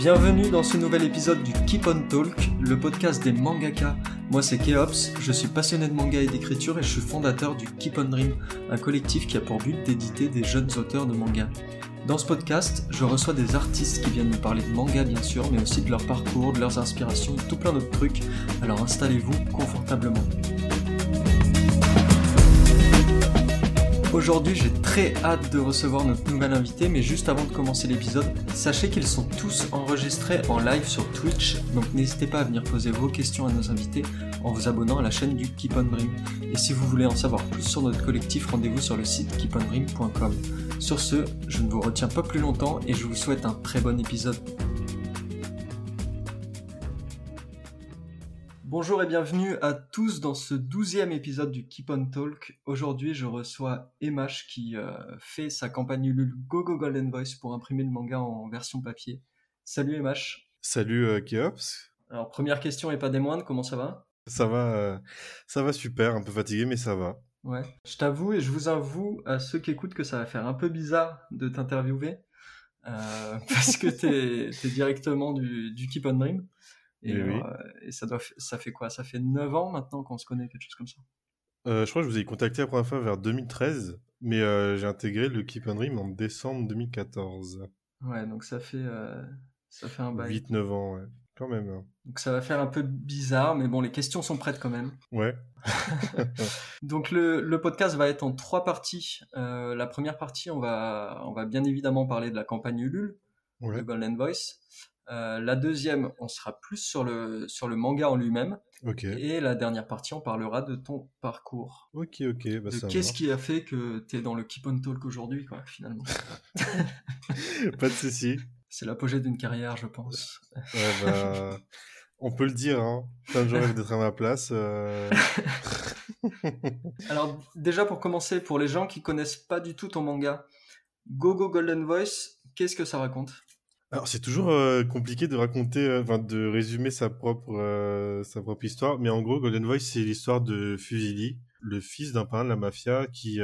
Bienvenue dans ce nouvel épisode du Keep on Talk, le podcast des mangaka. Moi c'est Keops, je suis passionné de manga et d'écriture et je suis fondateur du Keep on Dream, un collectif qui a pour but d'éditer des jeunes auteurs de manga. Dans ce podcast, je reçois des artistes qui viennent nous parler de manga bien sûr, mais aussi de leur parcours, de leurs inspirations, tout plein d'autres trucs. Alors installez-vous confortablement. Aujourd'hui, j'ai très hâte de recevoir notre nouvel invité, mais juste avant de commencer l'épisode, sachez qu'ils sont tous enregistrés en live sur Twitch, donc n'hésitez pas à venir poser vos questions à nos invités en vous abonnant à la chaîne du Keep on Dream. Et si vous voulez en savoir plus sur notre collectif, rendez-vous sur le site keepondream.com. Sur ce, je ne vous retiens pas plus longtemps et je vous souhaite un très bon épisode. Bonjour et bienvenue à tous dans ce douzième épisode du Keep on Talk. Aujourd'hui, je reçois Emash qui euh, fait sa campagne Ulule Go Go Golden Voice pour imprimer le manga en version papier. Salut Emash. Salut euh, Keops. Alors première question et pas des moindres, comment ça va? Ça va, euh, ça va super, un peu fatigué mais ça va. Ouais. Je t'avoue et je vous avoue à ceux qui écoutent que ça va faire un peu bizarre de t'interviewer parce que t'es es directement du, du Keep on Dream. Et, Eh oui. euh, et ça, doit, ça fait quoi? Ça fait 9 ans maintenant qu'on se connaît, quelque chose comme ça? Euh, je crois que je vous ai contacté la première fois vers 2013, mais euh, j'ai intégré le Keep on Dream en décembre 2014. Ouais, donc ça fait, ça fait un bail. 8-9 ans, ouais. Quand même. hein. Donc ça va faire un peu bizarre, mais bon, les questions sont prêtes quand même. Ouais. Donc le, le podcast va être en trois parties. Euh, la première partie, on va, on va bien évidemment parler de la campagne Ulule, Ouais. de Golden Voice. Euh, la deuxième, on sera plus sur le, sur le manga en lui-même. Et la dernière partie, on parlera de ton parcours. Ok, ok. Bah, qu'est-ce qui a fait que tu es dans le Keep on Talk aujourd'hui, quoi, finalement. Pas de souci. C'est l'apogée d'une carrière, je pense. Ouais, bah, on peut le dire, hein. Plein de gens rêvent d'être à ma place. euh. Alors déjà pour commencer, pour les gens qui connaissent pas du tout ton manga, Go Go Golden Voice, qu'est-ce que ça raconte? Alors, c'est toujours euh, compliqué de raconter, euh, enfin, de résumer sa propre, euh, sa propre histoire. Mais en gros, Golden Voice, c'est l'histoire de Fusili, le fils d'un parrain de la mafia qui,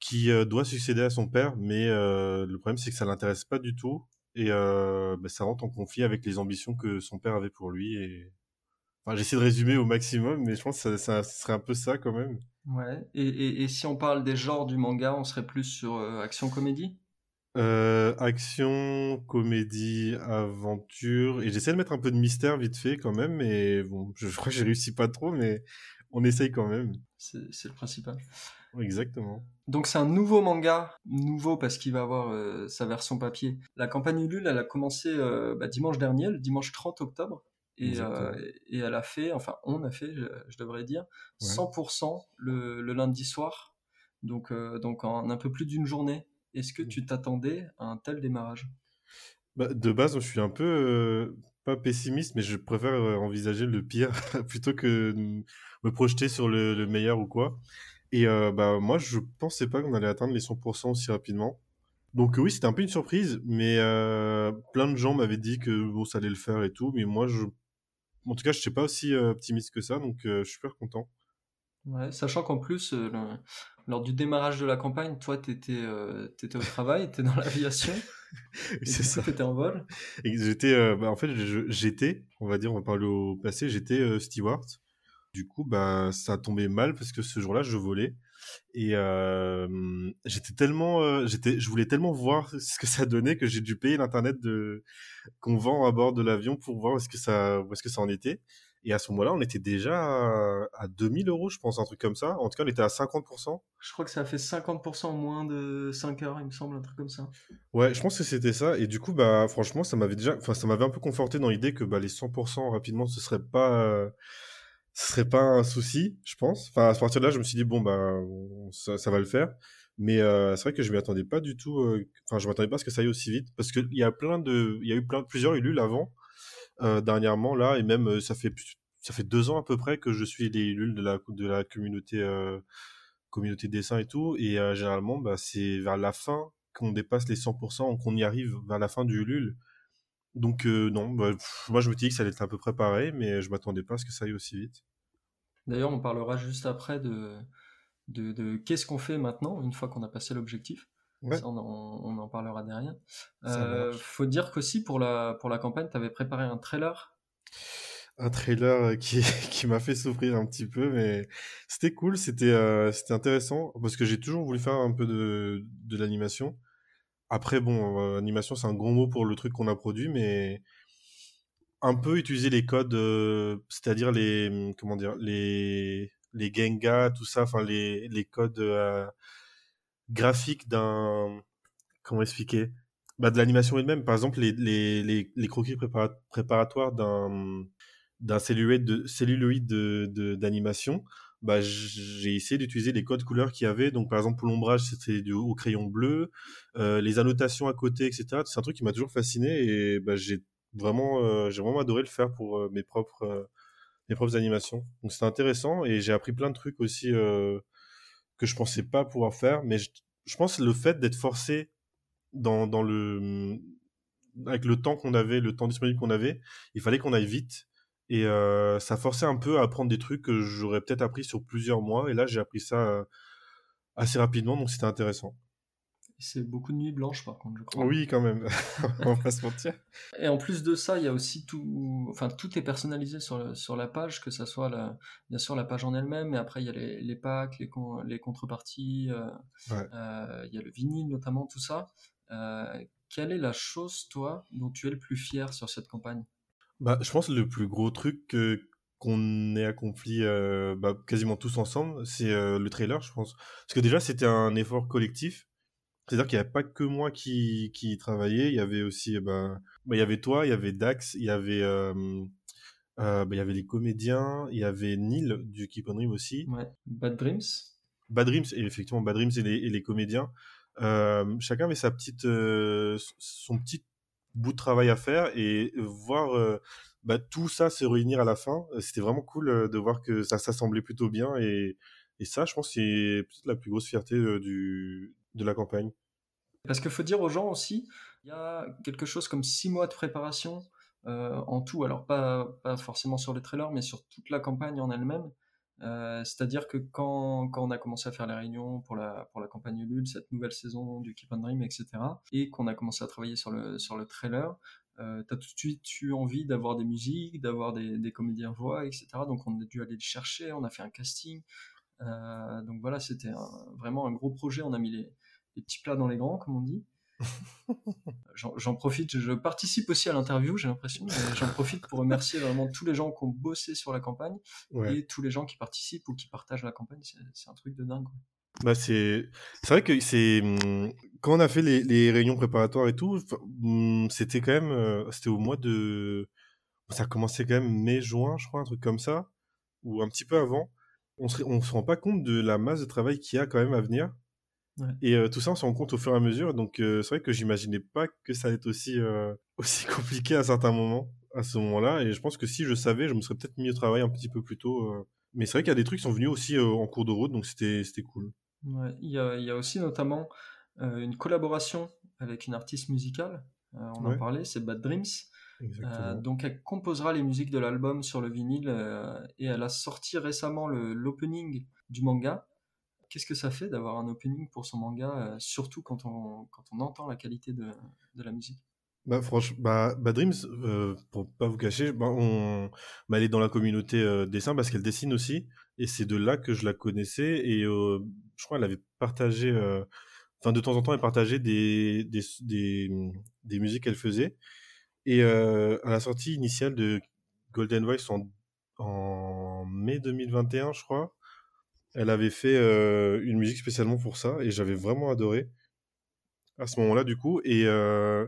qui doit succéder à son père. Mais le problème, c'est que ça l'intéresse pas du tout. Et bah, ça rentre en conflit avec les ambitions que son père avait pour lui. Et... Enfin, j'essaie de résumer au maximum, mais je pense que ça, ça, ce serait un peu ça quand même. Ouais. Et, et- si on parle des genres du manga, on serait plus sur action comédie? Euh, action, comédie, aventure, et j'essaie de mettre un peu de mystère vite fait quand même, mais bon, je, crois que j'ai réussi pas trop, mais on essaye quand même. C'est le principal. Exactement. Donc c'est un nouveau manga, nouveau parce qu'il va avoir euh, sa version papier. La campagne Ulule, elle a commencé euh, bah, dimanche dernier, le dimanche 30 octobre. Et, euh, elle a fait, enfin on a fait, je, je devrais dire, Ouais. 100% le, le lundi soir. Donc, donc en un peu plus d'une journée. Est-ce que tu t'attendais à un tel démarrage? Bah, de base, je suis un peu euh, pas pessimiste, mais je préfère euh, envisager le pire plutôt que me projeter sur le, le meilleur ou quoi. Et euh, bah moi, je pensais pas qu'on allait atteindre les 100% aussi rapidement. Donc oui, c'était un peu une surprise, mais euh, plein de gens m'avaient dit que bon, ça allait le faire et tout, mais moi, je, en tout cas, je suis pas aussi optimiste que ça, donc je suis super content. Ouais, sachant qu'en plus, euh, le- lors du démarrage de la campagne, toi, t'étais euh, t'étais au travail, t'étais dans l'aviation, et C'est du ça. coup, t'étais en vol. Et j'étais, euh, bah, en fait, je- j'étais, on va dire, on va parler au passé, j'étais euh, steward. Du coup, bah, ça a tombé mal parce que ce jour-là, je volais. Et euh, j'étais tellement, euh, j'étais, je voulais tellement voir ce que ça donnait que j'ai dû payer l'internet de qu'on vend à bord de l'avion pour voir où est-ce que ça, où est-ce que ça en était. Et à ce moment-là, on était déjà à, à 2000 euros, je pense, un truc comme ça. En tout cas, on était à 50%. Je crois que ça a fait 50% en moins de 5 heures, il me semble, un truc comme ça. Ouais, je pense que c'était ça. Et du coup, bah, franchement, ça m'avait déjà, enfin, ça m'avait un peu conforté dans l'idée que bah, les 100% rapidement, ce serait pas, euh, ce serait pas un souci, je pense. Enfin, à partir de là, je me suis dit bon, bah, ça, ça va le faire. Mais euh, c'est vrai que je m'y attendais pas du tout. euh, Enfin, je m'attendais pas à ce que ça aille aussi vite, parce qu'il y a plein de, il y a eu plein, plusieurs Ulule avant, euh, dernièrement là, et même euh, ça fait, ça fait deux ans à peu près que je suis les Ulule de la, de la communauté, euh, communauté dessin et tout. Et euh, généralement, bah, c'est vers la fin qu'on dépasse les 100%, qu'on y arrive vers la fin du Ulule. Donc non, bah, moi je me dis que ça allait être à peu près pareil, mais je m'attendais pas à ce que ça aille aussi vite. D'ailleurs, on parlera juste après de, de qu'est-ce qu'on fait maintenant, une fois qu'on a passé l'objectif. On, en parlera derrière. Euh, faut dire qu'aussi pour la, pour la campagne, tu avais préparé un trailer? Un trailer qui, qui m'a fait souffrir un petit peu, mais c'était cool, c'était euh, c'était intéressant, parce que j'ai toujours voulu faire un peu de, de l'animation. Après, bon, euh, animation, c'est un grand mot pour le truc qu'on a produit, mais un peu utiliser les codes, euh, c'est-à-dire les, comment dire, les, les Genga, tout ça, enfin, les, les codes graphiques d'un, comment expliquer, bah, de l'animation elle-même. Par exemple, les, les, les, croquis préparatoires d'un, d'un celluloïde de, celluloïde de, d'animation bah, j'ai essayé d'utiliser les codes couleurs qu'il y avait. Donc, par exemple, pour l'ombrage, c'était au crayon bleu. Euh, les annotations à côté, etc. C'est un truc qui m'a toujours fasciné et bah, j'ai vraiment, euh, vraiment adoré le faire pour euh, mes propres, mes propres animations. Donc, c'était intéressant et j'ai appris plein de trucs aussi que je pensais pas pouvoir faire. Mais je, je pense le fait d'être forcé dans, le, avec le temps qu'on avait, le temps disponible qu'on avait, il fallait qu'on aille vite et euh, ça forçait un peu à apprendre des trucs que j'aurais peut-être appris sur plusieurs mois. Et là, j'ai appris ça euh, assez rapidement, donc c'était intéressant. C'est beaucoup de nuits blanches, par contre, je crois. Oui, quand même. On va pas se mentir. Et en plus de ça, il y a aussi tout. Enfin, tout est personnalisé sur, sur la page, que ça soit la... bien sûr la page en elle-même, mais après, il y a les, les packs, les, les contreparties, euh, il y a le vinyle notamment, tout ça. quelle est la chose, toi, dont tu es le plus fier sur cette campagne? Bah, je pense que le plus gros truc qu'on ait accompli euh, bah, quasiment tous ensemble, c'est euh, le trailer, je pense. Parce que déjà, c'était un effort collectif. C'est-à-dire qu'il n'y avait pas que moi qui, qui travaillait, il y avait aussi, bah, bah, il y avait toi, il y avait Dax, il y avait, euh, bah, il y avait les comédiens, il y avait Neil du Keep on Dream aussi. Ouais. Bad Dreams. Bad Dreams, et effectivement, Bad Dreams et les, et les comédiens. chacun avait sa petite, son petit bout de travail à faire et voir bah, tout ça se réunir à la fin. C'était vraiment cool de voir que ça s'assemblait plutôt bien et, et ça, je pense, c'est peut-être la plus grosse fierté du, de la campagne. Parce qu'il faut dire aux gens aussi, il y a quelque chose comme six mois de préparation en tout. Alors pas, pas forcément sur les trailers, mais sur toute la campagne en elle-même. Euh, c'est-à-dire que quand, quand, on a commencé à faire les réunions pour la, pour la campagne Ulule, cette nouvelle saison du Keep on Dream, etc., et qu'on a commencé à travailler sur le, sur le trailer, euh, tu as tout de suite eu envie d'avoir des musiques, d'avoir des, des, comédiens voix, etc. Donc on a dû aller le chercher, on a fait un casting. Euh, donc voilà, c'était vraiment un gros projet. On a mis les, les petits plats dans les grands, comme on dit. J'en profite, je participe aussi à l'interview, j'ai l'impression, j'en profite pour remercier vraiment tous les gens qui ont bossé sur la campagne et tous les gens qui participent ou qui partagent la campagne. C'est un truc de dingue. Bah c'est vrai que c'est hum, quand on a fait les, les réunions préparatoires et tout, hum, c'était quand même euh, c'était au mois de ça a commencé quand même mai juin, je crois, un truc comme ça, ou un petit peu avant. On se on se rend pas compte de la masse de travail qu'il y a quand même à venir. Et euh, tout ça, on se rend compte au fur et à mesure. Donc, euh, c'est vrai que j'imaginais pas que ça allait être aussi, euh, aussi compliqué à certains moments, à ce moment-là. Et je pense que si je savais, je me serais peut-être mis au travail un petit peu plus tôt. Mais c'est vrai qu'il y a des trucs qui sont venus aussi en cours de route, donc c'était cool. Ouais, il, y a, il y a aussi notamment une collaboration avec une artiste musicale. on en parlait, c'est Bad Dreams. donc elle composera les musiques de l'album sur le vinyle et elle a sorti récemment l'opening du manga qu'est-ce que ça fait d'avoir un opening pour son manga, euh, surtout quand on, quand on entend la qualité de, de la musique? Bah, franchement, bah, bah Dreams, euh, pour pas vous cacher, bah, bah, elle est dans la communauté euh, dessin parce qu'elle dessine aussi, et c'est de là que je la connaissais, et euh, je crois qu'elle avait partagé, enfin de temps en temps, elle partageait des, des, des, des musiques qu'elle faisait, et à la sortie initiale de Golden Voice en, en mai 2021, je crois, elle avait fait euh, une musique spécialement pour ça et j'avais vraiment adoré à ce moment-là du coup. Et euh,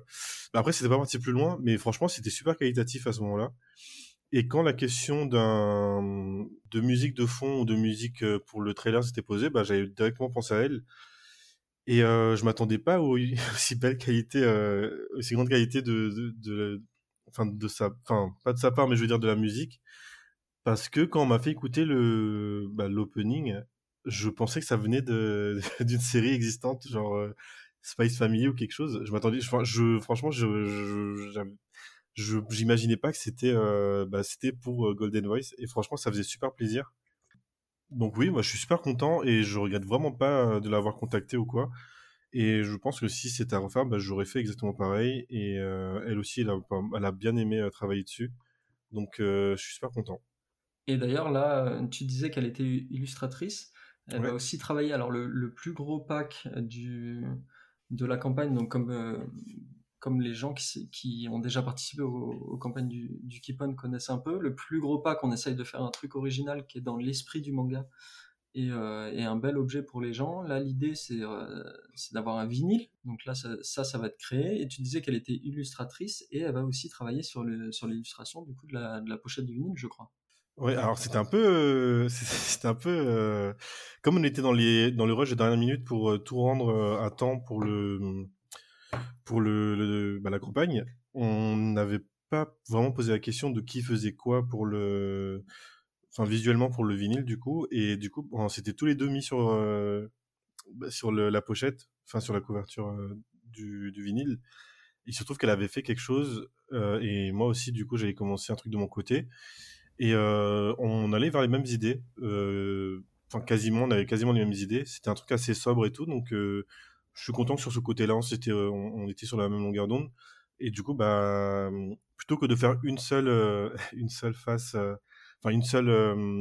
bah, après, c'était pas parti plus loin, mais franchement, c'était super qualitatif à ce moment-là. Et quand la question d'un de musique de fond ou de musique pour le trailer s'était posée, bah, j'avais directement pensé à elle. Et euh, je m'attendais pas à aussi belle qualité, euh, aussi grande qualité de, de, de, enfin de sa, enfin pas de sa part, mais je veux dire de la musique. Parce que quand on m'a fait écouter le bah, l'opening, je pensais que ça venait de d'une série existante, genre euh, Spice Family ou quelque chose. Je m'attendais, je, je, franchement, je j'imaginais pas que c'était euh, bah, c'était pour euh, Golden Voice et franchement, ça faisait super plaisir. Donc oui, moi je suis super content et je regrette vraiment pas de l'avoir contacté ou quoi. Et je pense que si c'était à refaire, bah, j'aurais fait exactement pareil. Et elle aussi, elle a, bien aimé travailler dessus. Donc je suis super content. Et d'ailleurs, là, tu disais qu'elle était illustratrice. Elle va aussi travailler. Alors, le, plus gros pack du, de la campagne, donc comme, euh, comme les gens qui, qui, ont déjà participé aux, campagnes du, du Keep connaissent un peu, le plus gros pack, on essaye de faire un truc original qui est dans l'esprit du manga et, euh, et, un bel objet pour les gens. Là, l'idée, c'est euh, d'avoir un vinyle. Donc là, ça, ça, va être créé. Et tu disais qu'elle était illustratrice et elle va aussi travailler sur l'illustration sur du coup de la, de la pochette du vinyle, je crois. Oui, alors c'était un peu, euh, c'était un peu euh, comme on était dans les dans le rush de dernière minute pour euh, tout rendre à temps pour le pour le, bah, la campagne, on n'avait pas vraiment posé la question de qui faisait quoi pour le, enfin visuellement pour le vinyle du coup, et du coup on s'était tous les deux mis sur bah, sur la pochette, enfin sur la couverture du, du vinyle. Il se trouve qu'elle avait fait quelque chose et moi aussi du coup j'avais commencé un truc de mon côté et euh, on allait vers les mêmes idées. Euh, enfin, quasiment, on avait quasiment les mêmes idées. C'était un truc assez sobre et tout. Donc, euh, je suis content que sur ce côté-là, on, était, on, était sur la même longueur d'onde. Et du coup, bah, plutôt que de faire une seule, une seule face, enfin, une seule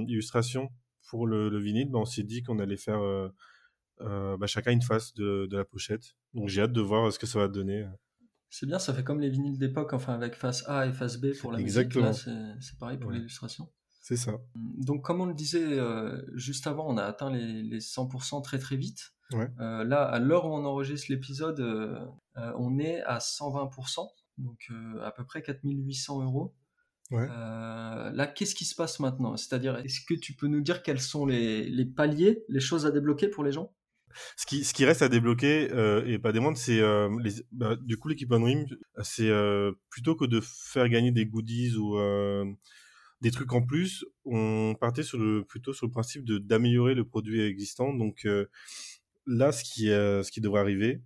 illustration pour le, vinyle, bah, on s'est dit qu'on allait faire bah, chacun une face de la pochette. Donc, j'ai hâte de voir ce que ça va donner. C'est bien, ça fait comme les vinyles d'époque, enfin avec face A et face B pour la Exactement. musique. C'est pareil pour l'illustration. C'est ça. Donc, comme on le disait euh, juste avant, on a atteint les, les 100% très très vite. Euh, là, à l'heure où on enregistre l'épisode, euh, on est à 120%, donc à peu près 4800 euros. là, qu'est-ce qui se passe maintenant? C'est-à-dire, est-ce que tu peux nous dire quels sont les, les paliers, les choses à débloquer pour les gens? Ce qui, reste à débloquer, euh, et pas des moindres, c'est euh, bah, du coup l'équipe Rim, c'est euh, plutôt que de faire gagner des goodies ou des trucs en plus, on partait sur le, plutôt sur le principe de d'améliorer le produit existant. Donc là, ce qui, devrait arriver,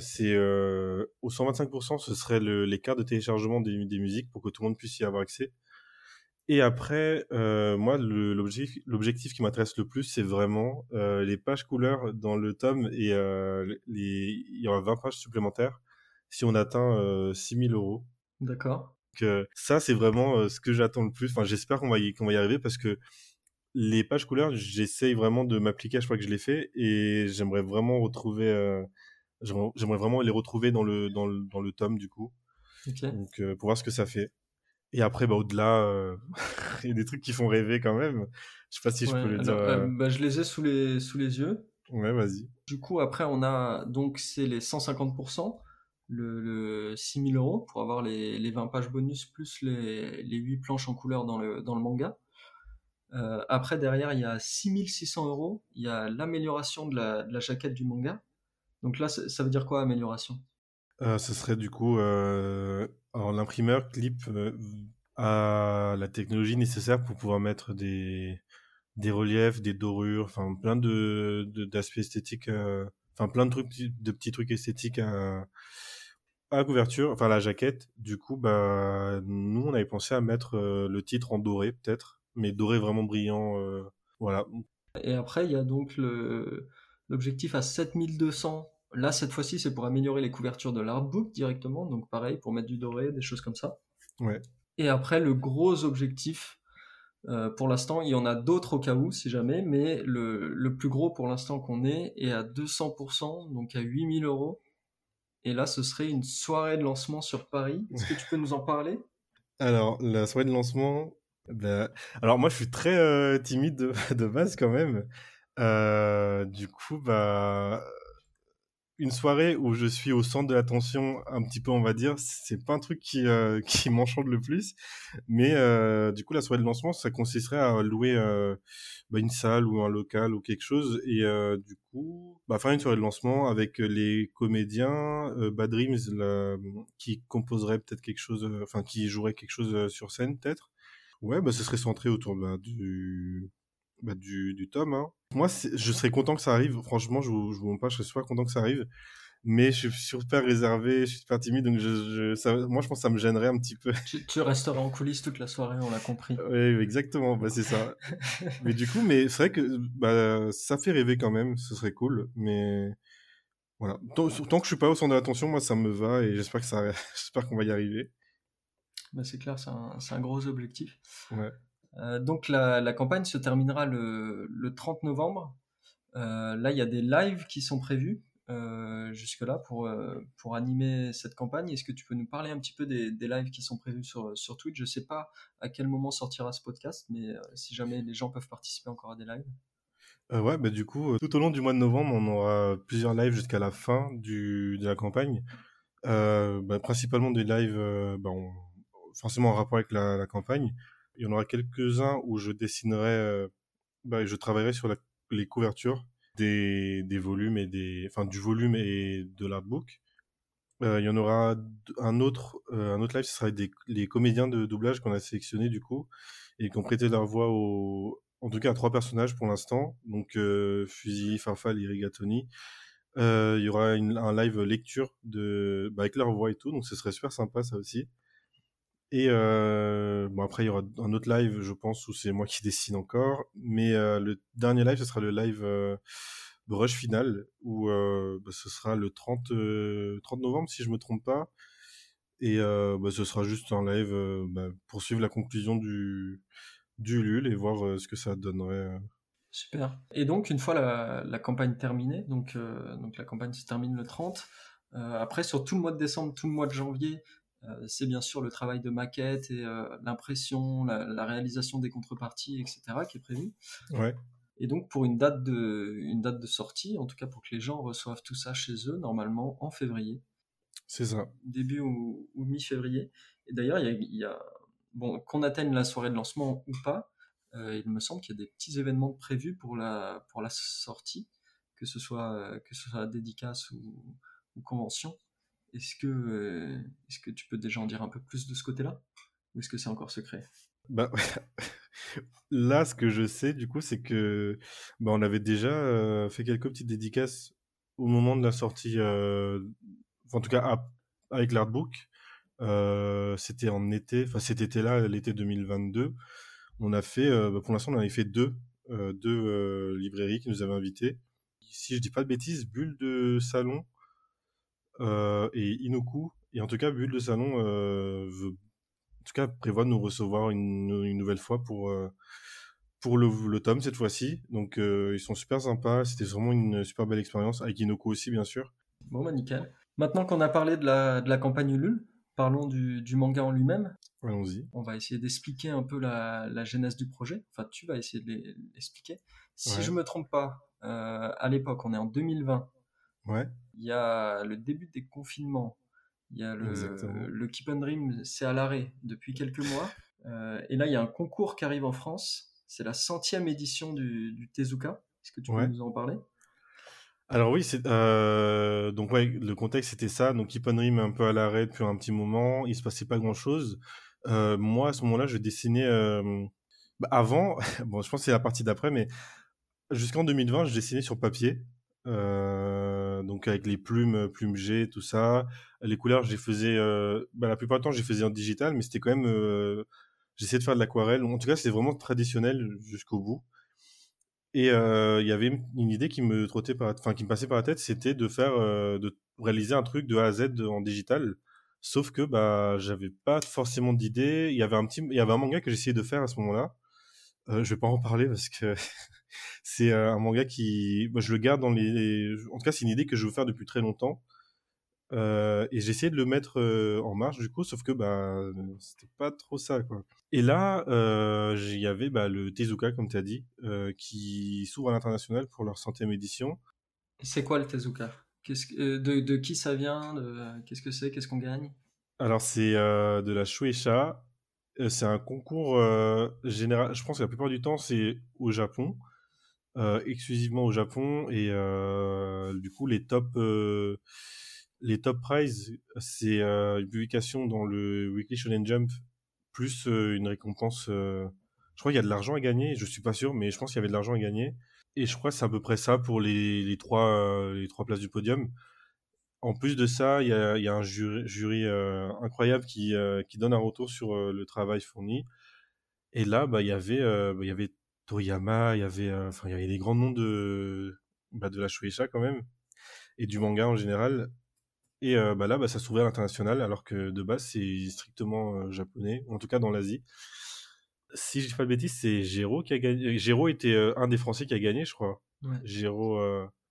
c'est au 125%, ce serait les cartes de téléchargement des, des musiques pour que tout le monde puisse y avoir accès. Et après, euh, moi, l'objectif, qui m'intéresse le plus, c'est vraiment euh, les pages couleurs dans le tome et euh, les, il y aura 20 pages supplémentaires si on atteint 6000 euros. D'accord. Que ça, c'est vraiment ce que j'attends le plus. Enfin, j'espère qu'on va y, qu'on va y arriver parce que les pages couleurs, j'essaye vraiment de m'appliquer à chaque fois que je les fais et j'aimerais vraiment retrouver, j'aimerais vraiment les retrouver dans le, dans le, dans le tome du coup. Donc, pour voir ce que ça fait. Et après, bah, au-delà, euh, il y a des trucs qui font rêver quand même. Je sais pas si je peux le dire. Euh, euh, bah, je les ai sous les, sous les yeux. Ouais, vas-y. Du coup, après, on a donc c'est les 150%, le, le 6000 euros pour avoir les, les 20 pages bonus plus les, les 8 planches en couleur dans le, dans le manga. après, derrière, il y a 6600 euros. Il y a l'amélioration de la, de la jaquette du manga. Donc là, ça veut dire quoi, amélioration? Ce serait du coup alors l'imprimeur clip a euh, la technologie nécessaire pour pouvoir mettre des, des reliefs, des dorures, enfin plein de d'aspects esthétiques, euh, plein de trucs, de petits trucs esthétiques à, couverture, enfin la jaquette. Du coup, bah nous on avait pensé à mettre euh, le titre en doré peut-être, mais doré vraiment brillant, voilà. Et après il y a donc l'objectif à 7200 Là, cette fois-ci, c'est pour améliorer les couvertures de l'artbook directement. Donc, pareil, pour mettre du doré, des choses comme ça. Ouais. Et après, le gros objectif, euh, pour l'instant, il y en a d'autres au cas où, si jamais, mais le, plus gros pour l'instant qu'on est est à 200%, donc à 8000 euros. Et là, ce serait une soirée de lancement sur Paris. Est-ce que tu peux nous en parler? Alors, la soirée de lancement, ben, alors moi, je suis très euh, timide de, de, base quand même. Euh, du coup, bah, une soirée où je suis au centre de l'attention un petit peu on va dire c'est pas un truc qui euh, qui m'enchante le plus. Mais euh, du coup la soirée de lancement ça consisterait à louer euh, bah, une salle ou un local ou quelque chose. Et du coup bah, faire une soirée de lancement avec les comédiens Bad Dreams qui composerait peut-être quelque chose enfin qui jouerait quelque chose sur scène peut-être. Ouais bah ce serait centré autour bah, du bah, du, du tome. Hein. Moi, je serais content que ça arrive. Franchement, je vous, je vous montre pas, je serais super content que ça arrive. Mais je suis super réservé, je suis super timide, donc je, ça, moi je pense que ça me gênerait un petit peu. Tu, resteras en coulisses toute la soirée, on l'a compris. Oui, exactement, bah, c'est ça. mais du coup, mais c'est vrai que bah, ça fait rêver quand même, ce serait cool. Mais Voilà. Tant, tant, que je suis pas au centre de l'attention, moi, ça me va et j'espère que ça, j'espère qu'on va y arriver. Bah, c'est clair, c'est un, un, gros objectif. Ouais. Euh, donc la, campagne se terminera le, le 30 novembre. Euh, là, il y a des lives qui sont prévus euh, jusque-là pour, animer cette campagne. Est-ce que tu peux nous parler un petit peu des, lives qui sont prévus sur, sur Twitch? Je ne sais pas à quel moment sortira ce podcast, mais si jamais les gens peuvent participer encore à des lives. Ouais, bah du coup, tout au long du mois de novembre, on aura plusieurs lives jusqu'à la fin de la campagne. Bah, principalement des lives bah, forcément en rapport avec la, campagne. Il y en aura quelques-uns où je dessinerai, bah, je travaillerai sur les couvertures des, volumes et des, enfin du volume et de l'artbook. Euh, il y en aura un autre, euh, un autre live, ce sera les comédiens de doublage qu'on a sélectionnés du coup et qui ont prêté leur voix au, en tout cas à trois personnages pour l'instant, donc euh, Fusil, Farfal et Rigatoni. Euh, il y aura une, un live lecture de, bah, avec leur voix et tout, donc ce serait super sympa ça aussi. Et euh, bon après il y aura un autre live, je pense, où c'est moi qui dessine encore. Mais euh, le dernier live, ce sera le live euh, rush final, où euh, bah, ce sera le 30, 30 euh, novembre si je me trompe pas. Et bah, ce sera juste un live bah, pour suivre la conclusion du du LUL et voir ce que ça donnerait. Super. Et donc une fois la, la campagne terminée, donc donc la campagne se termine le 30. après sur tout le mois de décembre, tout le mois de janvier, c'est bien sûr le travail de maquette et euh, l'impression, la, la, réalisation des contreparties, etc., qui est prévu. Ouais. Et donc pour une date de, une date de sortie, en tout cas pour que les gens reçoivent tout ça chez eux, normalement en février. C'est ça. Début ou, ou mi-février. Et d'ailleurs, il y, y a, bon, qu'on atteigne la soirée de lancement ou pas, euh, il me semble qu'il y a des petits événements prévus pour la, pour la sortie, que ce soit, que ce soit dédicace ou, ou convention. Est-ce que, euh, est-ce que tu peux déjà en dire un peu plus de ce côté-là? Ou est-ce que c'est encore secret? Bah, Là, ce que je sais, du coup, c'est que bah, on avait déjà euh, fait quelques petites dédicaces au moment de la sortie, euh, en tout cas avec l'artbook. C'était en été, enfin cet été-là, l'été 2022. On a fait, bah, pour l'instant, on avait fait deux, deux librairies qui nous avaient invités. Si je dis pas de bêtises, Bulle de Salon et Inoku. Et en tout cas, Bulle de Salon euh, veut, en tout cas, prévoit de nous recevoir une, une nouvelle fois pour, euh, pour le, le, tome cette fois-ci. Donc, euh, ils sont super sympas. C'était vraiment une super belle expérience. Avec Inoku aussi, bien sûr. Bon, bah nickel. Maintenant qu'on a parlé de la, de la campagne Ulule, parlons du, du manga en lui-même. Allons-y. On va essayer d'expliquer un peu la, la, genèse du projet. Enfin, tu vas essayer de l'expliquer. Si ouais. je me trompe pas, euh, à l'époque, on est en 2020. Ouais. Il y a le début des confinements. Il y a le, le Keep on Dream, c'est à l'arrêt depuis quelques mois. Euh, et là, il y a un concours qui arrive en France. C'est la centième édition du, du Tezuka. Est-ce que tu peux ouais. nous en parler? Alors oui, c'est euh, donc ouais, le contexte c'était ça. Donc Keep on Dream un peu à l'arrêt depuis un petit moment. Il se passait pas grand chose. Euh, moi à ce moment-là, je dessinais euh, bah, avant. bon, je pense que c'est la partie d'après, mais jusqu'en 2020, je dessinais sur papier. Euh, donc avec les plumes, plumes G, tout ça. Les couleurs, je faisais, euh, bah, la plupart du temps, je faisais en digital, mais c'était quand même, euh, j'essayais de faire de l'aquarelle. En tout cas, c'était vraiment traditionnel jusqu'au bout. Et euh, il y avait une idée qui me trottait par, enfin qui me passait par la tête, c'était de faire, euh, de réaliser un truc de A à Z en digital. Sauf que bah j'avais pas forcément d'idée. Il y avait un petit, il y avait un manga que j'essayais de faire à ce moment-là. Euh, je vais pas en parler parce que c'est euh, un manga qui, moi, je le garde dans les, en tout cas, c'est une idée que je veux faire depuis très longtemps. Euh, et j'ai essayé de le mettre euh, en marche du coup, sauf que bah c'était pas trop ça quoi. Et là, euh, il y avait bah, le Tezuka comme tu as dit, qui s'ouvre à l'international pour leur centième édition. C'est quoi le Tezuka? Que, de, de, qui ça vient? Qu'est-ce que c'est? Qu'est-ce qu'on gagne? Alors c'est de la Shueisha. C'est un concours général. Je pense que la plupart du temps c'est au Japon. Euh, exclusivement au Japon et euh, du coup les top euh, les top prizes c'est une publication dans le Weekly Shonen Jump plus une récompense je crois qu'il y a de l'argent à gagner je suis pas sûr mais je pense qu'il y avait de l'argent à gagner. Et je crois que c'est à peu près ça pour les, les trois les trois places du podium. En plus de ça il y a, y a un jury, jury incroyable qui qui donne un retour sur le travail fourni. Et là bah il y avait bah, y avait Toriyama, il y avait, enfin, euh, il y avait des grands noms de, bah, de la Shueisha quand même. et du manga en général. Et bah là, bah, ça s'ouvrait à l'international, alors que de base, c'est strictement japonais, en tout cas dans l'Asie. Si je dis pas de bêtises, c'est Géraud qui a gagné. Géraud était un des Français qui a gagné, je crois. Ouais. Géraud,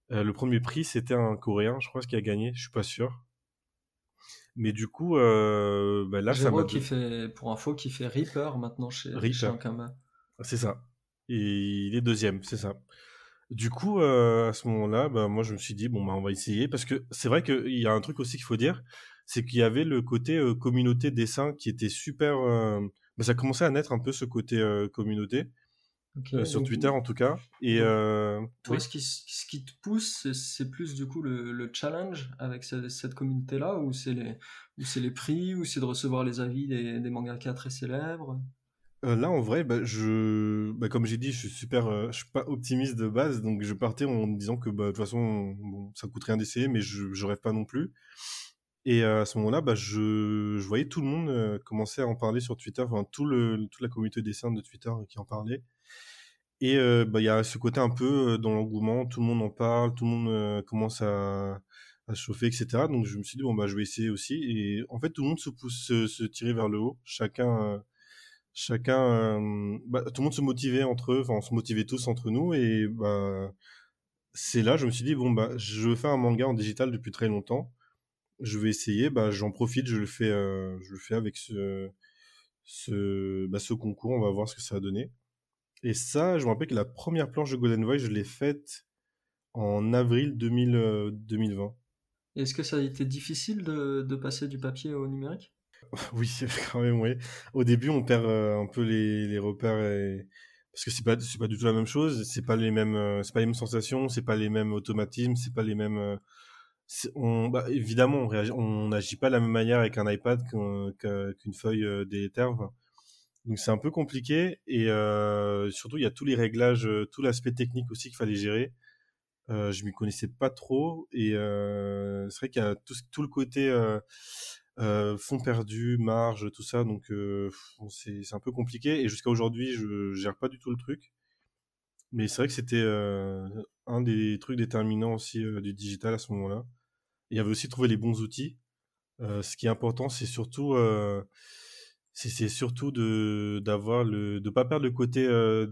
le premier prix, c'était un Coréen, je crois, qui a gagné, je suis pas sûr. Mais du coup, euh, bah là, ça m'a. qui fait, pour info, qui fait Reaper maintenant chez, Reaper. C'est ça. Et il est deuxième, c'est ça. Du coup, euh, à ce moment-là, bah, moi, je me suis dit, bon, bah, on va essayer. Parce que c'est vrai qu'il y a un truc aussi qu'il faut dire, c'est qu'il y avait le côté euh, communauté dessin qui était super. Euh, bah, ça commençait à naître un peu ce côté communauté. Euh, sur Twitter en tout cas. Et euh, toi, ce, qui, ce, qui, te pousse, c'est plus du coup le, le challenge avec cette, communauté-là, ou c'est les, les prix, ou c'est de recevoir les avis des, des mangaka très célèbres? Euh, Là, en vrai, bah, je, bah, comme j'ai dit, je suis super, je suis pas optimiste de base, donc je partais en disant que bah, de toute façon, bon, ça coûte rien d'essayer, mais je, je rêve pas non plus. Et à ce moment-là, bah, je, je voyais tout le monde commencer à en parler sur Twitter, tout le, toute la communauté dessin de Twitter qui en parlait. Et bah, il y a ce côté un peu dans l'engouement, tout le monde en parle, tout le monde commence à, à se chauffer, etc. Donc je me suis dit, bon, bah, je vais essayer aussi. Et en fait, tout le monde se pousse, se, tirer vers le haut. Chacun, chacun, bah, tout le monde se motivait entre eux, enfin, on se motivait tous entre nous. Et bah, c'est là, je me suis dit, bon, bah, je faire un manga en digital depuis très longtemps. Je vais essayer, bah, j'en profite, je le fais, je le fais avec ce, ce, bah, ce concours, on va voir ce que ça va donner. Et ça, je me rappelle que la première planche de Golden Voice, je l'ai faite en avril 2000, 2020. Euh, Est-ce que ça a été difficile de passer du papier au numérique? Oui, quand même, oui. Au début, on perd euh, un peu les, repères parce que c'est pas c'est pas du tout la même chose. C'est pas les mêmes euh, c'est pas les mêmes sensations, c'est pas les mêmes automatismes, c'est pas les mêmes. On, bah, évidemment, on n'agit pas de la même manière avec un iPad qu'une feuille délétère. Donc c'est un peu compliqué et euh, surtout il y a tous les réglages, euh, tout l'aspect technique aussi qu'il fallait gérer. Euh, je m'y connaissais pas trop et euh, c'est vrai qu'il y a tout, le côté euh, euh, fond perdu, marge, tout ça. Donc c'est un peu compliqué et jusqu'à aujourd'hui je gère pas du tout le truc. Mais c'est vrai que c'était un des trucs déterminants aussi du digital à ce moment-là. Il y avait aussi trouver les bons outils. ce qui est important, c'est surtout c'est surtout de d'avoir le de pas perdre le côté euh,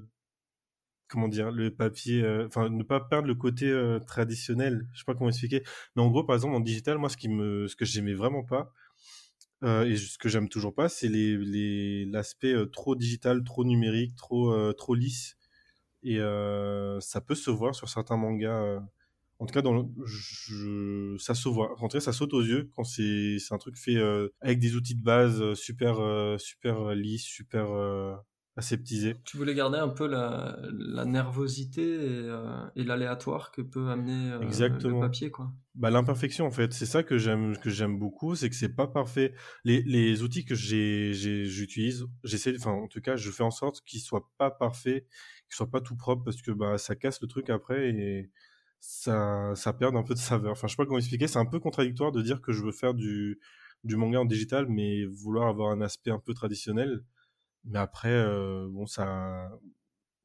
comment dire le papier euh, enfin ne pas perdre le côté euh, traditionnel je sais pas comment expliquer mais en gros par exemple en digital moi ce qui me ce que j'aimais vraiment pas et ce que j'aime toujours pas c'est les l'aspect trop digital trop numérique trop trop lisse et ça peut se voir sur certains mangas en tout cas, dans je, ça se voit. En tout cas, ça saute aux yeux quand c'est un truc fait euh, avec des outils de base euh, super, euh, super lisses, super aseptisés. Tu voulais garder un peu la, la nervosité et, l'aléatoire que peut amener le papier, quoi. Bah, l'imperfection, en fait, c'est ça que j'aime que j'aime beaucoup, c'est que c'est pas parfait. Les, les outils que j'utilise, j'essaie, enfin, en tout cas, je fais en sorte qu'ils soient pas parfaits, qu'ils soient pas tout propres, parce que bah ça casse le truc après et ça, ça perd un peu de saveur. Enfin, je sais pas comment expliquer. C'est un peu contradictoire de dire que je veux faire du, du manga en digital, mais vouloir avoir un aspect un peu traditionnel. Mais après, euh, bon, ça,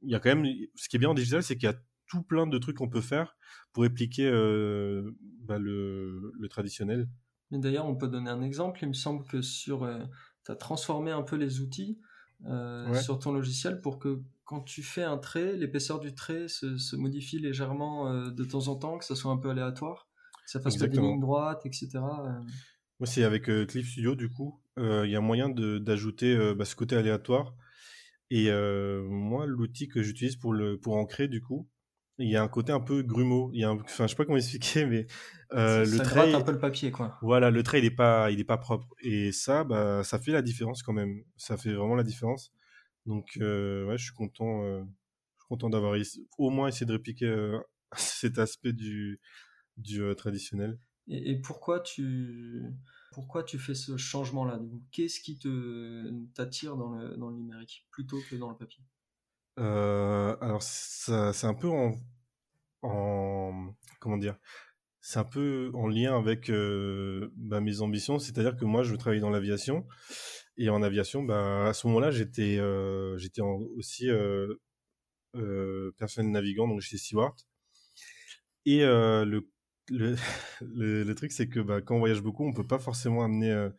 il y a quand même, ce qui est bien en digital, c'est qu'il y a tout plein de trucs qu'on peut faire pour répliquer euh, bah, le, le, traditionnel. Mais d'ailleurs, on peut donner un exemple. Il me semble que sur, euh, tu as transformé un peu les outils sur ton logiciel pour que quand tu fais un trait, l'épaisseur du trait se, modifie légèrement de temps en temps, que ça soit un peu aléatoire, que ça fasse pas des lignes droites, etc. Euh. Moi, c'est avec euh, Clip Studio, du coup, il y a moyen d'ajouter bah, ce côté aléatoire. Et moi, l'outil que j'utilise pour, le, pour ancrer, du coup, il y a un côté un peu grumeau. Il y a enfin, je sais pas comment expliquer, mais euh, le trait. un peu le papier, quoi. Voilà, le trait, il est pas, il est pas propre. Et ça, bah, ça fait la différence quand même. Ça fait vraiment la différence. Donc, euh, ouais, je suis content, euh, je suis content d'avoir au moins essayé de répliquer euh, cet aspect du, du traditionnel. Et, pourquoi tu pourquoi tu fais ce changement-là Qu'est-ce qui te t'attire dans le, dans le numérique plutôt que dans le papier? Alors, c'est un peu en, en comment dire? C'est un peu en lien avec bah, mes ambitions, c'est-à-dire que moi je veux travailler dans l'aviation. Et en aviation, bah, à ce moment-là, j'étais euh, j'étais aussi euh, euh, personnel navigant, donc j'étais steward. Et euh, le le, truc, c'est que bah, quand on voyage beaucoup, on peut pas forcément amener, euh,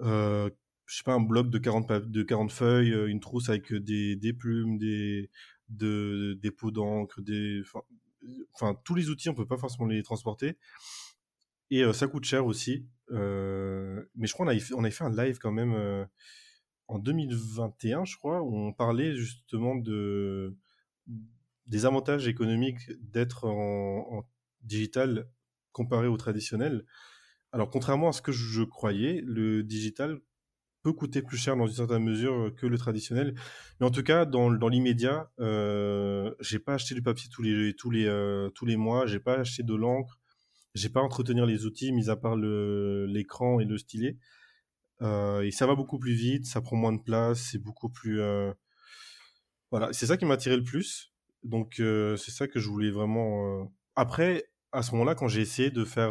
euh, je sais pas, un bloc de 40, de 40 feuilles, euh, une trousse avec des, des plumes, des, de, des pots d'encre, des, enfin, tous les outils, on peut pas forcément les transporter. Et ça coûte cher aussi. mais je crois qu'on avait, on avait fait un live quand même en 2021, je crois, où on parlait justement de des avantages économiques d'être en, digital comparé au traditionnel. Alors, contrairement à ce que je croyais, le digital peut coûter plus cher dans une certaine mesure que le traditionnel. Mais en tout cas, dans, dans l'immédiat, euh, j'ai pas acheté du papier tous les, tous les, euh, tous les mois, j'ai pas acheté de l'encre, j'ai pas à entretenir les outils, mis à part l'écran et le stylet. Euh, et ça va beaucoup plus vite, ça prend moins de place, c'est beaucoup plus... Euh, voilà, c'est ça qui m'a attiré le plus. Donc euh, c'est ça que je voulais vraiment... Après, à ce moment-là, quand j'ai essayé de faire...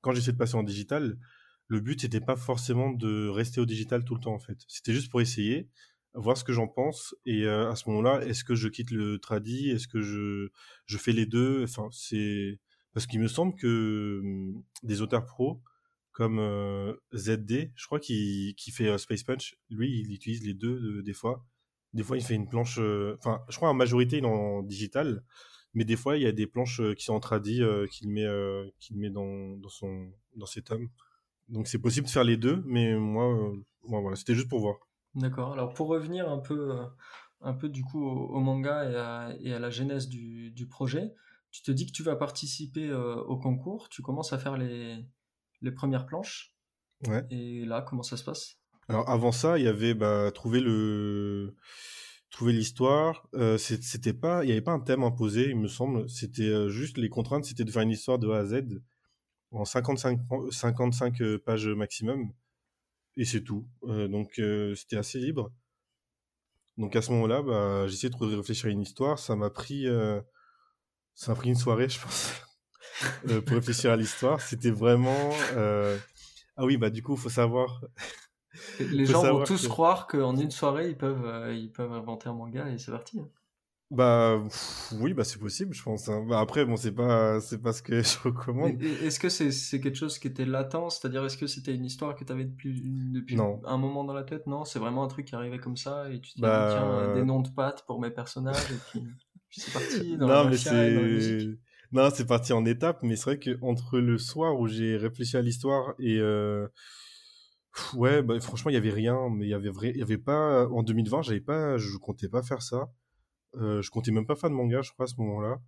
quand j'ai essayé de passer en digital, le but, c'était pas forcément de rester au digital tout le temps, en fait. C'était juste pour essayer, voir ce que j'en pense. Et à ce moment-là, est-ce que je quitte le tradi Est-ce que je, je fais les deux? Enfin, c'est... Parce qu'il me semble que des auteurs pros comme euh, ZD, je crois qu'il fait euh, Space Punch. Lui, il utilise les deux des fois. Des fois, il fait une planche. Euh, enfin, je crois en majorité, il en digital. Mais des fois, il y a des planches qui sont en tradi qu'il met, qu'il met dans, dans, son, dans ses tomes. Donc, c'est possible de faire les deux. Mais moi, voilà, c'était juste pour voir. D'accord. Alors, pour revenir un peu, un peu du coup au, manga et à, et à, la genèse du, du, projet, tu te dis que tu vas participer au concours. Tu commences à faire les les premières planches. Ouais. Et là, comment ça se passe? Alors avant ça, il y avait bah, trouver le trouver l'histoire. Euh, c'était pas, il y avait pas un thème imposé, il me semble. C'était euh, juste les contraintes, c'était de faire une histoire de A à Z en 55 55 euh, pages maximum. Et c'est tout. donc c'était assez libre. Donc à ce moment-là, bah, essayé de réfléchir à une histoire. Ça m'a pris, ça m'a pris une soirée, je pense. Pour réfléchir à l'histoire. C'était vraiment. Ah oui, bah du coup, faut savoir. Les gens vont tous croire qu'en une soirée, ils peuvent, euh, ils peuvent inventer un manga et c'est parti. Hein. Bah oui, bah c'est possible, je pense. Hein. Bah, après, bon, c'est pas, c'est pas ce que je recommande. Est-ce que c'est, c'est quelque chose qui était latent, c'est-à-dire est-ce que c'était une histoire que tu avais depuis, depuis un moment dans la tête? Non, c'est vraiment un truc qui arrivait comme ça et tu te dis bah, tiens des noms de pattes pour mes personnages et puis, c'est parti. Dans non, mais c'est non, c'est parti en étapes, mais c'est vrai que entre le soir où j'ai réfléchi à l'histoire et euh, ouais, bah, franchement, il y avait rien, mais il y avait vrai, il y avait pas en 2020, j'avais pas, je comptais pas faire ça. Euh, je comptais même pas faire de manga, je crois, à ce moment-là.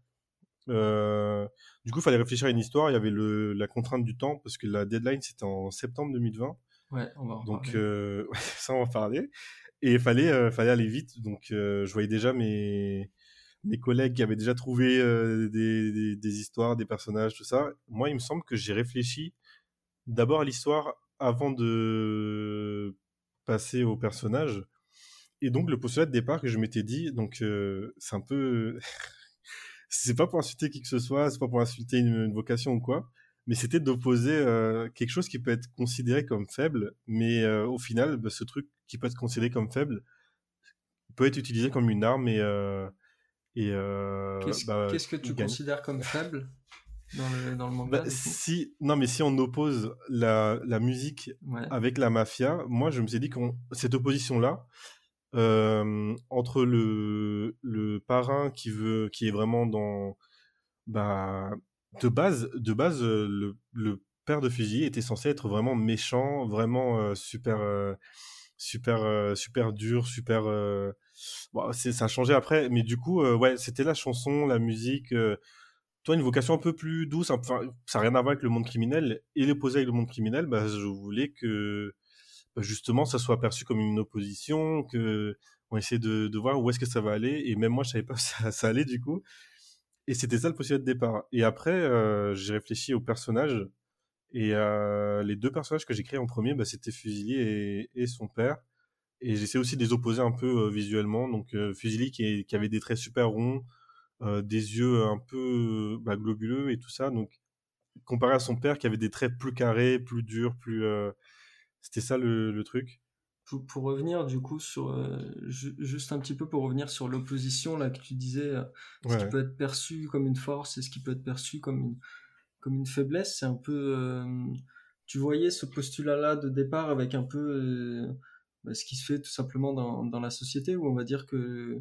Euh, du coup, il fallait réfléchir à une histoire. Il y avait le, la contrainte du temps parce que la deadline c'était en septembre 2020. Ouais, on va en Donc ça, on va en parler. Et il fallait, fallait aller vite. Donc je voyais déjà mes mes collègues qui avaient déjà trouvé euh, des, des, histoires, des personnages, tout ça. Moi, il me semble que j'ai réfléchi d'abord à l'histoire avant de passer au personnage. Et donc, le postulat de départ que je m'étais dit, donc, euh, c'est un peu. c'est pas pour insulter qui que ce soit, c'est pas pour insulter une, vocation ou quoi, mais c'était d'opposer euh, quelque chose qui peut être considéré comme faible, mais au final, bah, ce truc qui peut être considéré comme faible peut être utilisé comme une arme et et euh, bah, qu'est-ce, que tu considères comme faible? Dans le, dans le manga bah, si, Non, mais si on oppose la, la musique avec la mafia, moi je me suis dit que cette opposition-là, euh, entre le, le parrain qui veut, qui est vraiment dans, bah, de base, de base, euh, le, le père de fusil était censé être vraiment méchant, vraiment euh, super, euh, super, super dur, super bon, ça a changé après, mais du coup, ouais, c'était la chanson, la musique. Toi, une vocation un peu plus douce, enfin, ça n'a rien à voir avec le monde criminel. Et l'opposé avec le monde criminel, bah, je voulais que bah, justement ça soit perçu comme une opposition, que on essaie de, de voir où est-ce que ça va aller. Et même moi, je savais pas où ça, allait du coup. Et c'était ça le postulat de départ. Et après, euh, j'ai réfléchi aux personnages. Et euh, les deux personnages que j'ai créés en premier, bah, c'était Fusilier et, et, son père. Et j'essaie aussi de les opposer un peu euh, visuellement. Donc euh, Fusili qui, qui, avait des traits super ronds, euh, des yeux un peu bah, globuleux et tout ça. Donc comparé à son père qui avait des traits plus carrés, plus durs, plus... C'était ça le, le truc. Pour, pour, revenir du coup sur juste un petit peu pour revenir sur l'opposition là que tu disais ce qui peut être perçu comme une force et ce qui peut être perçu comme une comme une faiblesse. C'est un peu, tu voyais ce postulat-là de départ avec un peu bah, ce qui se fait tout simplement dans, dans la société où on va dire que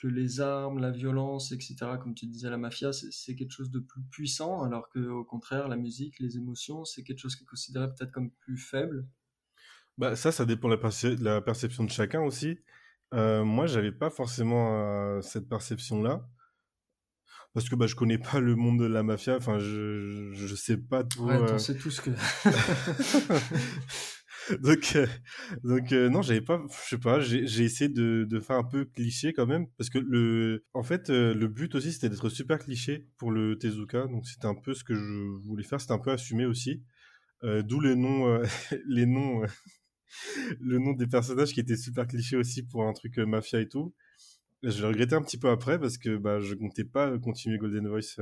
que les armes, la violence, etc., comme tu disais, la mafia, c'est quelque chose de plus puissant, alors que au contraire, la musique, les émotions, c'est quelque chose qui est considéré peut-être comme plus faible. Bah, ça, ça dépend de la, perception de chacun aussi. Euh, moi, j'avais pas forcément euh, cette perception-là. Parce que bah, je connais pas le monde de la mafia, enfin, je, je sais pas tout. Ouais, euh... sais tout ce que. donc, euh, donc euh, non, j'avais pas, je sais pas, j'ai essayé de, faire un peu cliché quand même, parce que le, en fait, euh, le but aussi c'était d'être super cliché pour le Tezuka, donc c'était un peu ce que je voulais faire, c'était un peu assumé aussi, d'où les noms, les noms, le nom des personnages qui étaient super clichés aussi pour un truc mafia et tout. Je l'ai regretté un petit peu après parce que bah, je comptais pas continuer Golden Voice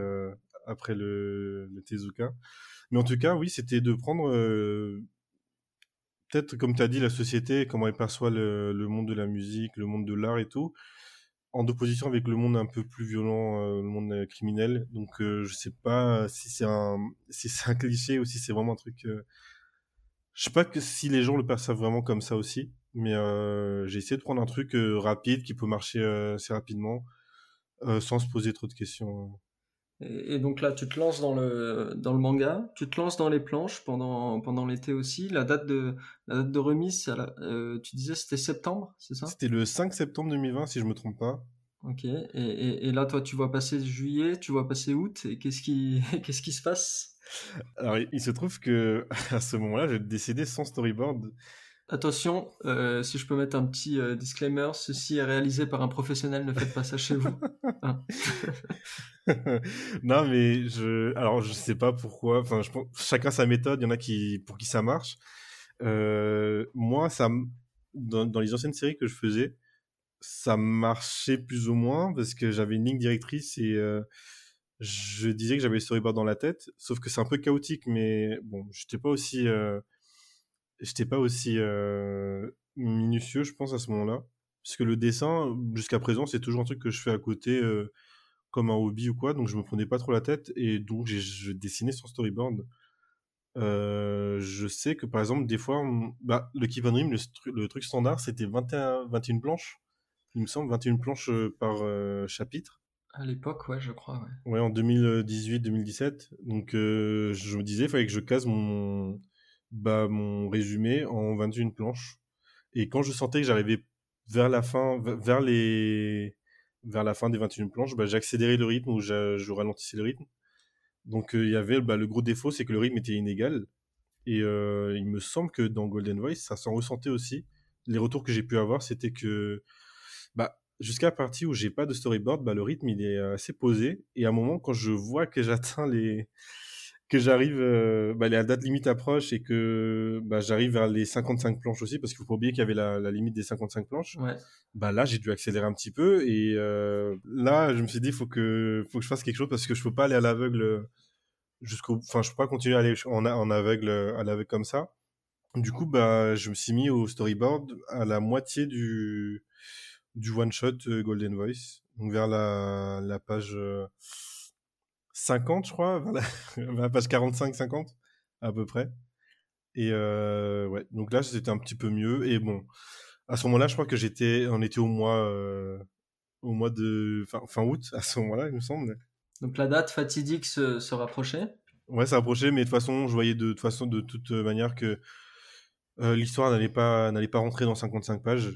après le Tezuka. Mais en tout cas, oui, c'était de prendre peut-être, comme tu as dit, la société, comment elle perçoit le, monde de la musique, le monde de l'art et tout, en opposition avec le monde un peu plus violent, euh, le monde euh, criminel. Donc, euh, je sais pas si c'est un, si c'est un cliché ou si c'est vraiment un truc. Je sais pas que si les gens le perçoivent vraiment comme ça aussi, mais j'ai essayé de prendre un truc rapide qui peut marcher assez rapidement, sans se poser trop de questions. Et, donc là, tu te lances dans le, dans le manga, tu te lances dans les planches pendant, pendant l'été aussi. La date de, la date de remise, euh, tu disais c'était septembre, c'est ça? C'était le 5 septembre 2020, si je me trompe pas. Ok, et, et, et, là, toi, tu vois passer juillet, tu vois passer août, et qu'est-ce qui, qu'est-ce qui se passe? Alors, il se trouve que à ce moment-là, j'ai décidé sans storyboard Attention, euh, si je peux mettre un petit euh, disclaimer, ceci est réalisé par un professionnel, ne faites pas ça chez vous. Hein. non, mais je, alors je sais pas pourquoi. Enfin, je pense, chacun sa méthode. Il y en a qui, pour qui ça marche. Euh, moi, ça, dans, dans, les anciennes séries que je faisais, ça marchait plus ou moins parce que j'avais une ligne directrice et je disais que j'avais le storyboard dans la tête. Sauf que c'est un peu chaotique, mais bon, j'étais pas aussi j'étais pas aussi euh, minutieux, je pense, à ce moment-là. Parce que le dessin, jusqu'à présent, c'est toujours un truc que je fais à côté euh, comme un hobby ou quoi, donc je me prenais pas trop la tête et donc je dessinais sur storyboard. Euh, je sais que par exemple, des fois, bah, le Keep Dream, le, truc standard, c'était 21, 21 planches. Il me semble, 21 planches par chapitre. À l'époque, ouais, je crois. Ouais, ouais en 2018-2017. Donc, je me disais, il fallait que je case mon, bah, mon résumé en 21 planches. Et quand je sentais que j'arrivais vers la fin, vers les, vers la fin des 21 planches, bah, j'accélérais le rythme ou je ralentissais le rythme. Donc euh, il y avait bah, le gros défaut, c'est que le rythme était inégal. Et euh, il me semble que dans Golden Voice, ça s'en ressentait aussi. Les retours que j'ai pu avoir, c'était que bah, jusqu'à la partie où j'ai pas de storyboard, bah, le rythme il est assez posé. Et à un moment, quand je vois que j'atteins les, que j'arrive, euh, bah, la date limite approche et que bah, j'arrive vers les 55 planches aussi, parce qu'il faut pas oublier qu'il y avait la, la, limite des 55 planches. Ouais. Bah là, j'ai dû accélérer un petit peu et euh, là, je me suis dit, faut que, faut que je fasse quelque chose parce que je peux pas aller à l'aveugle jusqu'au, enfin, je peux pas continuer à aller en, en aveugle, à l'aveugle comme ça. Du coup, bah, je me suis mis au storyboard à la moitié du, du one shot euh, Golden Voice, donc vers la, la page. Euh, 50, je crois, vers la, page 45-50, à peu près. Et euh, ouais, donc là, c'était un petit peu mieux. Et bon, à ce moment-là, je crois que j'étais, on était au mois, euh, au mois de fin, fin, août, à ce moment-là, il me semble. Donc la date fatidique se, se rapprochait? Ouais, ça rapprochait, mais de toute façon, je voyais de, toute façon, de toute manière que euh, l'histoire n'allait pas, n'allait pas rentrer dans 55 pages.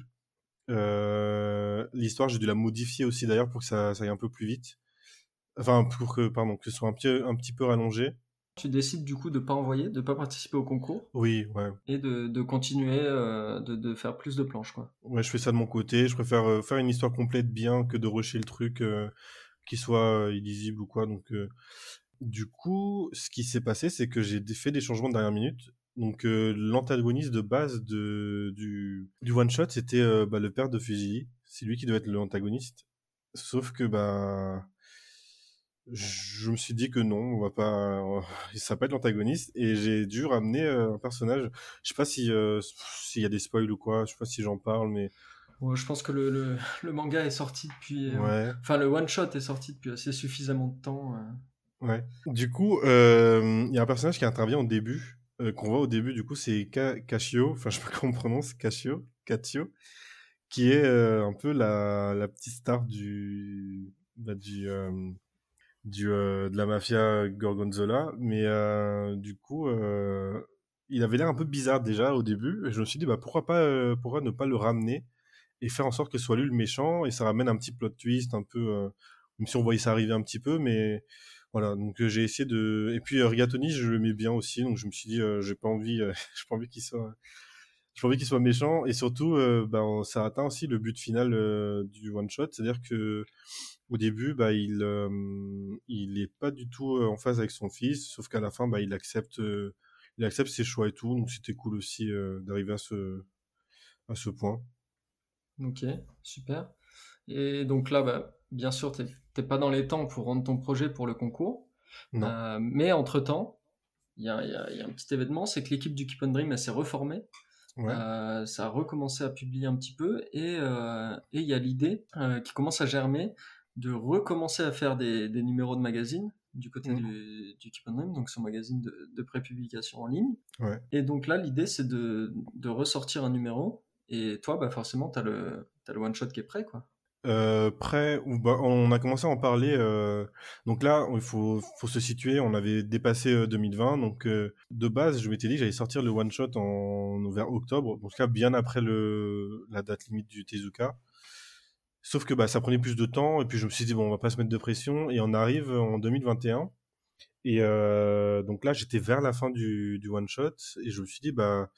L'histoire, j'ai dû la modifier aussi d'ailleurs pour que ça, ça aille un peu plus vite. Enfin, pour que, pardon, que ce soit un petit, un petit peu rallongé. Tu décides du coup de pas envoyer, de pas participer au concours. Oui, ouais. Et de, de continuer euh, de, de, faire plus de planches, quoi. Ouais, je fais ça de mon côté. Je préfère euh, faire une histoire complète bien que de rusher le truc euh, qui soit illisible ou quoi. Donc, du coup, ce qui s'est passé, c'est que j'ai fait des changements de dernière minute. Donc, l'antagoniste de base de, du, du one shot, c'était bah, le père de Fusili. C'est lui qui doit être l'antagoniste. Sauf que, bah je me suis dit que non, on va pas, pas être l'antagoniste, et j'ai dû ramener euh, un personnage. Je sais pas si euh, s'il y a des spoils ou quoi, je sais pas si j'en parle, mais. je pense que le, le, le, manga est sorti depuis. Euh, enfin, le one shot est sorti depuis assez suffisamment de temps. Ouais. Du coup, il y a un personnage qui intervient au début, qu'on voit au début, du coup, c'est Cachio, enfin, je sais pas comment on prononce, Cachio, qui est un peu la, la, petite star du, bah, du, du, de la mafia Gorgonzola, mais du coup, il avait l'air un peu bizarre déjà au début, et je me suis dit, bah, pourquoi, pas, pourquoi ne pas le ramener et faire en sorte que soit lui le méchant, et ça ramène un petit plot twist, un peu, même si on voyait ça arriver un petit peu, mais voilà, donc j'ai essayé de. Et puis Rigatoni, je le mets bien aussi, donc je me suis dit, j'ai pas envie, j'ai pas envie qu'il soit, j'ai envie qu'il soit méchant, et surtout, bah, ça atteint aussi le but final du one shot, c'est-à-dire que au début, bah, il, il est pas du tout en phase avec son fils, sauf qu'à la fin, bah, il accepte, il accepte ses choix et tout, donc c'était cool aussi d'arriver à ce, à ce point. Ok, super. Et donc là, bah, bien sûr, tu n'es pas dans les temps pour rendre ton projet pour le concours. Euh, mais entre-temps, il y, a, un petit événement, c'est que l'équipe du Keep on Dream s'est reformée. Euh, ça a recommencé à publier un petit peu et euh, il y a l'idée qui commence à germer de recommencer à faire des, numéros de magazine du côté mmh. du, Keep on Dream, donc son magazine de, de pré-publication en ligne. Et donc là, l'idée, c'est de, ressortir un numéro. Et toi, bah forcément, tu as le, as le one-shot qui est prêt. quoi. Euh, prêt, ou bah, on a commencé à en parler. Euh, donc là, il faut, faut, se situer. On avait dépassé 2020. Euh, donc de base, je m'étais dit que j'allais sortir le one shot en vers octobre. Donc là, bien après le, la date limite du Tezuka. Sauf que bah, ça prenait plus de temps. Et puis je me suis dit bon, on va pas se mettre de pression. Et on arrive en 2021. Et donc là, j'étais vers la fin du, du one shot. Et je me suis dit bah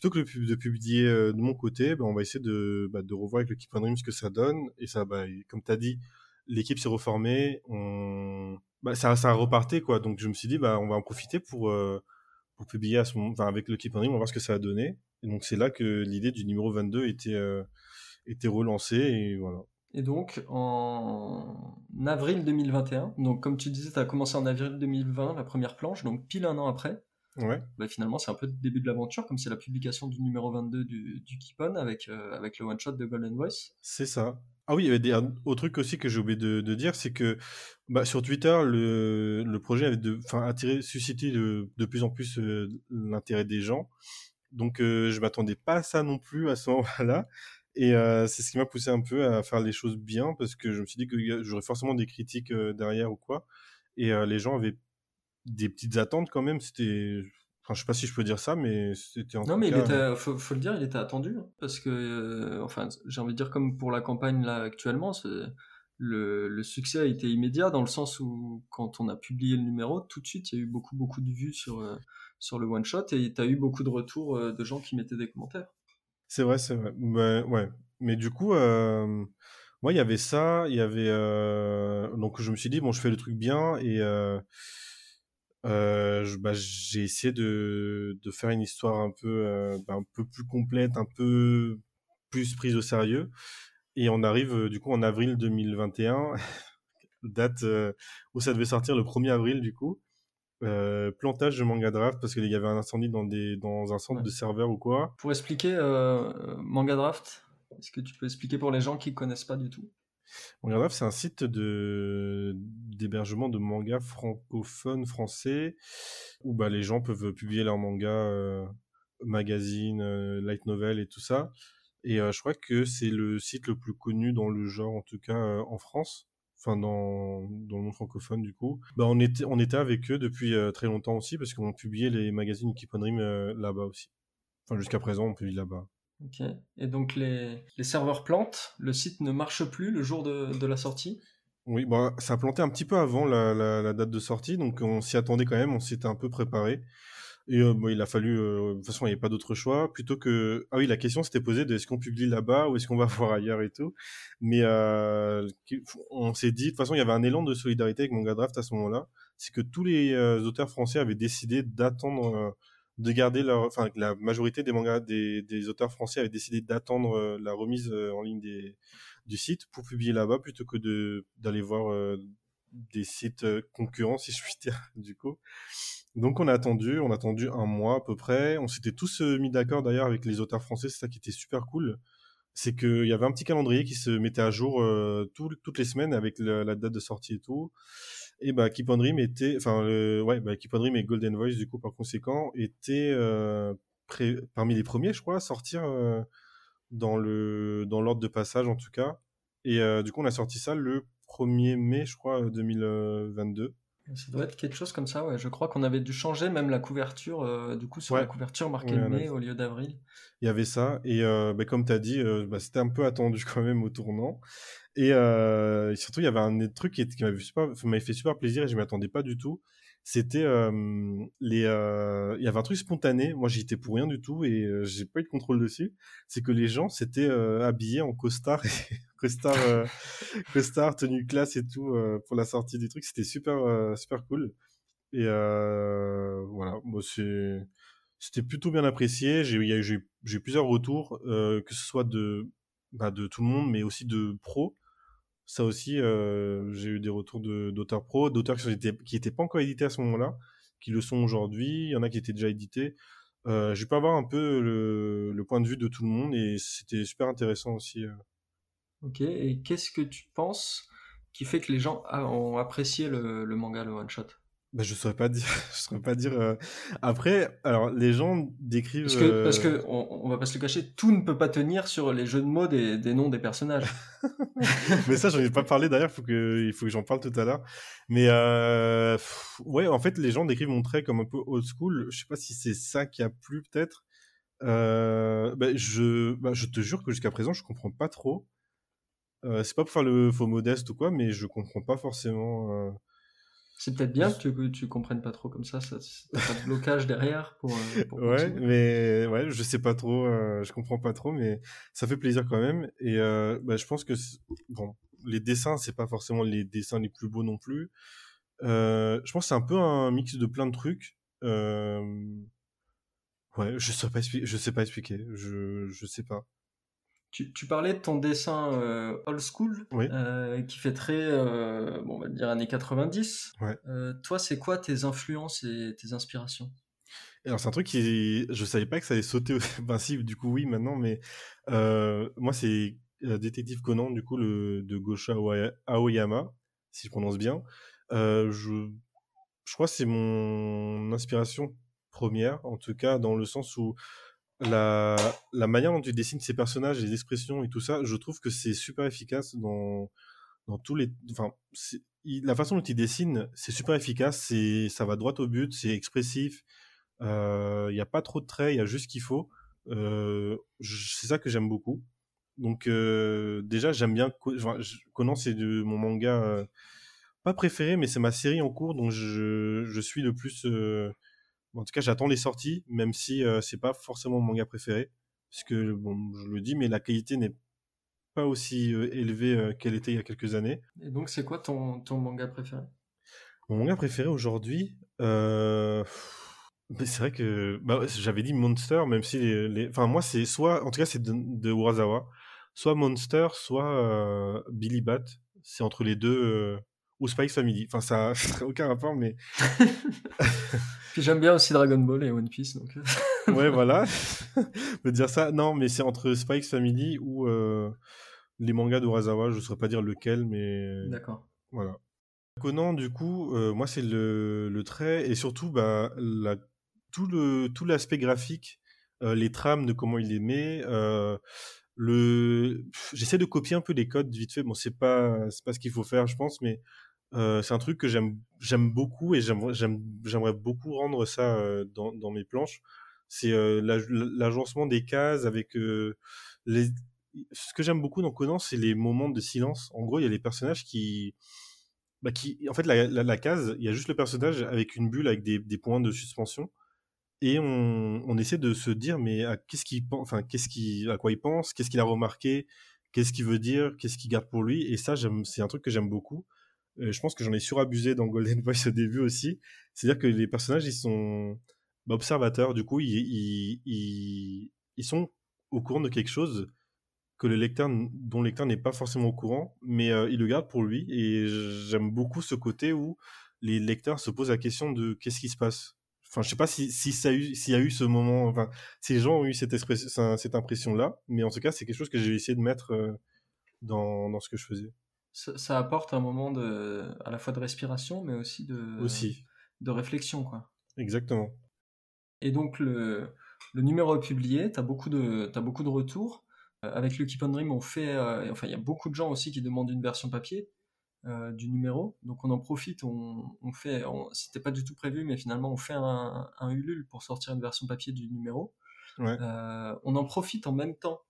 plutôt que de publier euh, de mon côté, bah, on va essayer de, bah, de revoir avec l'équipe Dream ce que ça donne. Et ça, bah, comme tu as dit, l'équipe s'est reformée, on... bah, ça, ça a reparté, quoi. Donc je me suis dit, bah, on va en profiter pour, euh, pour publier avec l'équipe Dream, on va voir ce que ça a donné. Et donc c'est là que l'idée du numéro 22 était, euh, était relancée, et voilà. Et donc, en avril 2021, donc comme tu disais, tu as commencé en avril 2020, la première planche, donc pile un an après, Ouais. Bah, finalement, c'est un peu le début de l'aventure, comme c'est la publication du numéro 22 du, du Keep On avec, euh, avec le one-shot de Golden Voice. C'est ça. Ah oui, il y avait des, un autre truc aussi que j'ai oublié de, de, dire, c'est que bah, sur Twitter, le, le projet avait de, attiré, suscité de, de, plus en plus euh, l'intérêt des gens. Donc euh, je m'attendais pas à ça non plus à ce moment-là. Et euh, c'est ce qui m'a poussé un peu à faire les choses bien, parce que je me suis dit que j'aurais forcément des critiques derrière ou quoi. Et les gens avaient des petites attentes quand même. C'était. Enfin, je sais pas si je peux dire ça, mais c'était en Non, mais il était, euh, faut, faut, le dire, il était attendu. Hein, parce que, euh, enfin, j'ai envie de dire, comme pour la campagne là actuellement, le, le, succès a été immédiat dans le sens où, quand on a publié le numéro, tout de suite, il y a eu beaucoup, beaucoup de vues sur, euh, sur le one shot et tu as eu beaucoup de retours de gens qui mettaient des commentaires. C'est vrai, c'est vrai. Bah, ouais. Mais du coup, moi, il y avait ça, il y avait. Donc, je me suis dit, bon, je fais le truc bien et euh, bah, j'ai essayé de, de, faire une histoire un peu, euh, bah, un peu plus complète, un peu plus prise au sérieux. Et on arrive euh, du coup en avril 2021, date où ça devait sortir le 1er avril du coup. Plantage de manga draft parce qu'il y avait un incendie dans, des, dans un centre de serveurs ou quoi. Pour expliquer manga draft, est-ce que tu peux expliquer pour les gens qui connaissent pas du tout? Manga c'est un site de d'hébergement de mangas francophones français où bah, les gens peuvent publier leurs mangas, euh, magazines, euh, light novel et tout ça. Et euh, je crois que c'est le site le plus connu dans le genre, en tout cas en France, enfin dans, dans le monde francophone du coup. Bah, on, était, on était avec eux depuis très longtemps aussi parce qu'on publiait les magazines Keep on Dream là-bas aussi. Enfin jusqu'à présent on publie là-bas. Ok. Et donc les, les, serveurs plantent, le site ne marche plus le jour de, de la sortie? Oui, bah, ça a planté un petit peu avant la, la, date de sortie, donc on s'y attendait quand même, on s'était un peu préparé. Et euh, il a fallu, euh, de toute façon, il n'y avait pas d'autre choix, plutôt que... Ah oui, la question s'était posée de est-ce qu'on publie là-bas ou est-ce qu'on va voir ailleurs et tout. Mais euh, on s'est dit, de toute façon, il y avait un élan de solidarité avec Manga Draft à ce moment-là. C'est que tous les auteurs français avaient décidé d'attendre de garder leur, enfin, la majorité des mangas des, des auteurs français avaient décidé d'attendre euh, la remise euh, en ligne des, du site pour publier là-bas plutôt que de d'aller voir euh, des sites concurrents, si je puis dire, du coup. Donc on a attendu, on a attendu un mois à peu près. On s'était tous mis d'accord d'ailleurs avec les auteurs français, c'est ça qui était super cool. C'est qu'il y avait un petit calendrier qui se mettait à jour toutes les semaines avec la date de sortie et tout. Et bah, Keep on Dream était, enfin, ouais, bah, Keep on Dream et Golden Voice, du coup, par conséquent, étaient parmi les premiers, je crois, à sortir dans le dans l'ordre de passage, en tout cas. Et du coup, on a sorti ça le 1er mai, je crois, 2022. Ça doit être quelque chose comme ça, ouais. Je crois qu'on avait dû changer même la couverture, euh, du coup, sur la couverture marquée mai au lieu d'avril. Il y avait ça, et euh, bah, comme tu as dit, euh, bah, c'était un peu attendu quand même au tournant. Et, surtout, il y avait un truc qui, qui m'avait fait super plaisir et je ne m'y attendais pas du tout c'était les il y avait un truc spontané. Moi j'y étais pour rien du tout et j'ai pas eu de contrôle dessus. C'est que les gens s'étaient habillés en costard costard costard tenue classe et tout pour la sortie du truc. C'était super super cool. Et voilà. Moi c'était plutôt bien apprécié. J'ai eu plusieurs retours que ce soit de bah, de tout le monde mais aussi de pros ça aussi, euh, j'ai eu des retours d'auteurs pro, d'auteurs qui n'étaient pas encore édités à ce moment-là, qui le sont aujourd'hui. Il y en a qui étaient déjà édités. Euh, j'ai pu avoir un peu le, point de vue de tout le monde et c'était super intéressant aussi. Euh. Ok, et qu'est-ce que tu penses qui fait que les gens ont apprécié le, le manga, le one-shot bah, je saurais pas dire. Je saurais pas dire. Euh, après, alors les gens décrivent. Parce que, parce que on, on, va pas se le cacher, tout ne peut pas tenir sur les jeux de mots des, des noms des personnages. Mais ça, j'en ai pas parlé d'ailleurs. Faut que, il faut que j'en parle tout à l'heure. Mais euh, ouais, en fait, les gens décrivent mon trait comme un peu old school. Je sais pas si c'est ça qui a plu peut-être. Euh, bah, je, bah, je te jure que jusqu'à présent, je comprends pas trop. Euh, c'est pas pour faire le faux modeste ou quoi, mais je comprends pas forcément. Euh, c'est peut-être bien que tu, tu comprennes pas trop comme ça, ça t'as pas de blocage derrière pour. Euh, ouais, mais ouais, je sais pas trop, euh, je comprends pas trop, mais ça fait plaisir quand même. Et euh, bah, je pense que bon, les dessins, c'est pas forcément les dessins les plus beaux non plus. je pense que c'est un peu un mix de plein de trucs. Ouais, je sais pas, je sais pas expliquer, je je sais pas. Tu, tu, parlais de ton dessin euh, old school, euh, qui fait très, euh, bon, on va dire années 90. toi, c'est quoi tes influences et tes inspirations? Alors, c'est un truc qui, je savais pas que ça allait sauter au principe, du coup, oui, maintenant, mais moi, c'est Détective Conan, du coup, le, de Gosha Aoyama, si je prononce bien. je, je crois que c'est mon inspiration première, en tout cas, dans le sens où la, la manière dont tu dessines ces personnages, les expressions et tout ça, je trouve que c'est super efficace dans, dans tous les. Enfin, la façon dont il dessine, c'est super efficace, ça va droit au but, c'est expressif. Il euh, n'y a pas trop de traits, il y a juste ce qu'il faut. Euh, c'est ça que j'aime beaucoup. Donc, euh, déjà, j'aime bien. Conan, c'est mon manga, euh, pas préféré, mais c'est ma série en cours, donc je, je suis le plus euh, en tout cas, j'attends les sorties, même si euh, c'est pas forcément mon manga préféré, parce que bon, je le dis, mais la qualité n'est pas aussi euh, élevée euh, qu'elle était il y a quelques années. Et donc, c'est quoi ton, ton manga préféré? Mon manga préféré aujourd'hui, c'est vrai que bah, j'avais dit Monster, même si les, enfin moi c'est soit, en tout cas c'est de, de Urasawa, soit Monster, soit Billy Bat. C'est entre les deux ou Spike Family. Enfin, ça n'a aucun rapport, mais. Puis j'aime bien aussi Dragon Ball et One Piece. Donc... Euh. ouais, voilà. Je dire ça. Non, mais c'est entre Spike Family ou euh, les mangas d'Urasawa. Je ne saurais pas dire lequel, mais. D'accord. Voilà. Conan, du coup, euh, moi, c'est le, le, trait et surtout bah, la, tout l'aspect tout l'aspect graphique, les trames de comment il les met. le... J'essaie de copier un peu les codes vite fait. Bon, c'est pas, pas ce qu'il faut faire, je pense, mais euh, c'est un truc que j'aime beaucoup et j'aimerais beaucoup rendre ça euh, dans, mes planches. C'est euh, l'agencement des cases avec les. Ce que j'aime beaucoup dans Conan, c'est les moments de silence. En gros, il y a les personnages qui, bah, en fait, la, case, il y a juste le personnage avec une bulle avec des, points de suspension et on, essaie de se dire mais qu'est-ce enfin à quoi il pense qu'est-ce qu'il a remarqué qu'est-ce qu'il veut dire qu'est-ce qu'il garde pour lui et ça c'est un truc que j'aime beaucoup euh, je pense que j'en ai surabusé dans Golden Voice au début aussi. C'est-à-dire que les personnages, ils sont observateurs. Du coup, ils, sont au courant de quelque chose que le lecteur, dont le lecteur n'est pas forcément au courant, mais euh, il le garde pour lui. Et j'aime beaucoup ce côté où les lecteurs se posent la question de qu'est-ce qui se passe. Enfin, je sais pas si, s'il y a eu ce moment, enfin, si les gens ont eu cette, impression-là, mais en tout cas, c'est quelque chose que j'ai essayé de mettre euh, dans ce que je faisais. Ça, apporte un moment de, à la fois de respiration, mais aussi de, aussi. de réflexion. Quoi. Exactement. Et donc, le, le numéro est publié, tu as, beaucoup de, as beaucoup de retours. Euh, avec le Keep on Dream, on fait, euh, enfin, il y a beaucoup de gens aussi qui demandent une version papier euh, du numéro. Donc, on en profite, on, on fait, c'était pas du tout prévu, mais finalement, on fait un, un, Ulule pour sortir une version papier du numéro. Ouais. on en profite en même temps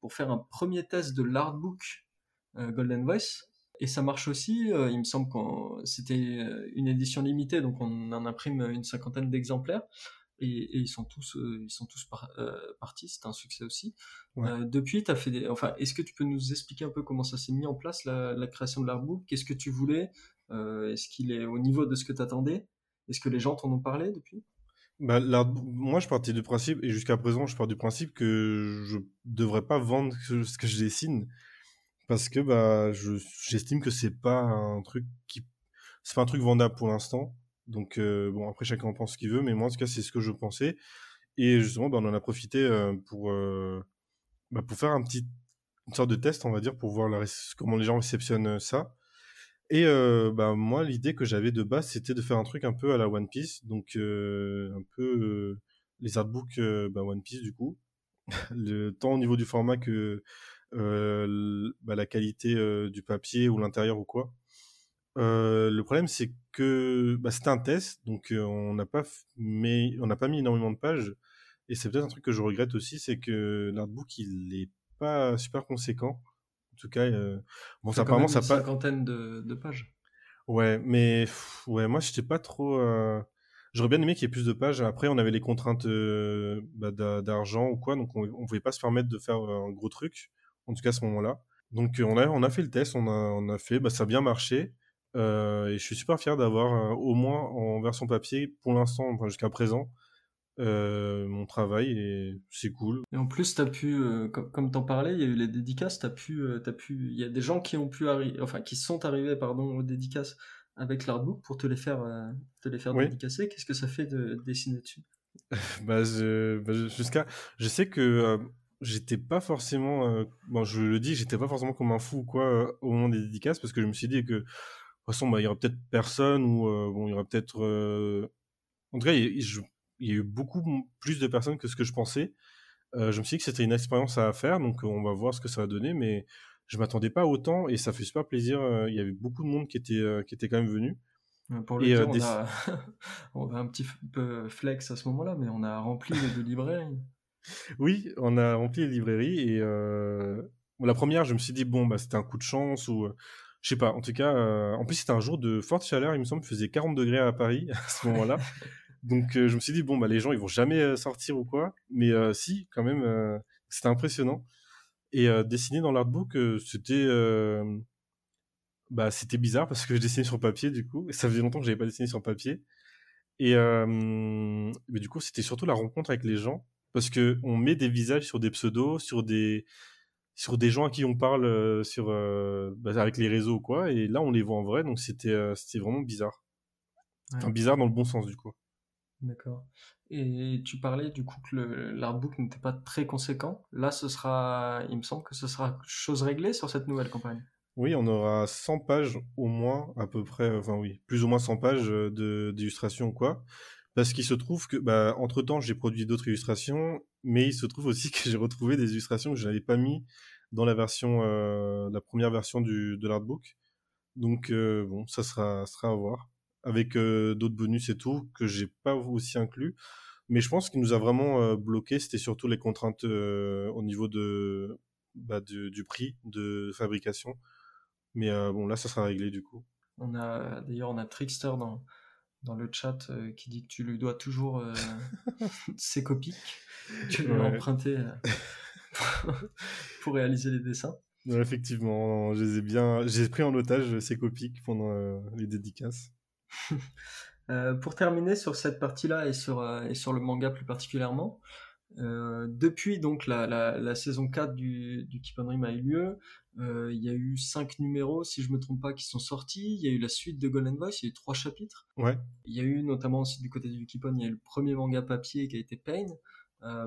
pour faire un premier test de l'artbook Golden Voice. Et ça marche aussi, il me semble que c'était une édition limitée, donc on en imprime une cinquantaine d'exemplaires et, ils sont tous, euh, ils sont tous euh, partis. C'est un succès aussi. Euh, depuis, as fait des... enfin, est-ce que tu peux nous expliquer un peu comment ça s'est mis en place la, création de l'artbook? Qu'est-ce que tu voulais? Est-ce qu'il est au niveau de ce que tu attendais Est-ce que les gens t'en ont parlé depuis? Bah, moi, je partais du principe, et jusqu'à présent, je pars du principe que je devrais pas vendre ce que je dessine, parce que bah, j'estime que c'est pas un truc qui, c'est pas un truc vendable pour l'instant. Donc, euh, bon, après, chacun en pense ce qu'il veut, mais moi, en tout cas, c'est ce que je pensais. Et justement, bah, on en a profité euh, pour, euh, bah, pour faire un petit, une sorte de test, on va dire, pour voir comment les gens réceptionnent ça. Et bah, moi, l'idée que j'avais de base, c'était de faire un truc un peu à la One Piece, donc un peu les artbooks bah, One Piece, du coup. le, tant au niveau du format que bah, la qualité du papier ou l'intérieur ou quoi. Euh, le problème, c'est que bah, c'était un test, donc euh, on n'a pas, mais on n'a pas mis énormément de pages. Et c'est peut-être un truc que je regrette aussi, c'est que l'artbook il est pas super conséquent. En tout cas, euh, bon, ça apparemment ça pas. Une cinquantaine de, de, pages. Ouais, mais ouais, moi j'étais pas trop. J'aurais bien aimé qu'il y ait plus de pages. Après, on avait les contraintes bah, d'argent ou quoi, donc on, on pouvait pas se permettre de faire un gros truc. En tout cas, à ce moment-là. Donc on a, on a fait le test, on a, on a fait, bah, ça a bien marché. Euh, et je suis super fier d'avoir euh, au moins en version papier pour l'instant, enfin, jusqu'à présent, euh, mon travail et c'est cool. Et en plus, as pu, comme, comme t'en parlais, il y a eu les dédicaces, t'as pu, as pu, il y a des gens qui ont pu arriver, enfin qui sont arrivés, pardon, aux dédicaces avec l'artbook pour te les faire, te les faire dédicacer. Qu'est-ce que ça fait de dessiner dessus? Bah, bah jusqu'à, je sais que j'étais pas forcément, bon, je le dis, j'étais pas forcément comme un fou quoi au moment des dédicaces parce que je me suis dit que toute façon, bah, il y aura peut-être personne ou euh, bon, il y aura peut-être. Euh, en tout cas, il y, a eu beaucoup plus de personnes que ce que je pensais. Euh, je me suis dit que c'était une expérience à faire, donc on va voir ce que ça va donner, mais je m'attendais pas autant et ça fait super plaisir. Il y avait beaucoup de monde qui était, qui était quand même venu. Pour le dire, on, a... on, a... un petit peu flex à ce moment-là, mais on a rempli les deux librairies. Oui, on a rempli les librairies et la première, je me suis dit bon bah c'était un coup de chance ou je sais pas, en tout cas, euh, en plus c'était un jour de forte chaleur, il me semble, il faisait 40 degrés à Paris à ce moment-là. Donc euh, je me suis dit, bon, bah, les gens, ils vont jamais euh, sortir ou quoi. Mais si, quand même, c'était impressionnant. Et dessiner dans l'artbook, c'était bah, c'était bizarre parce que je dessinais sur papier, du coup. Et ça faisait longtemps que j'avais pas dessiné sur papier. Et mais du coup, c'était surtout la rencontre avec les gens. Parce que on met des visages sur des pseudos, sur des, sur des gens à qui on parle euh, sur euh, bah, avec les réseaux quoi et là on les voit en vrai donc c'était euh, c'était vraiment bizarre. Enfin bizarre dans le bon sens du coup. D'accord. Et tu parlais du coup que l'artbook n'était pas très conséquent. Là ce sera il me semble que ce sera chose réglée sur cette nouvelle campagne. Oui on aura 100 pages au moins à peu près enfin oui plus ou moins 100 pages ou quoi parce qu'il se trouve que bah entre temps j'ai produit d'autres illustrations mais il se trouve aussi que j'ai retrouvé des illustrations que je n'avais pas mis dans la version, euh, la première version du, de l'artbook. Donc euh, bon, ça sera, sera à voir avec euh, d'autres bonus et tout que j'ai pas aussi inclus. Mais je pense qu'il nous a vraiment bloqué, c'était surtout les contraintes au niveau de bah, du, prix de fabrication. Mais bon, là, ça sera réglé du coup. On a d'ailleurs on a Trickster dans dans le chat qui dit que tu lui dois toujours ses copies. Tu lui as emprunté pour réaliser les dessins. effectivement, je les ai bien, j'ai pris en otage ces copies pendant euh, les dédicaces. Euh, pour terminer sur cette partie-là et sur, euh, et sur le manga plus particulièrement, depuis donc la, la, saison 4 du, du Keep on Dream a eu lieu, il y a eu 5 numéros, si je me trompe pas, qui sont sortis. Il y a eu la suite de Golden Voice, il y a eu 3 chapitres. Ouais. Il y a eu notamment aussi du côté du Keep on, il y a eu le premier manga papier qui a été Pain.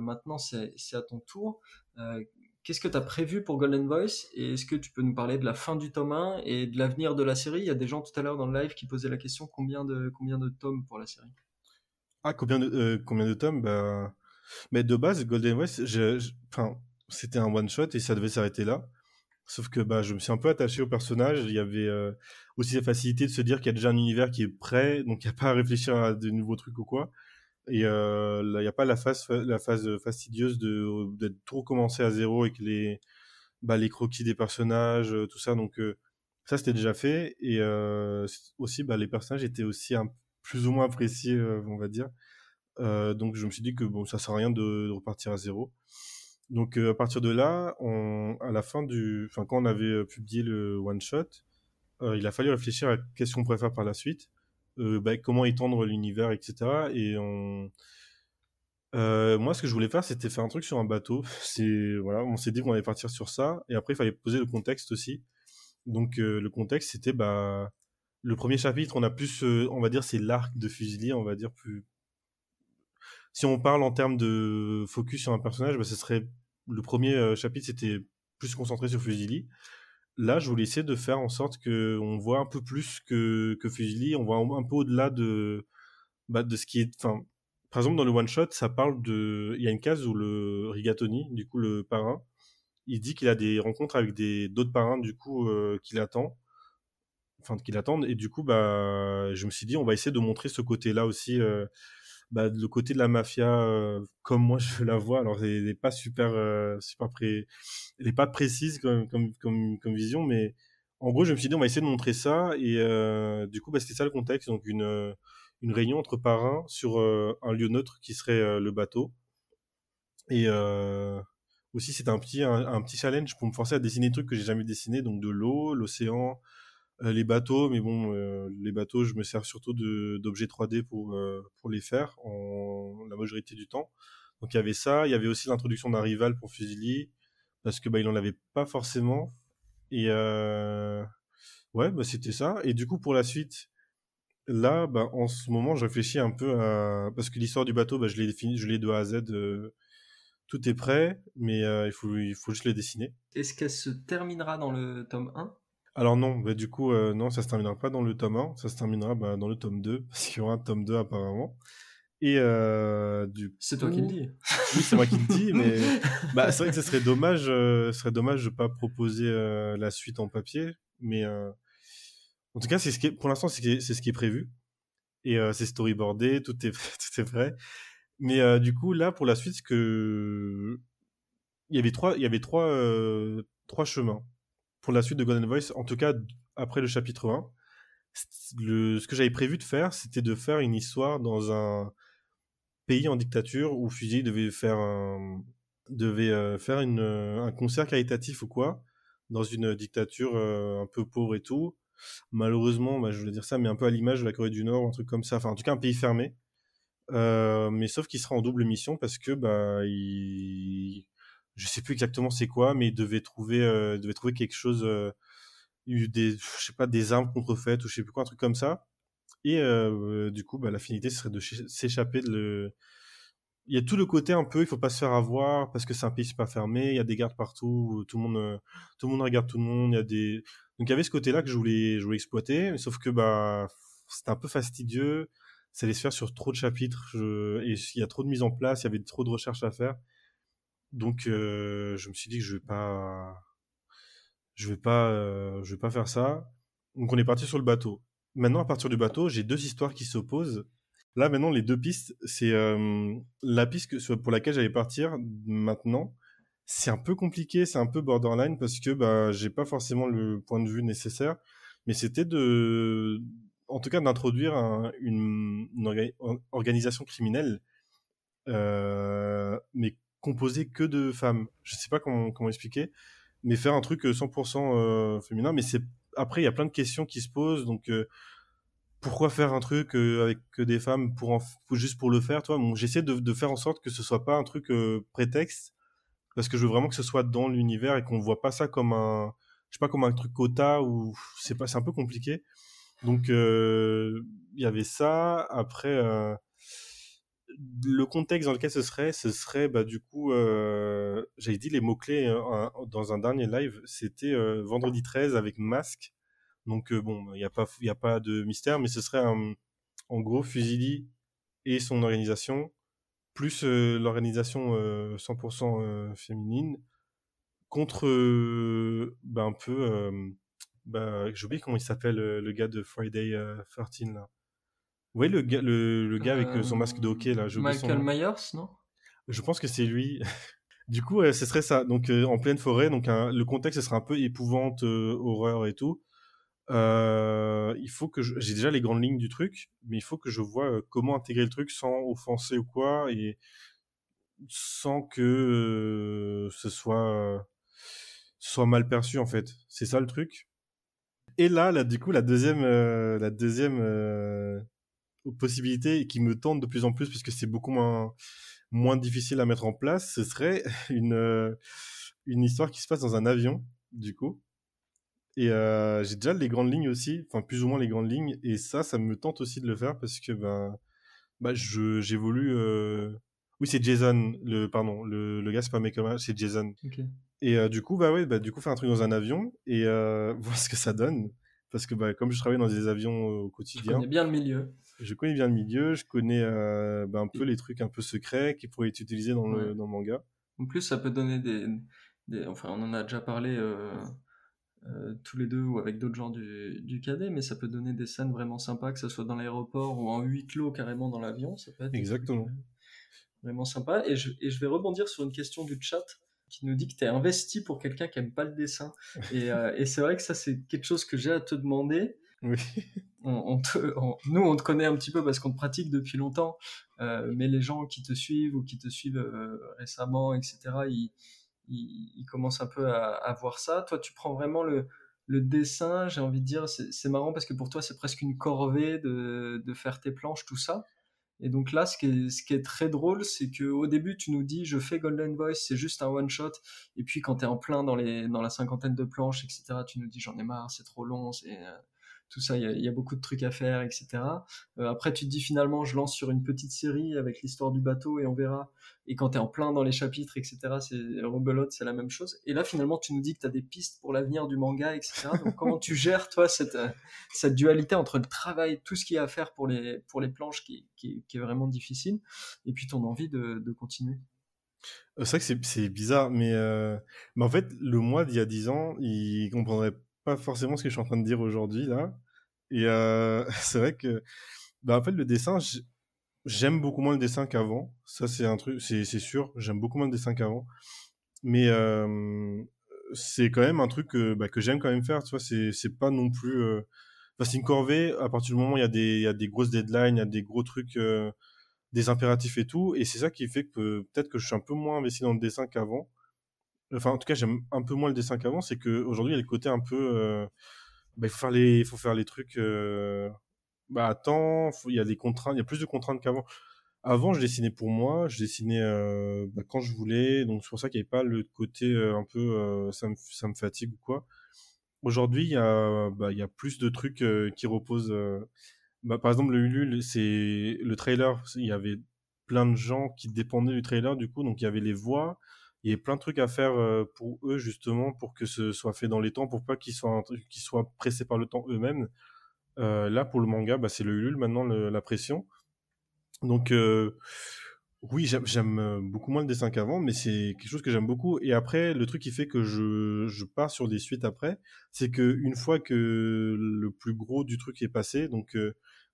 maintenant, c'est à ton tour. Euh, qu'est-ce que tu as prévu pour Golden Voice Et est-ce que tu peux nous parler de la fin du tome 1 et de l'avenir de la série? Il y a des gens tout à l'heure dans le live qui posaient la question combien de, combien de tomes pour la série? Ah, combien de, euh, combien de tomes? Bah... Mais de base, Golden Voice, c'était un one-shot et ça devait s'arrêter là. Sauf que bah, je me suis un peu attaché au personnage. Il y avait euh, aussi la facilité de se dire qu'il y a déjà un univers qui est prêt, donc il n'y a pas à réfléchir à de nouveaux trucs ou quoi. Et euh, il n'y a pas la phase, la phase fastidieuse d'être tout recommencé à zéro avec les, bah, les croquis des personnages, euh, tout ça. Donc ça, c'était déjà fait. Et aussi, bah, les personnages étaient aussi plus ou moins appréciés, on va dire. Donc je me suis dit que bon, ça sert à rien de repartir à zéro. Donc euh, à partir de là, à la fin du, enfin quand on avait euh, publié le one shot, euh, il a fallu réfléchir à qu'est-ce qu'on pourrait faire par la suite, bah, comment étendre l'univers, etc. Et on, moi, ce que je voulais faire, c'était faire un truc sur un bateau. C'est voilà, on s'est dit qu'on allait partir sur ça, et après il fallait poser le contexte aussi. Donc le contexte, c'était bah le premier chapitre, on a plus, on va dire, c'est l'arc de Fusilier, on va dire plus. Si on parle en termes de focus sur un personnage, bah, ce serait le premier euh, chapitre c'était plus concentré sur Fusili. Là, je voulais essayer de faire en sorte que on voit un peu plus que, que Fusili, on voit un, peu au-delà de, bah, de ce qui est. Enfin, par exemple, dans le one shot, ça parle de. Il y a une case où le Rigatoni, du coup le parrain, il dit qu'il a des rencontres avec des d'autres parrains, du coup, euh, qu'il attend, enfin qu'il attendent, et du coup, bah, je me suis dit, on va essayer de montrer ce côté-là aussi. Euh, bah, le côté de la mafia euh, comme moi je la vois alors elle n'est pas super euh, super pré... elle est pas précise comme, comme, comme, vision mais en gros je me suis dit on va essayer de montrer ça et euh, du coup bah, c'était ça le contexte donc une une réunion entre parrains sur un lieu neutre qui serait le bateau et aussi c'était un petit un, petit challenge pour me forcer à dessiner des trucs que j'ai jamais dessiné donc de l'eau l'océan les bateaux, mais bon, euh, les bateaux, je me sers surtout d'objets 3D pour, euh, pour les faire en la majorité du temps. Donc il y avait ça, il y avait aussi l'introduction d'un rival pour Fusili, parce que bah, il en avait pas forcément. Et ouais, bah, c'était ça. Et du coup, pour la suite, là, bah, en ce moment, je réfléchis un peu à. Parce que l'histoire du bateau, bah, je l'ai je de A à Z. Tout est prêt, mais il, faut, il faut juste les dessiner. Est-ce qu'elle se terminera dans le tome 1 alors non, bah, du coup, euh, non, ça se terminera pas dans le tome 1, ça se terminera bah, dans le tome 2, parce qu'il y aura un tome 2 apparemment. Et euh, du C'est toi qui le dis. Oui, c'est moi qui le dis, mais bah, c'est vrai que ce serait dommage, euh, ce serait dommage de pas proposer la suite en papier, mais en tout cas, c'est ce qui est... pour l'instant, c'est ce qui est prévu. Et c'est storyboardé, tout est, tout est vrai. Mais du coup, là, pour la suite, ce que il y avait trois, il y avait trois, trois chemins pour la suite de Golden Voice, en tout cas après le chapitre 1, le, ce que j'avais prévu de faire, c'était de faire une histoire dans un pays en dictature où Fusey devait faire un, devait euh, faire une, un concert caritatif ou quoi, dans une dictature euh, un peu pauvre et tout. Malheureusement, bah, je voulais dire ça, mais un peu à l'image de la Corée du Nord, un truc comme ça. Enfin, en tout cas, un pays fermé. Euh, mais sauf qu'il sera en double mission parce que bah il je sais plus exactement c'est quoi, mais il devait trouver, euh, devait trouver quelque chose, euh, des, je sais pas, des armes contrefaites ou je sais plus quoi, un truc comme ça. Et euh, du coup, bah, la finalité serait de s'échapper de le. Il y a tout le côté un peu, il faut pas se faire avoir parce que c'est un pays super fermé, il y a des gardes partout, tout le monde, euh, tout le monde regarde tout le monde, il y a des. Donc il y avait ce côté-là que je voulais, je voulais exploiter, sauf que bah c'était un peu fastidieux, ça allait se faire sur trop de chapitres, je... et il y a trop de mise en place, il y avait trop de recherches à faire. Donc euh, je me suis dit que je vais pas, je vais pas, euh, je vais pas faire ça. Donc on est parti sur le bateau. Maintenant à partir du bateau, j'ai deux histoires qui s'opposent. Là maintenant les deux pistes, c'est euh, la piste pour laquelle j'allais partir maintenant. C'est un peu compliqué, c'est un peu borderline parce que bah j'ai pas forcément le point de vue nécessaire, mais c'était de, en tout cas d'introduire une, organisation criminelle, mais composé que de femmes. Je sais pas comment, comment expliquer, mais faire un truc 100% euh, euh, féminin. Mais c'est après, il y a plein de questions qui se posent. Donc, euh, pourquoi faire un truc avec des femmes pour, juste pour le faire, toi J'essaie de, de, faire en sorte que ce soit pas un truc prétexte, parce que je veux vraiment que ce soit dans l'univers et qu'on voit pas ça comme un, je sais pas, comme un truc quota ou c'est pas, c'est un peu compliqué. Donc, il y avait ça. Après le contexte dans lequel ce serait, ce serait bah, du coup, euh, j'avais dit les mots-clés hein, dans un dernier live, c'était euh, vendredi 13 avec masque. Donc bon, il n'y a, pas, a pas de mystère, mais ce serait en gros Fusili et son organisation, plus l'organisation 100% féminine, contre bah, un peu, bah, j'oublie comment il s'appelle le gars de Friday 13 là. Oui, le gars, le, gars avec son masque de hockey là. Michael Myers, non? Je pense que c'est lui. du coup, ce serait ça. Donc en pleine forêt, donc le contexte ce serait un peu épouvante, horreur et tout. il faut que j'ai déjà les grandes lignes du truc, mais il faut que je vois comment intégrer le truc sans offenser ou quoi et sans que ce soit soit mal perçu en fait. C'est ça le truc? Et là, là du coup, la deuxième, la deuxième possibilité qui me tente de plus en plus, puisque c'est beaucoup moins, moins difficile à mettre en place, ce serait une, euh, une histoire qui se passe dans un avion, du coup. Et euh, j'ai déjà les grandes lignes aussi, enfin plus ou moins les grandes lignes, et ça, ça me tente aussi de le faire parce que ben, bah, j'évolue. Euh... Oui, c'est Jason, le, pardon, le, le gars, c'est pas Maker, c'est Jason. Et euh, du coup, bah ouais, bah, du coup, faire un truc dans un avion et voir ce que ça donne. Parce que bah, comme je travaille dans des avions au quotidien. Je connais bien le milieu je connais bien le milieu, je connais euh, ben, un peu les trucs un peu secrets qui pourraient être utilisés dans, le, dans le manga. En plus, ça peut donner des, des Enfin, on en a déjà parlé euh, euh, tous les deux ou avec d'autres gens du, du cadet, mais ça peut donner des scènes vraiment sympas, que ce soit dans l'aéroport ou en huis clos carrément dans l'avion. Ça peut être Exactement. vraiment sympa. Et je, et je vais rebondir sur une question du chat qui nous dit que tu es investi pour quelqu'un qui aime pas le dessin. Et, et c'est vrai que ça, c'est quelque chose que j'ai à te demander. Oui. On, nous, on te connaît un petit peu parce qu'on te pratique depuis longtemps, euh, mais les gens qui te suivent ou qui te suivent euh, récemment, etc., ils, ils, commencent un peu à, voir ça. Toi, tu prends vraiment le, le dessin, j'ai envie de dire, c'est marrant parce que pour toi, c'est presque une corvée de, de, faire tes planches, tout ça. Et donc là, ce qui est, ce qui est très drôle, c'est qu'au début, tu nous dis, je fais Golden Voice, c'est juste un one-shot. Et puis, quand tu es en plein dans, les, dans la cinquantaine de planches, etc., tu nous dis, j'en ai marre, c'est trop long, c'est tout ça, il y, a beaucoup de trucs à faire, etc. Euh, après, tu te dis finalement, je lance sur une petite série avec l'histoire du bateau et on verra. Et quand tu es en plein dans les chapitres, etc., c'est rebelote, c'est la même chose. Et là, finalement, tu nous dis que tu as des pistes pour l'avenir du manga, etc. Donc, comment tu gères, toi, cette, euh, cette dualité entre le travail, tout ce qu'il y a à faire pour les, pour les planches qui, qui, est vraiment difficile, et puis ton envie de, de continuer? Euh, c'est vrai que c'est bizarre, mais, mais en fait, le mois d'il y a 10 ans, il comprendrait pas forcément ce que je suis en train de dire aujourd'hui, là. Et euh, c'est vrai que, bah, en fait, le dessin, j'aime beaucoup moins le dessin qu'avant. Ça, c'est un truc, c'est sûr. J'aime beaucoup moins le dessin qu'avant. Mais c'est quand même un truc que, bah, que j'aime quand même faire. Tu vois, c'est pas non plus. Euh... c'est une corvée. À partir du moment où il y a des, grosses deadlines, il y a des gros trucs, euh, des impératifs et tout. Et c'est ça qui fait que peut-être que je suis un peu moins investi dans le dessin qu'avant enfin en tout cas j'aime un peu moins le dessin qu'avant, c'est qu'aujourd'hui il y a le côté un peu, bah, il faut faire les, il faut faire les trucs, euh, bah attends, il y a des contraintes, il y a plus de contraintes qu'avant. Avant je dessinais pour moi, je dessinais euh, bah, quand je voulais, donc c'est pour ça qu'il n'y avait pas le côté un peu ça me, ça me fatigue ou quoi. Aujourd'hui il y a, bah, il y a plus de trucs qui reposent. Bah, par exemple le Ulule, c'est le trailer, il y avait plein de gens qui dépendaient du trailer du coup, donc il y avait les voix il y a plein de trucs à faire euh, pour eux justement pour que ce soit fait dans les temps pour pas qu'ils soient soient pressés par le temps eux-mêmes. Euh, là pour le manga bah, c'est le Ulule maintenant la pression. Donc euh, oui j'aime beaucoup moins le dessin qu'avant mais c'est quelque chose que j'aime beaucoup. Et après le truc qui fait que je, je pars sur des suites après c'est que une fois que le plus gros du truc est passé donc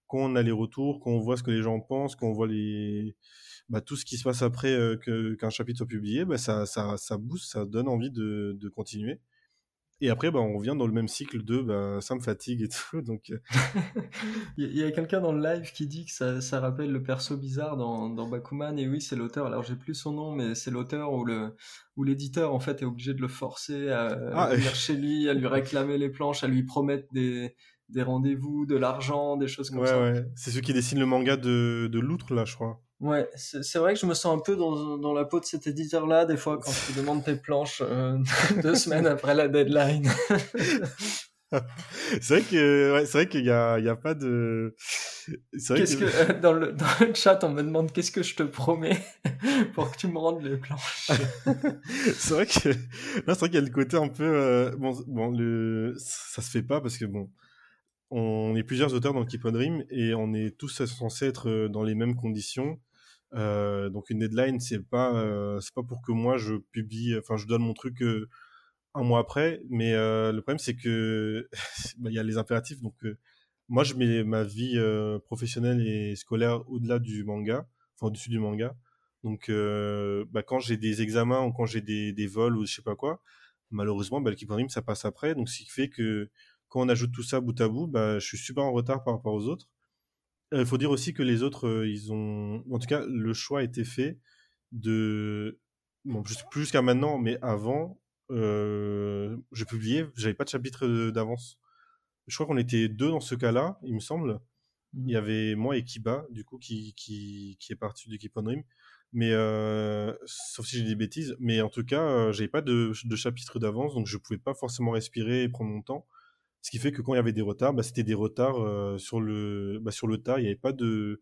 quand on a les retours quand on voit ce que les gens pensent quand on voit les bah, tout ce qui se passe après euh, qu'un chapitre soit publié, bah, ça, ça, ça booste, ça donne envie de, de continuer. Et après, bah, on revient dans le même cycle de bah, ça me fatigue et tout. Donc... Euh. Il y a quelqu'un dans le live qui dit que ça, ça rappelle le perso bizarre dans, dans Bakuman. Et oui, c'est l'auteur. Alors, j'ai plus son nom, mais c'est l'auteur où le où l'éditeur en fait est obligé de le forcer à, ah, venir chez lui, à lui réclamer les planches, à lui promettre des, des rendez-vous, de l'argent, des choses comme ça. Ouais, c'est ceux qui dessinent le manga de, de l'outre, là, je crois. Ouais, c'est vrai que je me sens un peu dans, dans la peau de cet éditeur-là, des fois, quand tu demandes tes planches euh, deux semaines après la deadline. c'est vrai que ouais, c'est vrai qu'il y a, il y a pas de. Qu'est-ce que, euh, dans, le, dans le chat on me demande qu'est-ce que je te promets pour que tu me rendes les planches? c'est vrai que là c'est vrai qu'il y a le côté un peu euh, bon bon le ça se fait pas parce que bon on est plusieurs auteurs dans Keep on Dream et on est tous censés être euh, dans les mêmes conditions. Euh, donc une deadline c'est pas euh, c'est pas pour que moi je publie enfin je donne mon truc un mois après, mais euh, le problème c'est que bah, il y a les impératifs. Donc euh, moi je mets ma vie euh, professionnelle et scolaire au-delà du manga, enfin au-dessus du manga. Donc bah, quand j'ai des examens ou quand j'ai des, des, vols ou je sais pas quoi, malheureusement bah, le Keep ça passe après. Donc ce qui fait que quand on ajoute tout ça bout à bout, bah, je suis super en retard par rapport aux autres. Il faut dire aussi que les autres, ils ont, en tout cas, le choix a été fait de, bon, plus jusqu'à maintenant, mais avant, euh, je publiais, j'avais pas de chapitre d'avance. Je crois qu'on était deux dans ce cas-là, il me semble. Il y mmh. avait moi et Kiba, du coup, qui, qui, qui est parti du Keep on Dream. Mais, euh, sauf si j'ai des bêtises. Mais en tout cas, euh, j'avais pas de, de chapitre d'avance, donc je pouvais pas forcément respirer et prendre mon temps. Ce qui fait que quand il y avait des retards, bah, c'était des retards euh, sur, le, bah, sur le tas. Il n'y avait pas de,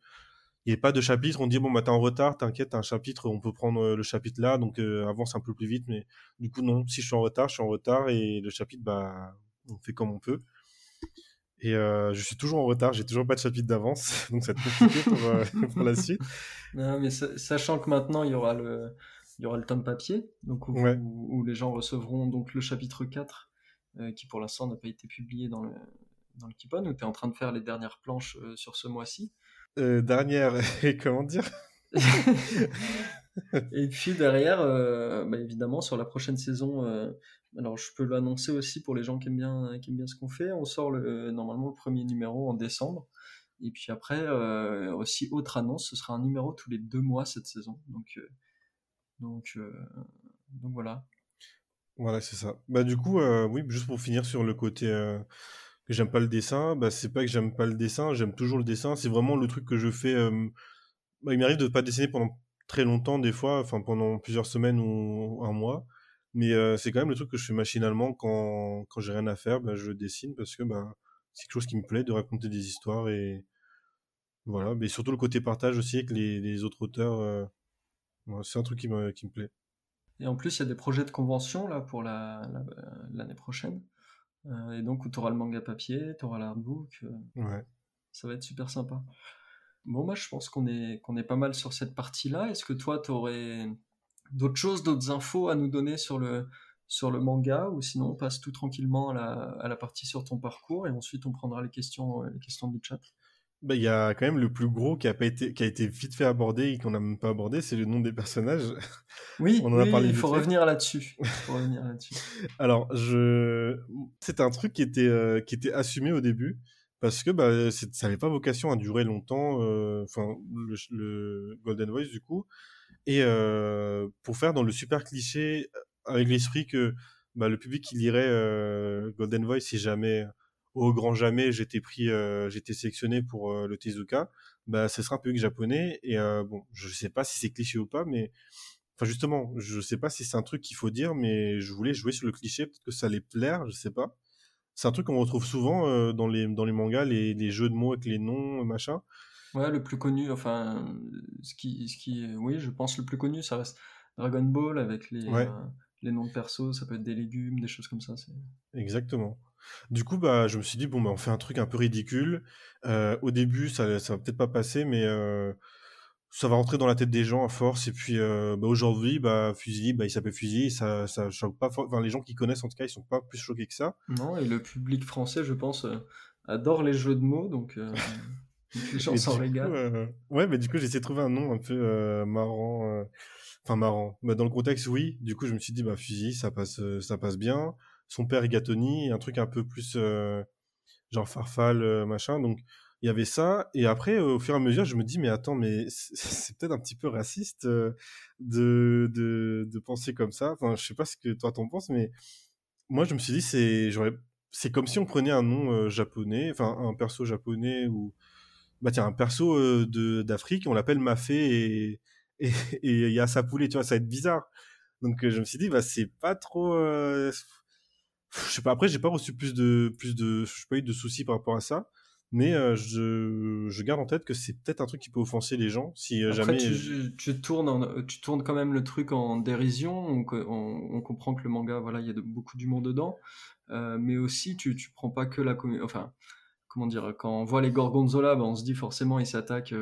il n'y avait pas de chapitre. On dit, bon, bah, t'es en retard, t'inquiète, un chapitre, on peut prendre euh, le chapitre là, donc euh, avance un peu plus vite. Mais du coup, non, si je suis en retard, je suis en retard et le chapitre, bah, on fait comme on peut. Et euh, je suis toujours en retard, j'ai toujours pas de chapitre d'avance, donc ça être compliqué pour, pour, la suite. Non, mais sachant que maintenant il y aura le, il y aura le tome papier, donc où, où, les gens recevront donc le chapitre 4, qui pour l'instant n'a pas été publié dans le, dans le Kipon, où tu es en train de faire les dernières planches sur ce mois-ci. Euh, dernière, et comment dire? Et puis derrière, euh, bah, évidemment, sur la prochaine saison, euh, alors je peux l'annoncer aussi pour les gens qui aiment bien, qui aiment bien ce qu'on fait, on sort le, normalement le premier numéro en décembre. Et puis après, aussi, autre annonce, ce sera un numéro tous les deux mois cette saison. Donc, donc, donc voilà. Voilà, c'est ça. Bah, du coup, oui, juste pour finir sur le côté que j'aime pas le dessin, bah c'est pas que j'aime pas le dessin, j'aime toujours le dessin. C'est vraiment le truc que je fais. Euh, bah, il m'arrive de pas dessiner pendant très longtemps des fois, enfin pendant plusieurs semaines ou un mois. Mais euh, c'est quand même le truc que je fais machinalement quand, j'ai rien à faire, bah, je dessine parce que bah, c'est quelque chose qui me plaît de raconter des histoires et voilà. Mais surtout le côté partage aussi avec les, les autres auteurs, euh, c'est un truc qui me, qui me plaît. Et en plus, il y a des projets de convention là pour l'année la, l'année prochaine. Euh, et donc, tu auras le manga papier, tu auras l'artbook. Euh, ouais. Ça va être super sympa. Bon, moi, je pense qu'on est, qu'on est pas mal sur cette partie-là. Est-ce que toi, tu aurais d'autres choses, d'autres infos à nous donner sur le, sur le manga? Ou sinon on passe tout tranquillement à la, à la partie sur ton parcours et ensuite on prendra les questions, les questions du chat bah, il y a quand même le plus gros qui a pas été, qui a été vite fait abordé et qu'on n'a même pas abordé, c'est le nom des personnages. Oui, on en a parlé il faut revenir là-dessus. Alors, je, c'est un truc qui était, euh, qui était assumé au début parce que bah, ça n'avait pas vocation à durer longtemps, euh, le, Golden Voice du coup, et euh, pour faire dans le super cliché avec l'esprit que bah, le public qui lirait Golden Voice si jamais au grand jamais j'étais pris, euh, j'étais sélectionné pour euh, le Tezuka, bah ce sera un public japonais et euh, bon, je sais pas si c'est cliché ou pas, mais enfin justement, je sais pas si c'est un truc qu'il faut dire, mais je voulais jouer sur le cliché, peut-être que ça allait plaire, je sais pas. C'est un truc qu'on retrouve souvent dans les dans les mangas, les, les, jeux de mots avec les noms, machin. Ouais, le plus connu, enfin, ce qui, ce qui, oui, je pense le plus connu, ça reste Dragon Ball avec les, les noms de persos, ça peut être des légumes, des choses comme ça. Exactement. Du coup, bah, je me suis dit, bon, bah, on fait un truc un peu ridicule. Euh, au début, ça, ça va peut-être pas passer, mais euh, ça va rentrer dans la tête des gens à force. Et puis, euh, bah, aujourd'hui, bah, Fusil, bah, il s'appelle Fusil, ça, ça choque pas. Enfin, les gens qui connaissent, en tout cas, ils sont pas plus choqués que ça. Non, et le public français, je pense, adore les jeux de mots, donc les gens s'en régalent. ouais, mais du coup, j'ai essayé de trouver un nom un peu marrant. Enfin, marrant. Bah, dans le contexte, oui. Du coup, je me suis dit, bah, Fusil, ça passe, ça passe bien son père est Gatoni, un truc un peu plus euh, genre farfal, euh, machin. Donc il y avait ça. Et après, au fur et à mesure, je me dis, mais attends, mais c'est peut-être un petit peu raciste euh, de, de, penser comme ça. Enfin, je sais pas ce que toi t'en penses, mais moi, je me suis dit, c'est c'est comme si on prenait un nom japonais, enfin un perso japonais ou bah tiens un perso de d'Afrique, on l'appelle Mafé et et il y a sa poulet, tu vois, ça va être bizarre. Donc je me suis dit, bah c'est pas trop je sais pas. Après, j'ai pas reçu plus de, plus de, je pas eu de soucis par rapport à ça. Mais euh, je, je, garde en tête que c'est peut-être un truc qui peut offenser les gens si euh, jamais. Tu, tu, tournes tu tournes quand même le truc en dérision. On, on, comprend que le manga, voilà, il y a de, beaucoup d'humour dedans. Euh, mais aussi, tu, tu prends pas que la Enfin, comment dire Quand on voit les Gorgonzola, ben, on se dit forcément ils s'attaquent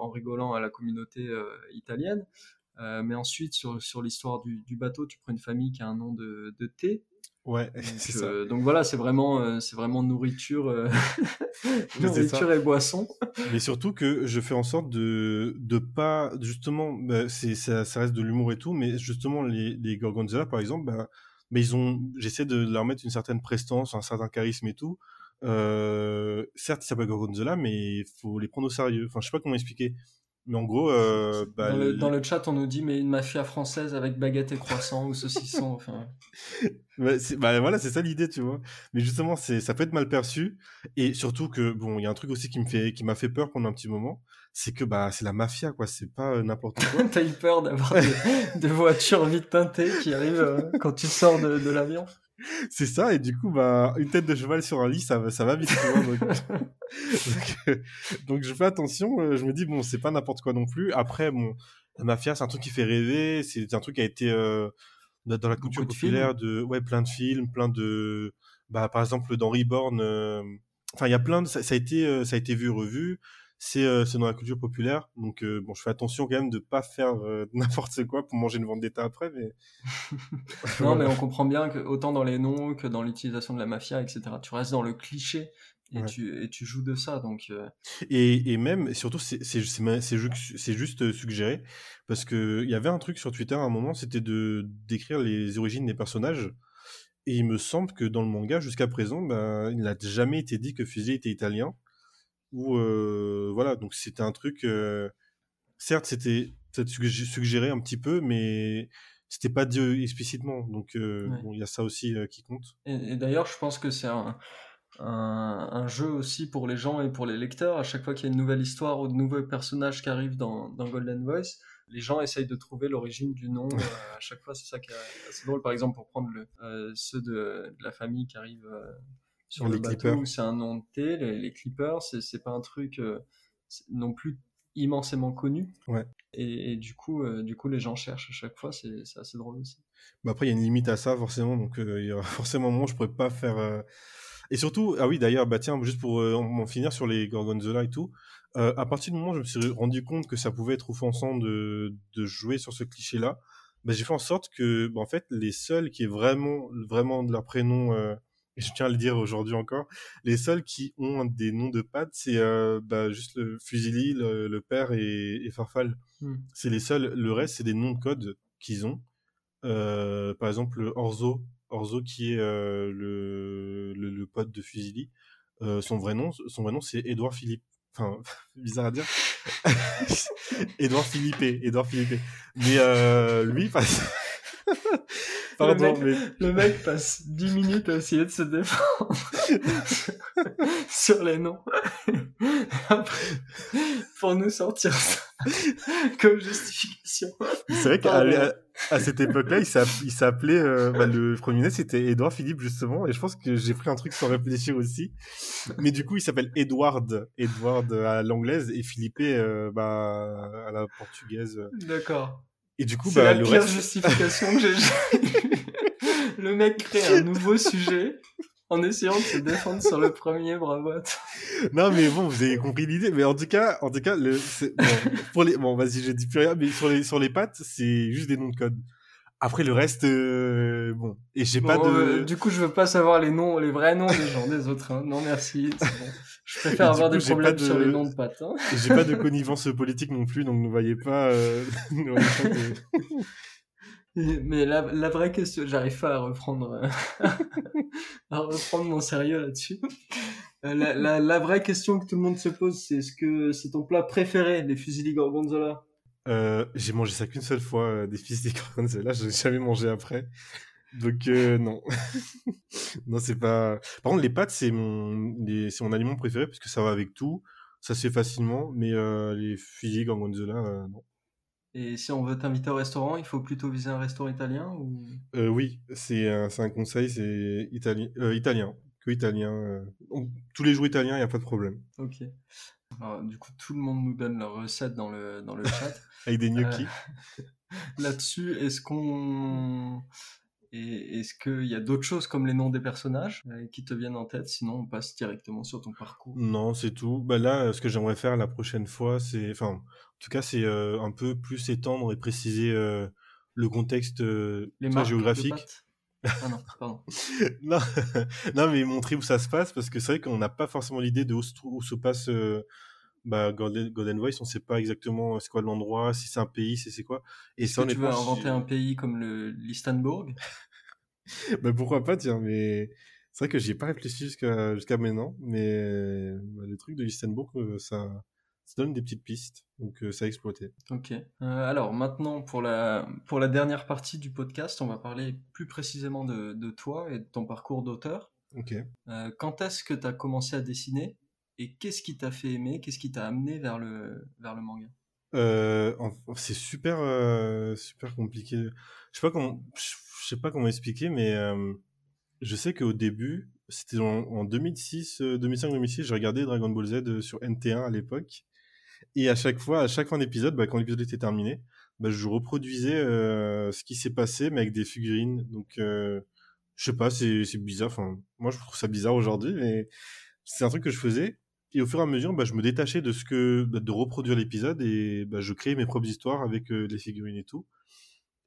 en rigolant à la communauté italienne. Mais ensuite, sur, sur l'histoire du, du, bateau, tu prends une famille qui a un nom de, de thé. Ouais, ça. Euh, donc voilà, c'est vraiment, euh, c'est vraiment nourriture, euh, nourriture et boisson. Mais surtout que je fais en sorte de de pas justement, bah, c'est ça, ça, reste de l'humour et tout, mais justement les les Gorgonzola par exemple, bah, mais ils ont, j'essaie de leur mettre une certaine prestance, un certain charisme et tout. certes, ils s'appellent Gorgonzola, mais il faut les prendre au sérieux. Enfin, je sais pas comment expliquer. Mais en gros, euh, bah, dans, le, dans, le, chat, on nous dit mais une mafia française avec baguette et croissant ou saucisson. Enfin. bah, bah, voilà, c'est ça l'idée, tu vois. Mais justement, c'est ça peut être mal perçu et surtout que bon, il y a un truc aussi qui me fait qui m'a fait peur pendant un petit moment, c'est que bah c'est la mafia quoi, c'est pas euh, n'importe quoi. T'as eu peur d'avoir des, des, voitures vite teintées qui arrivent euh, quand tu sors de, de l'avion? C'est ça, et du coup, bah, une tête de cheval sur un lit, ça, ça va vite. donc, je fais attention, euh, je me dis, bon, c'est pas n'importe quoi non plus. Après, bon, la mafia, c'est un truc qui fait rêver, c'est un truc qui a été euh, dans la culture populaire de, ouais, plein de films, plein de, bah, par exemple, dans Reborn, euh, enfin, il y a plein de, ça, a été, ça a été vu, revu c'est c'est dans la culture populaire. Donc bon je fais attention quand même de pas faire n'importe quoi pour manger une vendetta après mais non mais on comprend bien que autant dans les noms que dans l'utilisation de la mafia etc tu restes dans le cliché et, tu, et tu joues de ça donc et, et même et surtout c'est juste suggéré parce que il y avait un truc sur Twitter à un moment c'était de d'écrire les origines des personnages. Et il me semble que dans le manga jusqu'à présent ben il n'a jamais été dit que Fusée était italien où euh, voilà donc c'était un truc euh, certes c'était peut-être suggéré un petit peu mais c'était pas dit explicitement. Donc euh, il y a ça aussi qui compte. Et, d'ailleurs je pense que c'est un, un, jeu aussi pour les gens et pour les lecteurs. À chaque fois qu'il y a une nouvelle histoire ou de nouveaux personnages qui arrivent dans, dans Golden Voice les gens essayent de trouver l'origine du nom à chaque fois. C'est ça qui est assez drôle. Par exemple pour prendre le, ceux de, de, la famille qui arrivent sur les le bateau c'est un nom de thé. Les, les clippers, c'est pas un truc euh, non plus immensément connu. Ouais. Et, du coup, euh, du coup, les gens cherchent à chaque fois. C'est assez drôle aussi. Bah après, il y a une limite à ça forcément. Donc euh, il y aura forcément un moment où je pourrais pas faire. Et surtout, ah oui, d'ailleurs, bah tiens, juste pour en finir sur les Gorgonzola et tout. à partir du moment où je me suis rendu compte que ça pouvait être offensant de, de jouer sur ce cliché-là, bah, j'ai fait en sorte que, bah, en fait, les seuls qui aient vraiment, vraiment de leur prénom je tiens à le dire aujourd'hui encore, les seuls qui ont des noms de pattes, c'est euh, bah, juste le Fusili, le, père et, et Farfal. Hmm. C'est les seuls. Le reste, c'est des noms de code qu'ils ont. Euh, par exemple, Orzo, Orzo qui est euh, le, le, pote de Fusili. son vrai nom, son vrai nom, c'est Édouard Philippe. Enfin, bizarre à dire. Édouard Philippe, Édouard Philippe. Mais lui, Pardon, le, mec, mais... le mec passe 10 minutes à essayer de se défendre sur les noms. Après, pour nous sortir ça comme justification. C'est vrai qu'à à, cette époque-là, il s'appelait, euh, bah, le premier ministre c'était Edouard Philippe justement, et je pense que j'ai pris un truc sans réfléchir aussi. Mais du coup, il s'appelle Edward, Edward à l'anglaise et Philippe euh, bah, à la portugaise. D'accord. Et du coup, c'est bah, la pire justification que j'ai Le mec crée un nouveau sujet en essayant de se défendre sur le premier, bravo. non, mais bon, vous avez compris l'idée. Mais en tout cas, en tout cas, le, bon, pour les, bon, vas-y, j'ai dit plus rien, mais sur les, sur les pattes, c'est juste des noms de code. Après le reste, euh, bon, et j'ai pas de. Euh, du coup, je veux pas savoir les noms, les vrais noms des gens, des autres. Hein. Non, merci. Bon. Je préfère avoir des problèmes sur les noms de pattes. Hein. J'ai pas de connivence politique non plus, donc ne voyez pas. Euh... Mais la, la, vraie question, j'arrive pas à reprendre, à reprendre mon sérieux là-dessus. La, la, la, vraie question que tout le monde se pose, c'est est-ce que c'est ton plat préféré, les fusils gorgonzola? Euh, j'ai mangé ça qu'une seule fois, euh, des des là je n'ai jamais mangé après. Donc euh, non. non, c'est pas... Par contre, les pâtes, c'est mon... c'est mon aliment préféré parce que ça va avec tout, ça se fait facilement, mais euh, les fusils gorgonzola, euh, non. Et si on veut t'inviter au restaurant, il faut plutôt viser un restaurant italien ou... Euh, oui, c'est un, un, conseil, c'est italien, euh, italien, que italien. Euh, tous les jours italiens, il n'y a pas de problème. Ok. Alors, du coup, tout le monde nous donne leur recette dans le, dans le chat. Avec des gnocchis. Là-dessus, est-ce qu'on et est-ce qu'il y a d'autres choses comme les noms des personnages euh, qui te viennent en tête Sinon, on passe directement sur ton parcours? Non, c'est tout. Bah là, ce que j'aimerais faire la prochaine fois, c'est, enfin, en tout cas, c'est euh, un peu plus étendre et préciser euh, le contexte les géographique. ah non, pardon. non, non, mais montrer où ça se passe parce que c'est vrai qu'on n'a pas forcément l'idée de où, se passe bah, Golden, Golden, Voice, on sait pas exactement c'est quoi l'endroit, si c'est un pays, si c'est quoi. Et ça, tu veux inventer un pays comme l'Istanbul? Bah, pourquoi pas, tiens, mais c'est vrai que j'y ai pas réfléchi jusqu'à jusqu'à maintenant, mais bah, le truc de l'Istanbul, euh, ça, ça donne des petites pistes, donc euh, ça a exploité. Ok. Euh, alors maintenant, pour la, pour la dernière partie du podcast, on va parler plus précisément de, de toi et de ton parcours d'auteur. Ok. quand est-ce que tu as commencé à dessiner? Et qu'est-ce qui t'a fait aimer Qu'est-ce qui t'a amené vers le, vers le manga? Euh, C'est super, euh, super compliqué. Je sais sais pas comment expliquer, mais euh, je sais qu'au début, c'était en, 2006, 2005, 2006, j'ai regardé Dragon Ball Z sur NT1 à l'époque. Et à chaque fois, à chaque fin d'épisode, bah, quand l'épisode était terminé, bah, je reproduisais ce qui s'est passé, mais avec des figurines. Donc, je sais pas, c'est bizarre. Enfin, moi, je trouve ça bizarre aujourd'hui, mais c'est un truc que je faisais. Et au fur et à mesure, bah, je me détachais de ce que bah, de reproduire l'épisode et bah, je créais mes propres histoires avec euh, les figurines et tout.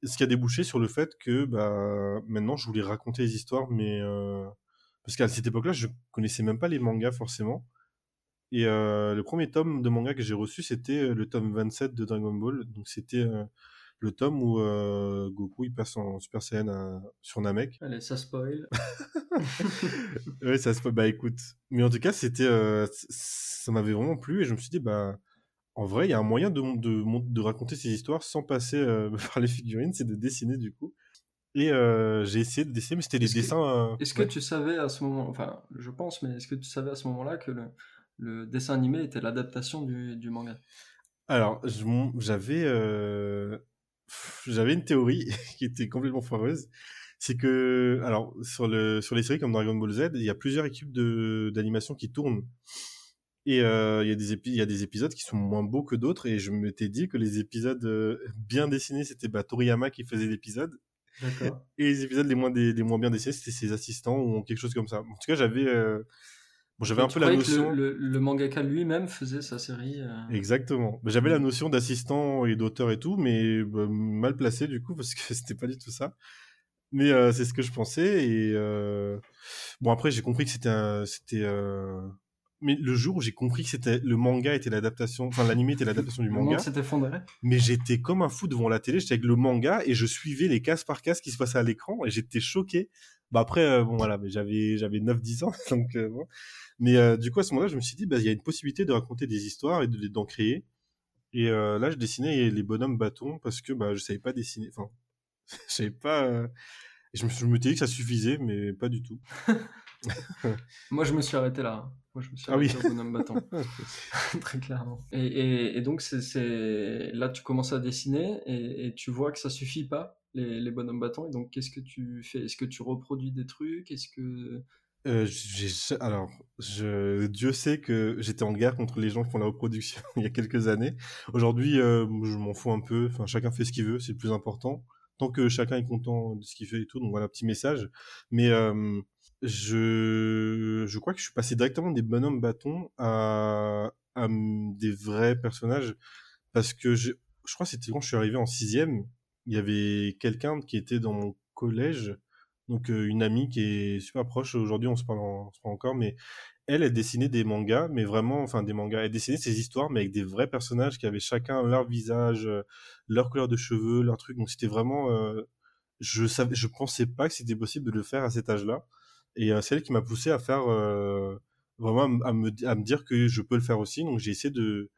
Ce qui a débouché sur le fait que maintenant, je voulais raconter les histoires, mais euh, parce qu'à cette époque-là, je connaissais même pas les mangas forcément. Et euh, le premier tome de manga que j'ai reçu, c'était le tome 27 de Dragon Ball. Donc c'était le tome où euh, Goku il passe en Super Saiyan euh, sur Namek. Allez, ça spoil. ouais, ça spoil. Bah écoute, mais en tout cas, c'était, euh, ça m'avait vraiment plu et je me suis dit bah en vrai, il y a un moyen de, de, de raconter ces histoires sans passer par les figurines, c'est de dessiner du coup. Et j'ai essayé de dessiner, mais c'était des dessins. Est-ce que tu savais à ce moment, enfin, je pense, mais est-ce que tu savais à ce moment-là que le, le dessin animé était l'adaptation du, du manga? Alors, j'avais j'avais une théorie qui était complètement foireuse. C'est que, alors, sur, le, sur les séries comme Dragon Ball Z, il y a plusieurs équipes d'animation qui tournent. Et euh, il, y a des il y a des épisodes qui sont moins beaux que d'autres. Et je m'étais dit que les épisodes euh, bien dessinés, c'était bah, Toriyama qui faisait l'épisode. Et les épisodes les moins, des, les moins bien dessinés, c'était ses assistants ou quelque chose comme ça. En tout cas, j'avais euh, Bon, j'avais un peu la notion. Que le, le, mangaka lui-même faisait sa série. Euh, Exactement. J'avais la notion d'assistant et d'auteur et tout, mais bah, mal placé du coup parce que c'était pas du tout ça. Mais euh, c'est ce que je pensais et euh... bon après j'ai compris que c'était c'était euh... mais le jour où j'ai compris que c'était le manga était l'adaptation, enfin l'anime était l'adaptation du manga. s'est effondré. Mais j'étais comme un fou devant la télé, j'étais avec le manga et je suivais les cases par cases qui se passaient à l'écran et j'étais choqué. Bah après euh, bon voilà, mais j'avais j'avais 9 10 ans donc euh, bon. Mais euh, du coup, à ce moment-là, je me suis dit, bah, il y a une possibilité de raconter des histoires et d'en créer. Et là, je dessinais les bonhommes bâtons parce que bah, je savais pas dessiner. Enfin, je savais pas. Je me, je me dit que ça suffisait, mais pas du tout. Moi, je me suis arrêté là. Hein. Moi, je me suis arrêté ah oui. au bonhomme bâton. Très clairement. Et, et, et donc, c'est là, tu commences à dessiner et, et, tu vois que ça suffit pas, les, les bonhommes bâtons. Et donc, qu'est-ce que tu fais? Est-ce que tu reproduis des trucs? Est-ce que euh, alors, je, Dieu sait que j'étais en guerre contre les gens qui font la reproduction il y a quelques années. Aujourd'hui, euh, je m'en fous un peu. Enfin, chacun fait ce qu'il veut, c'est le plus important. Tant que chacun est content de ce qu'il fait et tout, donc voilà, petit message. Mais euh, je, je crois que je suis passé directement des bonhommes bâtons à, des vrais personnages parce que je, je crois que c'était quand je suis arrivé en sixième, il y avait quelqu'un qui était dans mon collège donc une amie qui est super proche. Aujourd'hui, on se parle, encore, mais elle, elle dessinait des mangas, mais vraiment, enfin des mangas. Elle dessinait ses histoires, mais avec des vrais personnages qui avaient chacun leur visage, leur couleur de cheveux, leur truc. Donc c'était vraiment, je savais, je pensais pas que c'était possible de le faire à cet âge-là. Et c'est elle qui m'a poussé à faire vraiment à me, à me dire que je peux le faire aussi. Donc j'ai essayé de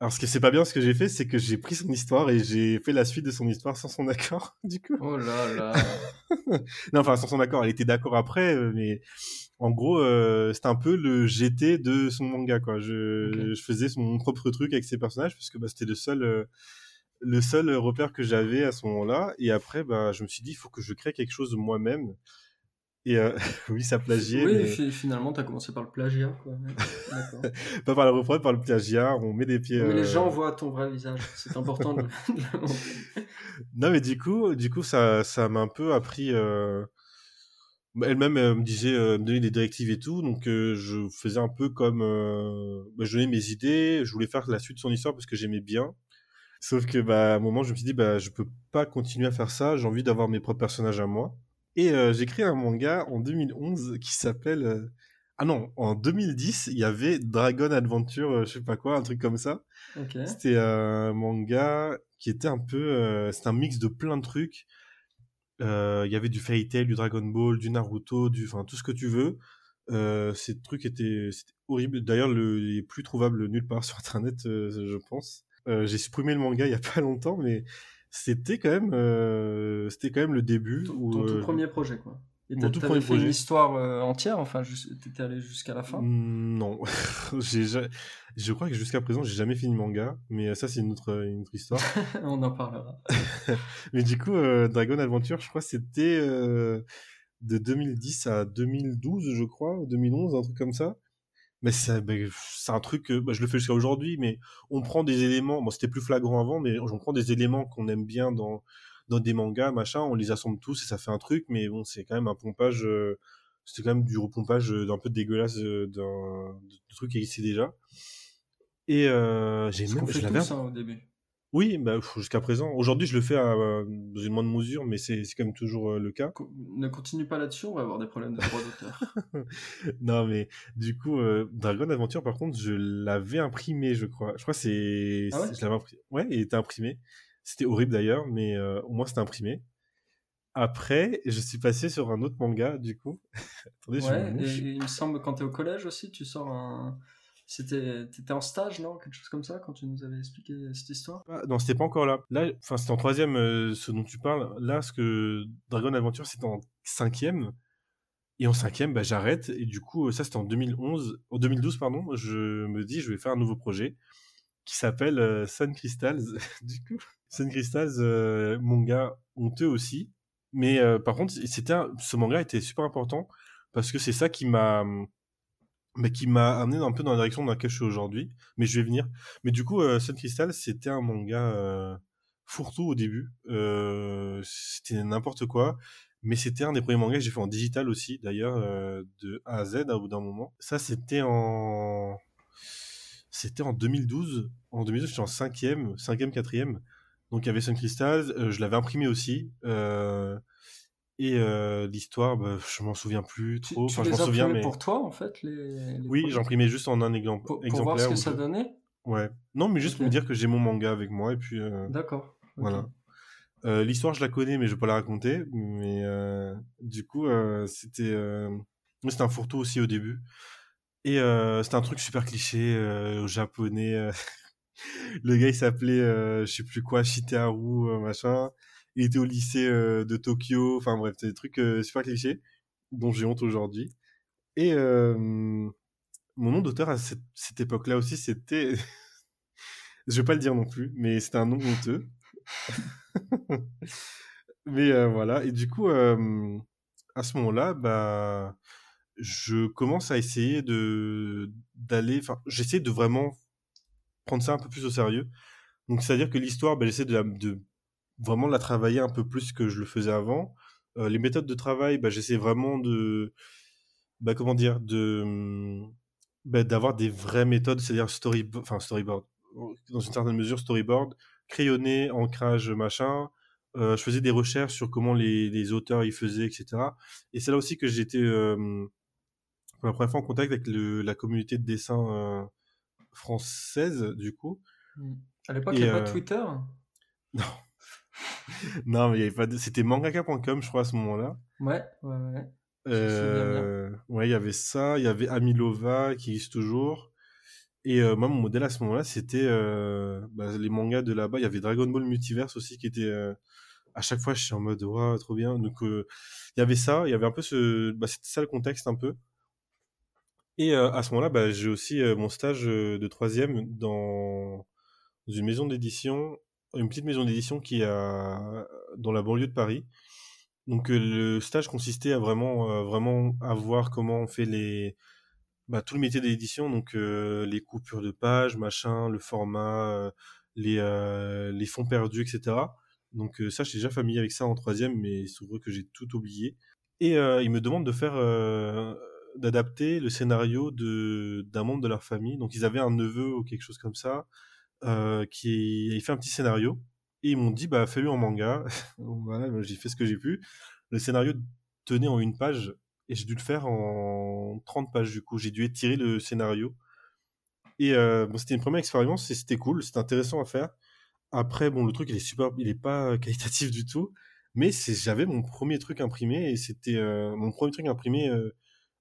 alors, ce que c'est pas bien, ce que j'ai fait, c'est que j'ai pris son histoire et j'ai fait la suite de son histoire sans son accord, du coup. Oh là là. non, enfin, sans son accord. Elle était d'accord après, euh, mais en gros, euh, c'était un peu le GT de son manga, quoi. Je, je faisais mon propre truc avec ses personnages parce que bah, c'était le seul, euh, le seul repère que j'avais à ce moment-là. Et après, bah, je me suis dit, il faut que je crée quelque chose moi-même. Et euh, oui, ça plagiait. Oui, mais... finalement, tu as commencé par le plagiat. Quoi. pas par la reprendre, par le plagiat. On met des pieds. Mais les gens voient ton vrai visage. C'est important de, le montrer. Non, mais du coup, du coup ça m'a un peu appris. Bah, elle-même me disait, me donnait des directives et tout, donc je faisais un peu comme, bah, je donnais mes idées, je voulais faire la suite de son histoire parce que j'aimais bien. Sauf que bah, à un moment, je me suis dit, bah, je peux pas continuer à faire ça, j'ai envie d'avoir mes propres personnages à moi. Et j'ai créé un manga en 2011 qui s'appelle... Ah non, en 2010, il y avait Dragon Adventure, je sais pas quoi, un truc comme ça. C'était un manga qui était un peu... c'était un mix de plein de trucs. Il y avait du Fairy Tail, du Dragon Ball, du Naruto, du... Enfin, tout ce que tu veux. ces trucs étaient, horribles. D'ailleurs, il est plus trouvable nulle part sur Internet, je pense. J'ai supprimé le manga il y a pas longtemps, mais c'était quand même euh, c'était quand même le début ton, ton tout euh, premier projet quoi. Et mon tout premier fait projet. une histoire euh, entière enfin t'étais allé jusqu'à la fin? Mmh, non. J'ai je crois que jusqu'à présent j'ai jamais fini manga mais ça c'est une autre une autre histoire. On en parlera. Mais du coup Dragon Adventure je crois c'était de 2010 à 2012 je crois 2011 un truc comme ça mais c'est un truc, bah, je le fais jusqu'à aujourd'hui, mais on prend des éléments, bon c'était plus flagrant avant, mais on prend des éléments qu'on aime bien dans, dans des mangas, machin, on les assemble tous et ça fait un truc, mais bon, c'est quand même un pompage, euh, c'était quand même du repompage euh, d'un peu dégueulasse euh, d'un truc qui existait déjà. Et euh, j'ai même, je l'avais au début. Oui, bah, jusqu'à présent. Aujourd'hui, je le fais à, dans une moindre mesure, mais c'est quand même toujours euh, le cas. Ne continue pas là-dessus, on va avoir des problèmes de droit d'auteur. non, mais du coup, euh, Dragon Adventure, par contre, je l'avais imprimé, je crois. Je crois que c'est. Ah ouais, je l'avais imprimé. Ouais, il était imprimé. C'était horrible d'ailleurs, mais euh, au moins c'était imprimé. Après, je suis passé sur un autre manga, du coup. Attendez, ouais, et il me semble, quand tu es au collège aussi, tu sors un c'était, t'étais en stage, non? Quelque chose comme ça, quand tu nous avais expliqué cette histoire? Ah, Non, c'était pas encore là. Là, enfin, c'était en troisième, euh, ce dont tu parles. Là, ce que Dragon Adventure, c'était en cinquième. Et en cinquième, bah, j'arrête. Et du coup, ça, c'était en 2011, en 2012, pardon. Je me dis, je vais faire un nouveau projet qui s'appelle euh, Sun Crystals. du coup, Sun Crystals, euh, manga honteux aussi. Mais par contre, c'était ce manga était super important parce que c'est ça qui m'a mais qui m'a amené un peu dans la direction dans laquelle je suis aujourd'hui. Mais je vais venir. Mais du coup, euh, Sun Crystal, c'était un manga euh, fourre-tout au début. Euh, c'était n'importe quoi. Mais c'était un des premiers mangas que j'ai fait en digital aussi, d'ailleurs, de A à Z à bout d'un moment. Ça, c'était en... C'était en 2012. En 2012, j'étais en cinquième, cinquième, quatrième. Donc, il y avait Sun Crystal. Je l'avais imprimé aussi. Et euh, l'histoire, bah, je m'en souviens plus trop. Tu, enfin, je m'en souviens, mais pour toi en fait les. oui, j'imprimais juste en un exemple, pour, exemplaire. Pour voir ce que ça donnait? Ouais. Non, mais juste pour me dire que j'ai mon manga avec moi et puis. Euh... D'accord. Voilà. Euh, l'histoire, je la connais, mais je vais pas la raconter. Mais du coup, c'était c'était un fourre-tout aussi au début. Et c'était un truc super cliché au japonais. le gars, il s'appelait, je sais plus quoi, Shiteharu, machin il était au lycée de Tokyo, enfin bref, c'est des trucs super clichés dont j'ai honte aujourd'hui. Et mon nom d'auteur à cette, époque-là aussi, c'était, je vais pas le dire non plus, mais c'était un nom honteux. mais voilà, et du coup, à ce moment-là, bah, je commence à essayer d'aller, enfin, j'essaie de vraiment prendre ça un peu plus au sérieux. Donc, c'est-à-dire que l'histoire, bah, j'essaie de vraiment la travailler un peu plus que je le faisais avant. Euh, les méthodes de travail, bah, j'essaie vraiment de, bah, comment dire, de, bah, d'avoir des vraies méthodes, c'est-à-dire story, enfin storyboard, dans une certaine mesure storyboard, crayonné, ancrage, machin. Euh, je faisais des recherches sur comment les, les auteurs y faisaient, etc. Et c'est là aussi que j'étais euh, pour la première fois en contact avec le, la communauté de dessin euh, française, du coup. Mmh. À l'époque, il n'y avait pas Twitter? Non non, mais il y avait pas de... c'était mangaka.com, je crois, à ce moment-là. Ouais, ouais, ouais. Euh... Ouais, il y avait ça, il y avait Amilova qui existe toujours. Et euh, moi, mon modèle à ce moment-là, c'était euh, bah, les mangas de là-bas. Il y avait Dragon Ball Multiverse aussi qui était. À chaque fois, je suis en mode, waouh, trop bien. Donc, il y avait ça, il y avait un peu ce. Bah, c'était ça le contexte un peu. Et à ce moment-là, bah, j'ai aussi mon stage de troisième dans une maison d'édition une petite maison d'édition qui est dans la banlieue de Paris. Donc le stage consistait à vraiment, vraiment à voir comment on fait les, bah, tout le métier d'édition, donc les coupures de pages, machin, le format, les, les fonds perdus, etc. Donc ça, je suis déjà familier avec ça en troisième, mais c'est vrai que j'ai tout oublié. Et il me demande de faire, d'adapter le scénario de d'un membre de leur famille. Donc ils avaient un neveu ou quelque chose comme ça qui a fait un petit scénario et ils m'ont dit bah fais-le en manga. voilà, j'ai fait ce que j'ai pu. Le scénario tenait en une page et j'ai dû le faire en 30 pages du coup. J'ai dû étirer le scénario. Et bon, c'était une première expérience et c'était cool, c'était intéressant à faire. Après, bon, le truc, il est super, il est pas qualitatif du tout, mais j'avais mon premier truc imprimé et c'était mon premier truc imprimé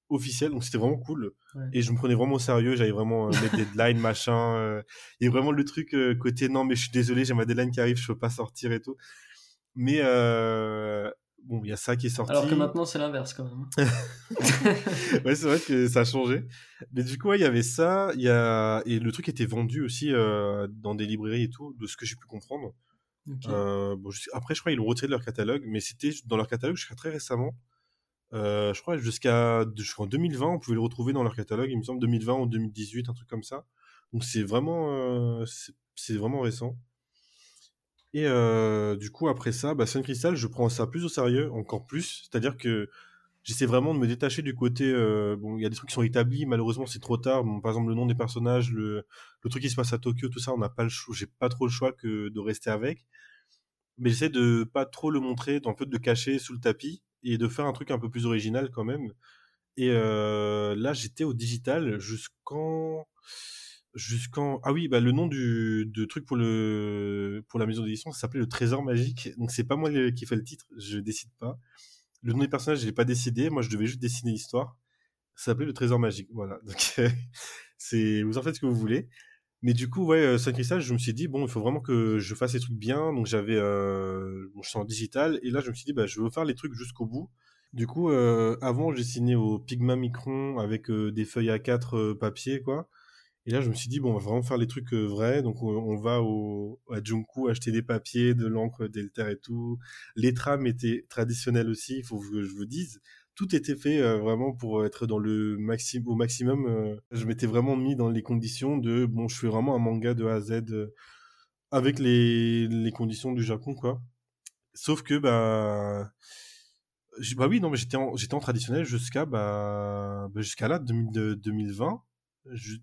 officiel, donc c'était vraiment cool. Et je me prenais vraiment au sérieux, j'avais vraiment mes deadlines, machin. Il y a vraiment le truc côté non, mais je suis désolé, j'ai ma deadline qui arrive, je peux pas sortir et tout. Mais bon, il y a ça qui est sorti. Alors que maintenant, c'est l'inverse quand même. Ouais, c'est vrai que ça a changé. Mais du coup, il y avait ça. Y a... Et le truc était vendu aussi euh, dans des librairies et tout, de ce que j'ai pu comprendre. Euh, bon, Après, je crois qu'ils l'ont retiré de leur catalogue, mais c'était dans leur catalogue jusqu'à très récemment. Euh, je crois jusqu'en 2020, on pouvait le retrouver dans leur catalogue. Il me semble 2020 ou 2018, un truc comme ça. Donc c'est vraiment, c'est vraiment récent. Et euh, du coup, après ça, bah, Sun Crystal, je prends ça plus au sérieux, encore plus. C'est-à-dire que j'essaie vraiment de me détacher du côté. Euh, bon, il y a des trucs qui sont établis, malheureusement, c'est trop tard. Par exemple, le nom des personnages, le, truc qui se passe à Tokyo, tout ça, on n'a pas le. J'ai pas trop le choix que de rester avec. Mais j'essaie de pas trop le montrer, de le cacher sous le tapis et de faire un truc un peu plus original quand même. Et euh, là, j'étais au digital jusqu'en jusqu'en ah oui bah le nom du truc pour le pour la maison d'édition ça s'appelait le trésor magique. Donc c'est pas moi qui fais le titre je décide pas. Le nom des personnages je l'ai pas décidé. Moi je devais juste dessiner l'histoire. Ça s'appelait le trésor magique. Voilà. Donc c'est vous en faites ce que vous voulez mais du coup ouais Saint Cristal je me suis dit bon il faut vraiment que je fasse les trucs bien donc j'avais euh, bon, je suis en digital et là je me suis dit bah je veux faire les trucs jusqu'au bout du coup euh, avant j'ai signé au Pigma Micron avec euh, des feuilles A4 euh, papier quoi et là, je me suis dit, bon, on va vraiment faire les trucs euh, vrais. Donc, on, va au, à Junku acheter des papiers, de l'encre, Delta et tout. Les trames étaient traditionnelles aussi, il faut que je vous dise. Tout était fait euh, vraiment pour être dans le au maximum. Euh. je m'étais vraiment mis dans les conditions de, bon, je fais vraiment un manga de A à Z avec les, conditions du Japon, quoi. Sauf que, bah, bah oui, non, mais j'étais en, traditionnel jusqu'à, bah, bah là, 2020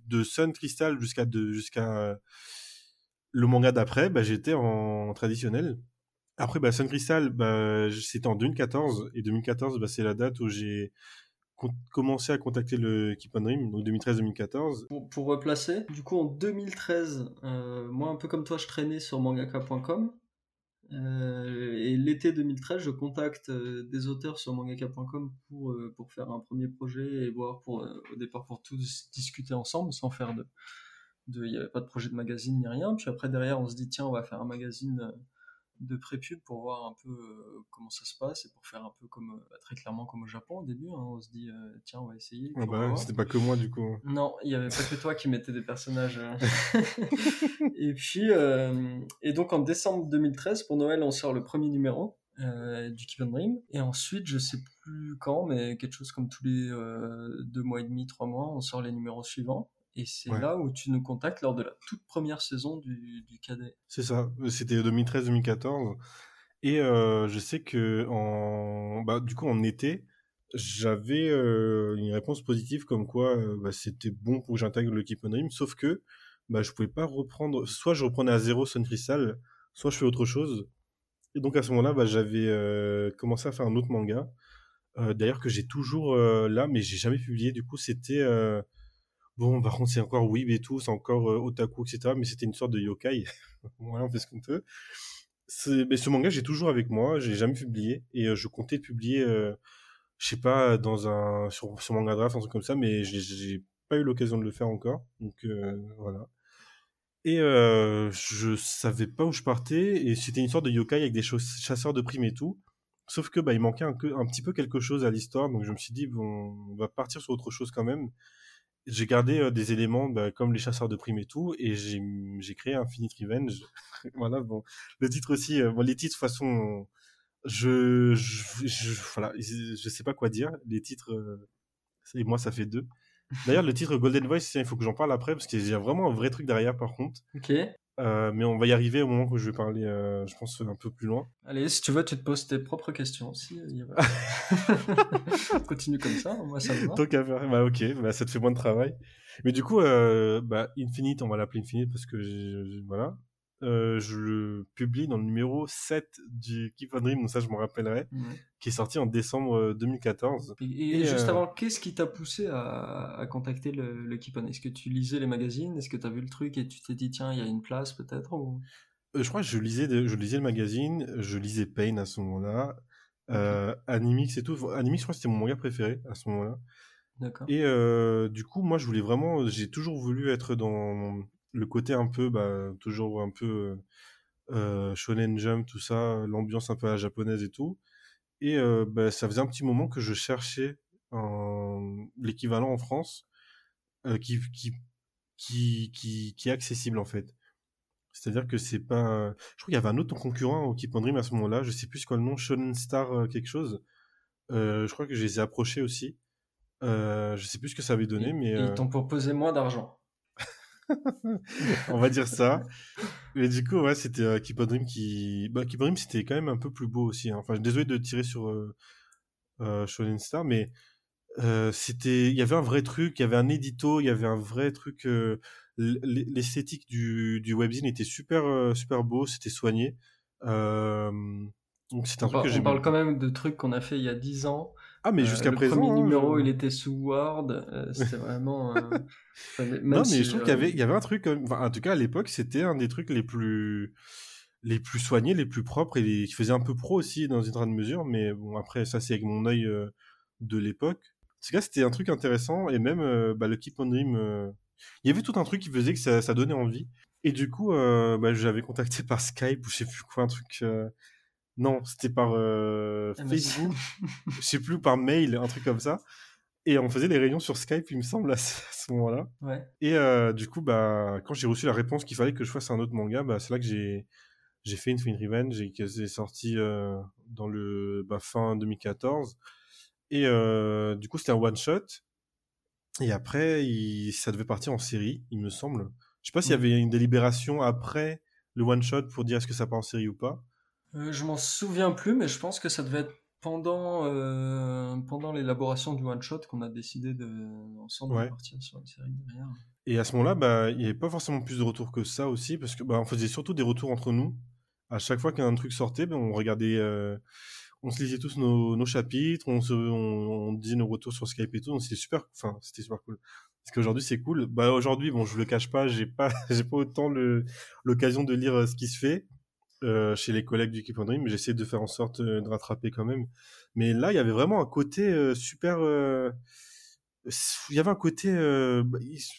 de Sun Crystal jusqu'à jusqu'à le manga d'après, bah, j'étais en traditionnel. Après, bah, Sun Crystal, bah, c'était en 2014. Et 2014, bah, c'est la date où j'ai commencé à contacter le Keep on Dream, donc 2013-2014. Pour, replacer, du coup, en 2013, euh, moi, un peu comme toi, je traînais sur mangaka.com. Euh, et l'été 2013, je contacte euh, des auteurs sur mangaka.com pour, pour faire un premier projet et voir pour, au départ pour tous discuter ensemble sans faire de. Il n'y avait pas de projet de magazine ni rien. Puis après, derrière, on se dit tiens, on va faire un magazine de pré-pub pour voir un peu euh, comment ça se passe et pour faire un peu comme euh, bah, très clairement comme au Japon au début. Hein. on se dit euh, tiens on va essayer. Ah bah c'était pas que moi du coup. Non, il y avait pas que toi qui mettais des personnages. et puis et donc en décembre 2013 pour Noël on sort le premier numéro. du Keep Dream et ensuite je sais plus quand mais quelque chose comme tous les deux mois et demi trois mois on sort les numéros suivants et c'est là où tu nous contactes lors de la toute première saison du, du cadet. C'est ça, c'était 2013-2014. Et euh, je sais que en, bah, du coup en été, j'avais euh, une réponse positive comme quoi euh, bah, c'était bon pour que j'intègre Keep Dream, sauf que bah, je pouvais pas reprendre, soit je reprenais à zéro Sun Crystal, soit je fais autre chose. Et donc à ce moment-là, bah, j'avais commencé à faire un autre manga, d'ailleurs que j'ai toujours là, mais j'ai jamais publié. Du coup, c'était Bon, par contre, c'est encore Weeb et tout, c'est encore euh, Otaku, etc. Mais c'était une sorte de yokai. voilà, on fait ce qu'on peut. Mais ce manga, j'ai toujours avec moi, j'ai jamais publié. Et euh, je comptais publier, euh, je sais pas, dans un, sur, sur Manga Draft, un truc comme ça, mais j'ai pas eu l'occasion de le faire encore. Donc, voilà. Et je savais pas où je partais, et c'était une sorte de yokai avec des chasseurs de primes et tout. Sauf que bah, il manquait un, un petit peu quelque chose à l'histoire, donc je me suis dit, bon, on va partir sur autre chose quand même. J'ai gardé des éléments bah, comme les chasseurs de primes et tout, et j'ai créé Infinite Revenge. voilà, bon. Le titre aussi, bon, les titres, de toute façon, je, je, je, voilà, je sais pas quoi dire. Les titres, et moi, ça fait deux. D'ailleurs, le titre Golden Voice, il faut que j'en parle après, parce qu'il y a vraiment un vrai truc derrière, par contre. Ok. Euh, mais on va y arriver au moment où je vais parler, euh, je pense, un peu plus loin. Allez, si tu veux, tu te poses tes propres questions aussi. Continue comme ça, moi ça me va. Tant qu'à faire, bah ok, bah, ça te fait moins de travail. Mais du coup, euh, bah, Infinite, on va l'appeler Infinite parce que voilà. Euh, je le publie dans le numéro 7 du Keep on Dream, donc ça je m'en rappellerai, qui est sorti en décembre 2014. Euh, et, juste euh, avant, qu'est-ce qui t'a poussé à, contacter le, Keep on? Est-ce que tu lisais les magazines? Est-ce que tu as vu le truc et tu t'es dit tiens, il y a une place peut-être Je crois que je lisais, je lisais le magazine, je lisais Pain à ce moment-là, Animix et tout. Animix, je crois que c'était mon manga préféré à ce moment-là. D'accord. Et du coup, moi je voulais vraiment, j'ai toujours voulu être dans le côté un peu, bah, toujours un peu euh, shonen jump, tout ça, l'ambiance un peu à la japonaise et tout. Et euh, bah, ça faisait un petit moment que je cherchais l'équivalent en France euh, qui, qui, qui, qui, qui est accessible en fait. C'est-à-dire que c'est pas. Je crois qu'il y avait un autre concurrent au Keep à ce moment-là. Je sais plus quoi le nom, Shonen Star quelque chose. je crois que je les ai approchés aussi. je sais plus ce que ça avait donné, mais. Ils t'ont proposé moins d'argent. on va dire ça. Mais du coup, ouais, c'était euh, Keep on Dream qui. Bah, Keep on Dream, c'était quand même un peu plus beau aussi. Hein. Enfin, désolé de tirer sur euh, euh, Shonen Star, mais euh, c'était. Il y avait un vrai truc, il y avait un édito, il y avait un vrai truc. Euh, l'esthétique du, du webzine était super, super beau, c'était soigné. donc, c'est un on truc que On parle quand même de trucs qu'on a fait il y a 10 ans. Ah, mais jusqu'à présent. Le premier numéro, il était sous Word. c'était vraiment. non, mais je trouve qu'il y avait, il y avait un truc. en tout cas, à l'époque, c'était un des trucs les plus les plus soignés, les plus propres et qui faisait un peu pro aussi dans une grande mesure. Mais bon, après, ça, c'est avec mon œil de l'époque. En tout cas, c'était un truc intéressant et même bah, le Keep on Dream. Il y avait tout un truc qui faisait que ça, ça donnait envie. Et du coup, bah, j'avais contacté par Skype ou je sais plus quoi, un truc. Non, c'était par euh, ah, Facebook, je sais plus, par mail, un truc comme ça. Et on faisait des réunions sur Skype, il me semble, à ce, moment-là. Et euh, du coup, bah, quand j'ai reçu la réponse qu'il fallait que je fasse un autre manga, bah, c'est là que j'ai j'ai fait Infinite Revenge et que c'est sorti euh, dans le bah, fin 2014. Et du coup, c'était un one shot. Et après, ça devait partir en série, il me semble. Je sais pas s'il y avait une délibération après le one shot pour dire est-ce que ça part en série ou pas. Euh, je m'en souviens plus, mais je pense que ça devait être pendant, euh, pendant l'élaboration du one-shot qu'on a décidé de, ensemble de partir sur une série derrière. Et à ce moment-là, bah, il n'y avait pas forcément plus de retours que ça aussi, parce que bah, on faisait surtout des retours entre nous. À chaque fois qu'un truc sortait, bah, on regardait, euh, on se lisait tous nos, nos chapitres, on, se, on, disait nos retours sur Skype et tout, donc c'était super, enfin, c'était super cool. Parce qu'aujourd'hui, c'est cool. Bah, aujourd'hui, bon, je le cache pas, j'ai pas, j'ai pas autant l'occasion de lire ce qui se fait. Euh, chez les collègues du Keep on Dream, j'essaie de faire en sorte euh, de rattraper quand même. Mais là, il y avait vraiment un côté euh, super. il y avait un côté. Bah,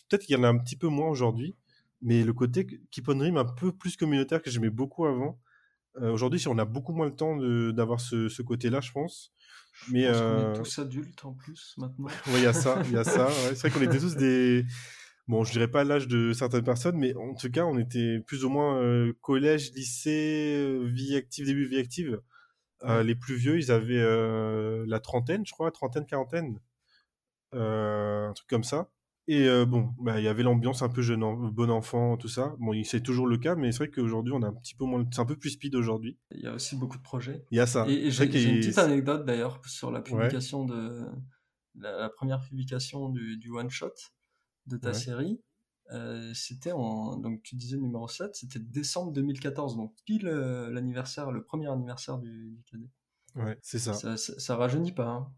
peut-être qu'il y en a un petit peu moins aujourd'hui, mais le côté Keep on Dream un peu plus communautaire que j'aimais beaucoup avant. aujourd'hui, on a beaucoup moins le temps d'avoir ce, ce côté-là, je pense. mais pense on est tous adultes en plus maintenant. oui, il y a ça, il y a ça. C'est vrai qu'on était tous des bon, je dirais pas l'âge de certaines personnes, mais en tout cas, on était plus ou moins euh, collège, lycée, euh, vie active, début vie active. Euh, les plus vieux, ils avaient la trentaine, je crois, trentaine, quarantaine, un truc comme ça. Et bon, bah, il y avait l'ambiance un peu jeune, bon enfant, tout ça. Bon, c'est toujours le cas, mais c'est vrai qu'aujourd'hui, on a un petit peu moins, c'est un peu plus speed aujourd'hui. Il y a aussi beaucoup de projets. Il y a ça. Et, j'ai une petite anecdote d'ailleurs sur la publication de la, première publication du, du one shot de ta série, euh, c'était en. Donc, tu disais numéro 7, c'était décembre 2014, donc pile euh, l'anniversaire, le premier anniversaire du, du cadet. Ouais, c'est ça. Ça, ça. rajeunit pas. Hein.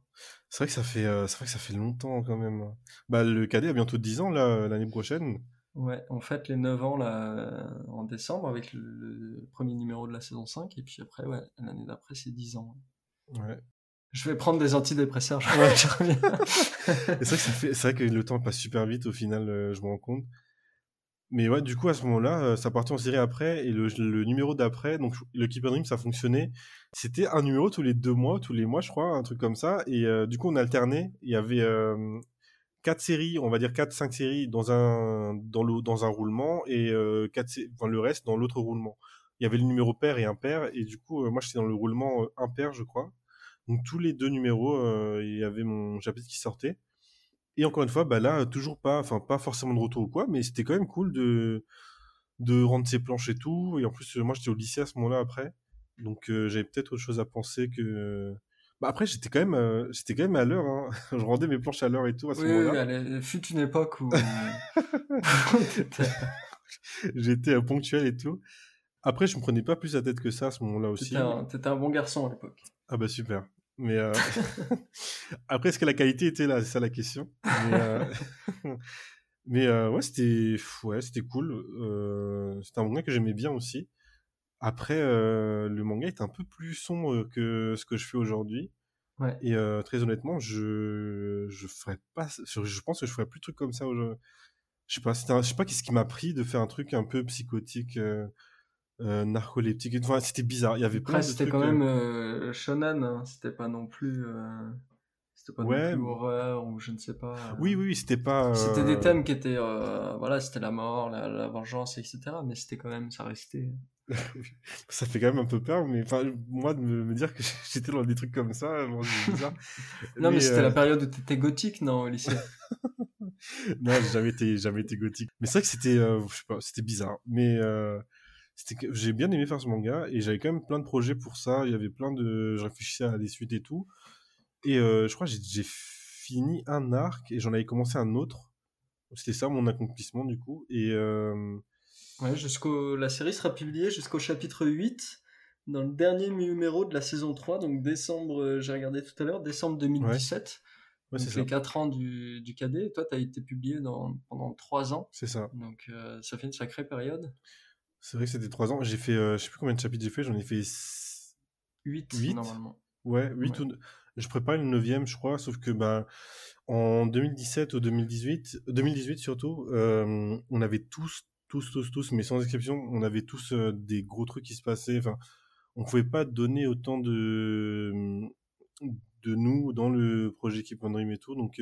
C'est vrai que ça fait, euh, c'est vrai que ça fait longtemps quand même. Bah, le cadet a bientôt 10 ans là l'année prochaine. Ouais, on fait les 9 ans là en décembre avec le, le, premier numéro de la saison 5 et puis après ouais, l'année d'après c'est 10 ans. Ouais. Je vais prendre des antidépresseurs, je crois je reviens. c'est vrai, que le temps passe super vite au final, euh, je me rends compte. Mais ouais, du coup, à ce moment-là, euh, ça partait en série après, et le, numéro d'après, donc le Keep Dream, ça fonctionnait. C'était un numéro tous les deux mois, tous les mois, je crois, un truc comme ça. Et euh, du coup, on alternait. Il y avait quatre séries, on va dire 4-5 séries dans un, dans, le, dans un roulement et euh, quatre, enfin, le reste dans l'autre roulement. Il y avait le numéro pair et impair, et du coup, euh, moi j'étais dans le roulement euh, impair, je crois. Donc tous les deux numéros, il y avait mon chapitre qui sortait. Et encore une fois, bah là, toujours pas, enfin pas forcément de retour ou quoi, mais c'était quand même cool de, de rendre ses planches et tout. Et en plus, moi j'étais au lycée à ce moment-là après. Donc j'avais peut-être autre chose à penser que bah après, j'étais quand même, euh, j'étais quand même à l'heure. Hein. je rendais mes planches à l'heure et tout à ce moment-là. Oui, fut une époque où j'étais euh, ponctuel et tout. Après, je me prenais pas plus la tête que ça à ce moment-là aussi. T'étais un, un, bon garçon à l'époque. Ah bah super. Mais euh... après, est-ce que la qualité était là? C'est ça la question. Mais, euh... Mais ouais, c'était ouais, c'était cool. c'était un manga que j'aimais bien aussi. Après, euh, le manga est un peu plus sombre que ce que je fais aujourd'hui. Ouais. Et euh, très honnêtement, je je ferais pas. Je pense que je ferais plus de trucs comme ça aujourd'hui. Je sais pas. je sais pas qu'est-ce qui m'a pris de faire un truc un peu psychotique, euh, euh narcoleptique. Enfin, c'était bizarre. Il y avait Après, c'était quand même euh, shonen. Hein. C'était pas non plus. C'était pas ouais, non plus horreur ou je ne sais pas. Oui, oui, c'était pas. C'était des thèmes qui étaient, voilà, c'était la mort, la, la, vengeance, etc. Mais c'était quand même, ça restait ça fait quand même un peu peur, mais enfin, moi, de me, dire que j'étais dans des trucs comme ça, bon, bizarre. non, mais, c'était la euh, période où t'étais gothique, non, au lycée? Non, j'ai jamais été, jamais été gothique. Mais c'est vrai que c'était, euh, je sais pas, c'était bizarre. Mais euh, c'était, j'ai bien aimé faire ce manga et j'avais quand même plein de projets pour ça. Il y avait plein de, je réfléchissais à des suites et tout. Et je crois que j'ai fini un arc et j'en avais commencé un autre. C'était ça mon accomplissement du coup. Et Ouais, jusqu'au la série sera publiée jusqu'au chapitre 8 dans le dernier numéro de la saison 3, donc décembre, euh, j'ai regardé tout à l'heure, décembre 2017. Ouais. c'est les 4 ans du, du cadet. toi, tu as été publié dans, pendant 3 ans. C'est ça. Donc, euh, ça fait une sacrée période. C'est vrai que c'était 3 ans. J'ai fait, euh, je sais plus combien de chapitres j'ai fait, j'en ai fait 8, 8 normalement. Ouais, 8 ou... Je prépare le 9 je crois, sauf que bah, en 2017 ou 2018, 2018 surtout, on avait tous tous, tous, tous, mais sans exception, on avait tous euh, des gros trucs qui se passaient. Enfin, on pouvait pas donner autant de de nous dans le projet Keep on Dream et tout. Donc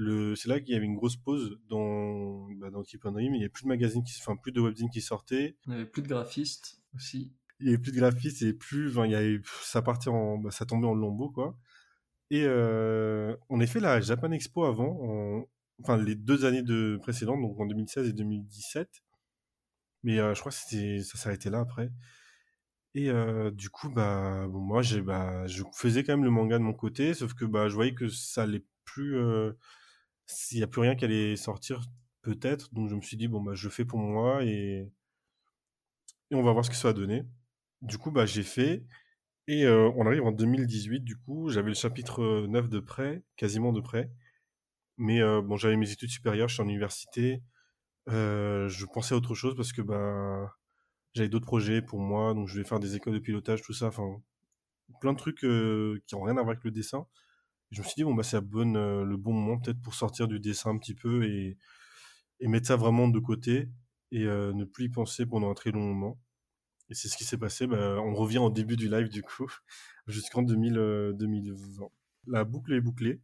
le, c'est là qu'il y avait une grosse pause dans bah, dans Keep on Dream. Il y avait plus de magazines qui, enfin plus de webzines qui sortaient. Il y avait plus de graphistes aussi. Il y avait plus de graphistes et plus, enfin il y avait ça partait en, bah, ça tombait en lambeau quoi. Et euh, on a fait la Japan Expo avant, enfin les deux années de précédentes, donc en 2016 et 2017. Mais euh, je crois que c'était, ça s'arrêtait là après. Et euh, du coup, bah, bon, moi, j'ai, bah, je faisais quand même le manga de mon côté, sauf que bah, je voyais que ça allait plus. Euh, il n'y a plus rien qui allait sortir, peut-être. Donc je me suis dit, bon, bah, je fais pour moi et, on va voir ce que ça va donner. Du coup, bah, j'ai fait. Et on arrive en 2018, du coup, j'avais le chapitre 9 de près, quasiment de près. Mais bon, j'avais mes études supérieures, je suis en université. Euh, je pensais à autre chose parce que bah j'avais d'autres projets pour moi, donc je vais faire des écoles de pilotage, tout ça, enfin plein de trucs euh, qui ont rien à voir avec le dessin. Je me suis dit bon bah c'est euh, le bon moment peut-être pour sortir du dessin un petit peu et, et mettre ça vraiment de côté et ne plus y penser pendant un très long moment. Et c'est ce qui s'est passé. Bah, on revient au début du live du coup jusqu'en 2020. La boucle est bouclée.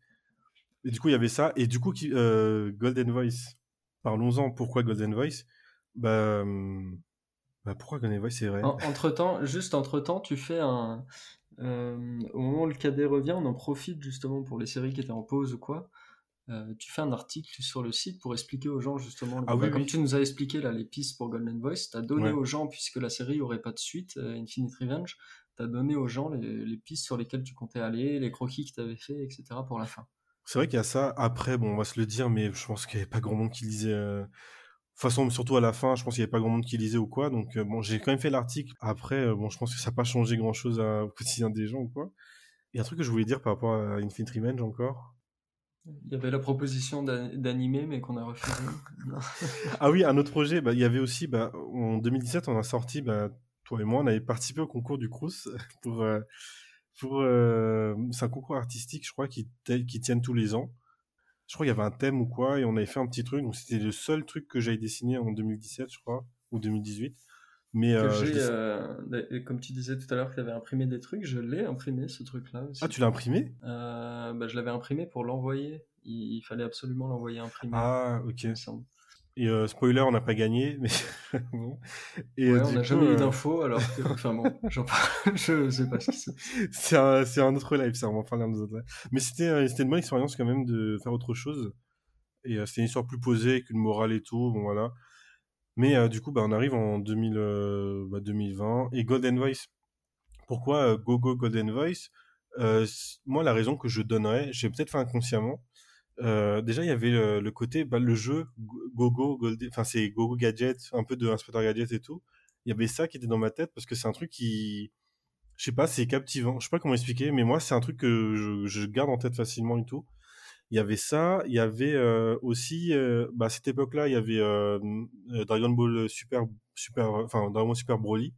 Et du coup il y avait ça et du coup Golden Voice Parlons-en. Pourquoi Golden Voice? Bah, hum, bah, pourquoi Golden Voice, c'est vrai. entre temps, juste entre temps, tu fais un. Euh, au moment où le cadet revient, on en profite justement pour les séries qui étaient en pause ou quoi. Euh, tu fais un article sur le site pour expliquer aux gens justement. Ah comme tu nous as expliqué là les pistes pour Golden Voice, tu as donné aux gens puisque la série aurait pas de suite, euh, Infinite Revenge, tu as donné aux gens les, les, pistes sur lesquelles tu comptais aller, les croquis que tu avais fait, etc. pour la fin. C'est vrai qu'il y a ça. Après, bon, on va se le dire, mais je pense qu'il n'y avait pas grand monde qui lisait. De toute façon, surtout à la fin, je pense qu'il n'y avait pas grand monde qui lisait ou quoi. Donc, euh, bon, j'ai quand même fait l'article. Après, euh, bon, je pense que ça n'a pas changé grand chose au quotidien des gens ou quoi. Et un truc que je voulais dire par rapport à Infinite Revenge encore. Il y avait la proposition d'animer, mais qu'on a refusé. ah oui, un autre projet. Bah, il y avait aussi, bah, en 2017, on a sorti, bah, toi et moi, on avait participé au concours du Crous pour euh, pour c'est un concours artistique je crois qui qui tiennent tous les ans je crois qu'il y avait un thème ou quoi et on avait fait un petit truc donc c'était le seul truc que j'avais dessiné en 2017 je crois ou 2018 mais euh, euh, comme tu disais tout à l'heure que tu avais imprimé des trucs je l'ai imprimé ce truc là ah tu l'as imprimé? Bah, je l'avais imprimé pour l'envoyer. Il, fallait absolument l'envoyer imprimer. Ah, ok. Et euh, spoiler, on n'a pas gagné, mais bon. Et, ouais, on n'a jamais eu d'infos, alors que, enfin bon, je sais pas ce qui c'est. un, c'est un autre live, ça, on va en parler un autre Mais c'était, c'était une bonne expérience quand même de faire autre chose. Et c'était une histoire plus posée, avec une morale et tout, bon voilà. Mais du coup, bah, on arrive en 2000, 2020 bah, et Golden Voice. Pourquoi Go Go Golden Voice? Moi, la raison que je donnerais, j'ai peut-être fait inconsciemment. Déjà, il y avait le, côté, bah, le jeu Gogo, enfin c'est Gogo Gadget, un peu de Inspector Gadget et tout. Il y avait ça qui était dans ma tête parce que c'est un truc qui, je sais pas, c'est captivant. Je sais pas comment expliquer, mais moi, c'est un truc que je, garde en tête facilement et tout il y avait ça, il y avait euh, aussi, euh, bah, à cette époque-là, il y avait euh, Dragon Ball Super, Super, enfin Dragon Ball Super Broly.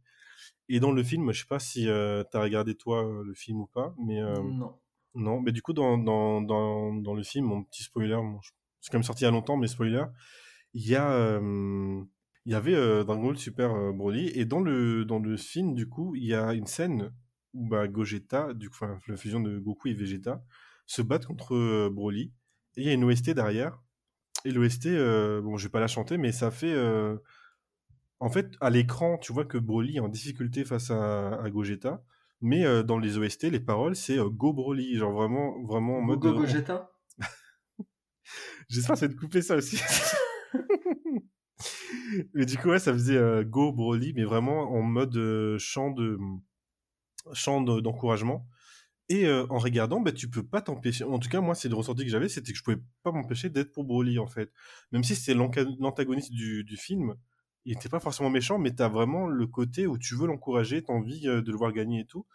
Et dans le film, je sais pas si tu as regardé toi le film ou pas, mais non. Non, mais du coup dans, le film, mon petit spoiler, c'est quand même sorti il y a longtemps, mais spoiler, il y a il avait Dragon Ball Super Broly et dans le dans le film du coup il y a une scène où bah, Gogeta, du coup, la fusion de Goku et Vegeta, se battent contre euh, Broly. Et il y a une OST derrière. Et l'OST, euh, bon, je vais pas la chanter, mais ça fait. Euh, en fait, à l'écran, tu vois que Broly est en difficulté face à, Gogeta. Mais dans les OST, les paroles, c'est Go Broly. Genre vraiment, vraiment en mode. Go Gogeta J'espère que ça va te couper ça aussi. mais du coup, ouais, ça faisait Go Broly, mais vraiment en mode chant de chant d'encouragement. Et euh, en regardant, bah, tu peux pas t'empêcher. En tout cas, moi, c'est le ressenti que j'avais, c'était que je pouvais pas m'empêcher d'être pour Broly, en fait. Même si c'est l'antagoniste du, du, film, il était pas forcément méchant, mais tu as vraiment le côté où tu veux l'encourager, t'as envie euh, de le voir gagner et tout.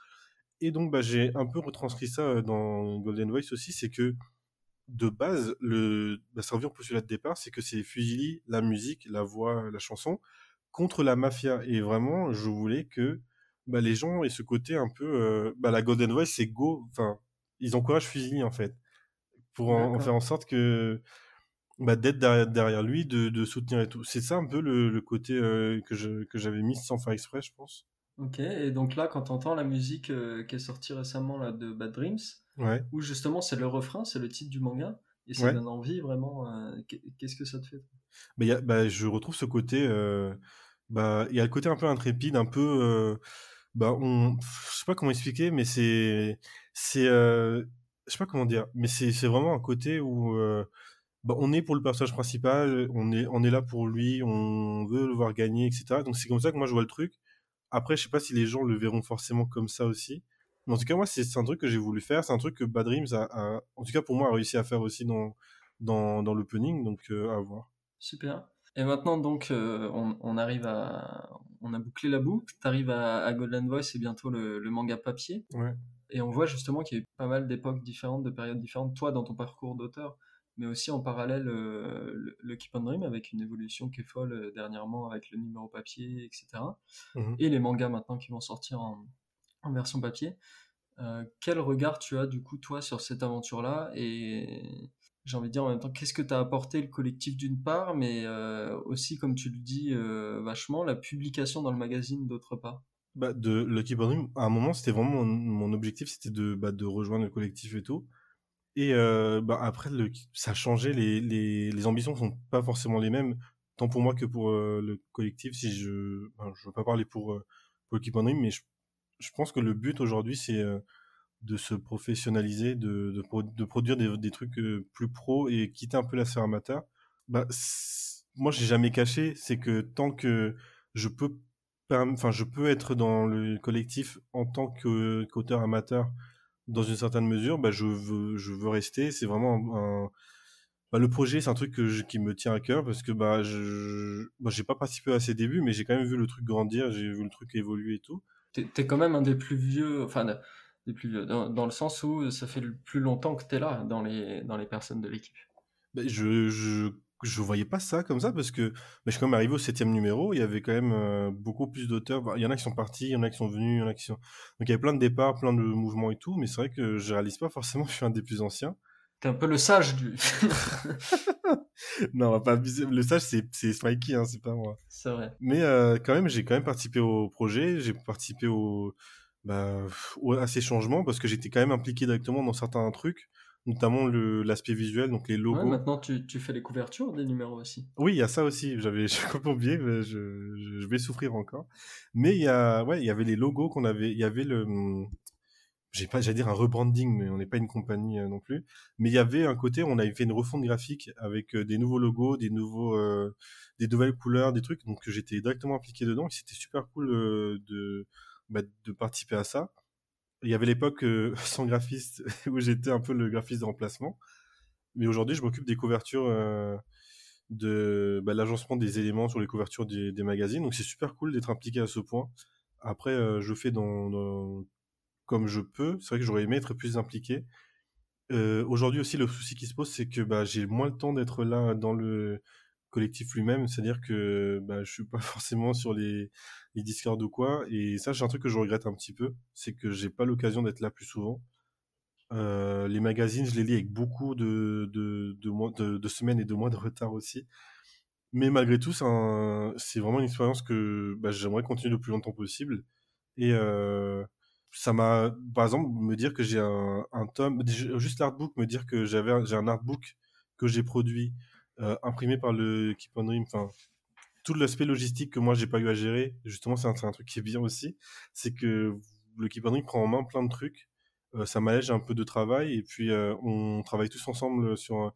Et donc, bah, j'ai un peu retranscrit ça euh, dans Golden Voice aussi, c'est que de base, le, bah, ça revient au postulat de départ, c'est que c'est Fusili, la musique, la voix, la chanson, contre la mafia. Et vraiment, je voulais que bah, les gens et ce côté un peu euh, bah, la Golden Voice c'est go enfin ils encouragent Fusini en fait pour en, faire en sorte que bah, d'être derrière, lui de, de, soutenir et tout. C'est ça un peu le, le côté euh, que je que j'avais mis sans faire exprès je pense. Ok et donc là quand on entend la musique euh, qui est sortie récemment là de Bad Dreams ouais. où justement c'est le refrain c'est le titre du manga et ça donne envie vraiment qu'est-ce que ça te fait bah, y a, bah, je retrouve ce côté bah il y a le côté un peu intrépide un peu bah on je sais pas comment expliquer mais c'est c'est euh, je sais pas comment dire mais c'est c'est vraiment un côté où euh, bah, on est pour le personnage principal on est on est là pour lui on veut le voir gagner etc donc c'est comme ça que moi je vois le truc. Après je sais pas si les gens le verront forcément comme ça aussi. Mais en tout cas moi c'est un truc que j'ai voulu faire. C'est un truc que Bad Dreams a, en tout cas pour moi a réussi à faire aussi dans dans dans l'opening. Donc euh, à voir. Super. Et maintenant, donc, euh, on, arrive à. On a bouclé la boucle. Tu arrives à, Golden Voice et bientôt le, manga papier. Et on voit justement qu'il y a eu pas mal d'époques différentes, de périodes différentes, toi dans ton parcours d'auteur, mais aussi en parallèle euh, le, Keep on Dream avec une évolution qui est folle euh, dernièrement avec le numéro papier, etc. Mhm. Et les mangas maintenant qui vont sortir en, version papier. quel regard tu as du coup toi sur cette aventure-là? Et j'ai envie de dire en même temps, qu'est-ce que tu as apporté le collectif d'une part, mais euh, aussi, comme tu le dis euh, vachement, la publication dans le magazine d'autre part? Bah, de le Keep à un moment, c'était vraiment mon, objectif, c'était de, bah, de rejoindre le collectif et tout. Et euh, après, le, ça a changé, les, les, les ambitions sont pas forcément les mêmes, tant pour moi que pour le collectif. Si je, je veux pas parler pour, pour le Keep mais je, je pense que le but aujourd'hui, c'est de se professionnaliser, de, de, produire des, des, trucs euh, plus pro et quitter un peu la sphère amateur, bah, moi, j'ai jamais caché, c'est que tant que je peux, enfin, je peux être dans le collectif en tant qu'auteur amateur dans une certaine mesure, bah, je veux, je veux rester. C'est vraiment un, bah, le projet, c'est un truc que qui me tient à cœur parce que bah, je, bah, j'ai pas participé à ses débuts, mais j'ai quand même vu le truc grandir, j'ai vu le truc évoluer et tout. T'es es quand même un des plus vieux, enfin, des plus vieux, dans, le sens où ça fait le plus longtemps que tu es là dans les, dans les personnes de l'équipe. Je, je, je voyais pas ça comme ça parce que ben, je suis quand même arrivé au septième numéro, il y avait quand même euh, beaucoup plus d'auteurs. Il y en a qui sont partis, il y en a qui sont venus, il y en a qui sont. Donc il y avait plein de départs, plein de mouvements et tout, mais c'est vrai que je réalise pas forcément que je suis un des plus anciens. T'es un peu le sage du. non, pas Le sage, c'est, c'est Smikey, hein, c'est pas moi. C'est vrai. Mais euh, quand même, j'ai quand même participé au projet, j'ai participé au bah, à ces changements parce que j'étais quand même impliqué directement dans certains trucs. Notamment l'aspect visuel, donc les logos. maintenant, tu, tu, fais les couvertures des numéros aussi. Oui, il y a ça aussi. J'avais complètement oublié, mais je, je, vais souffrir encore. Mais il y a, ouais, il y avait les logos qu'on avait. Il y avait le, j'ai pas, j'allais dire un rebranding, mais on n'est pas une compagnie euh, non plus. Mais il y avait un côté, on avait fait une refonte graphique avec euh, des nouveaux logos, des nouveaux, euh, des nouvelles couleurs, des trucs. Donc j'étais directement impliqué dedans. Et c'était super cool de, bah, de participer à ça. Il y avait l'époque sans graphiste où j'étais un peu le graphiste de remplacement. Mais aujourd'hui, je m'occupe des couvertures de bah, l'agencement des éléments sur les couvertures des, magazines. Donc c'est super cool d'être impliqué à ce point. Après, je fais dans, comme je peux. C'est vrai que j'aurais aimé être plus impliqué. Euh, aujourd'hui aussi, le souci qui se pose, c'est que bah, j'ai moins le temps d'être là dans le collectif lui-même. C'est-à-dire que bah, je suis pas forcément sur les, les Discord ou quoi. Et ça, c'est un truc que je regrette un petit peu. C'est que j'ai pas l'occasion d'être là plus souvent. Euh, les magazines, je les lis avec beaucoup de, de, de, semaines et de mois de retard aussi. Mais malgré tout, c'est vraiment une expérience que bah, j'aimerais continuer le plus longtemps possible. Et, euh, ça m'a, par exemple, me dire que j'ai un, un, tome, juste l'artbook, me dire que j'avais, j'ai un artbook que j'ai produit, euh, imprimé par le Keep on Dream, enfin, tout l'aspect logistique que moi j'ai pas eu à gérer, justement, c'est un, un, truc qui est bien aussi, c'est que le Keep on Dream prend en main plein de trucs, euh, ça m'allège un peu de travail, et puis euh, on travaille tous ensemble sur,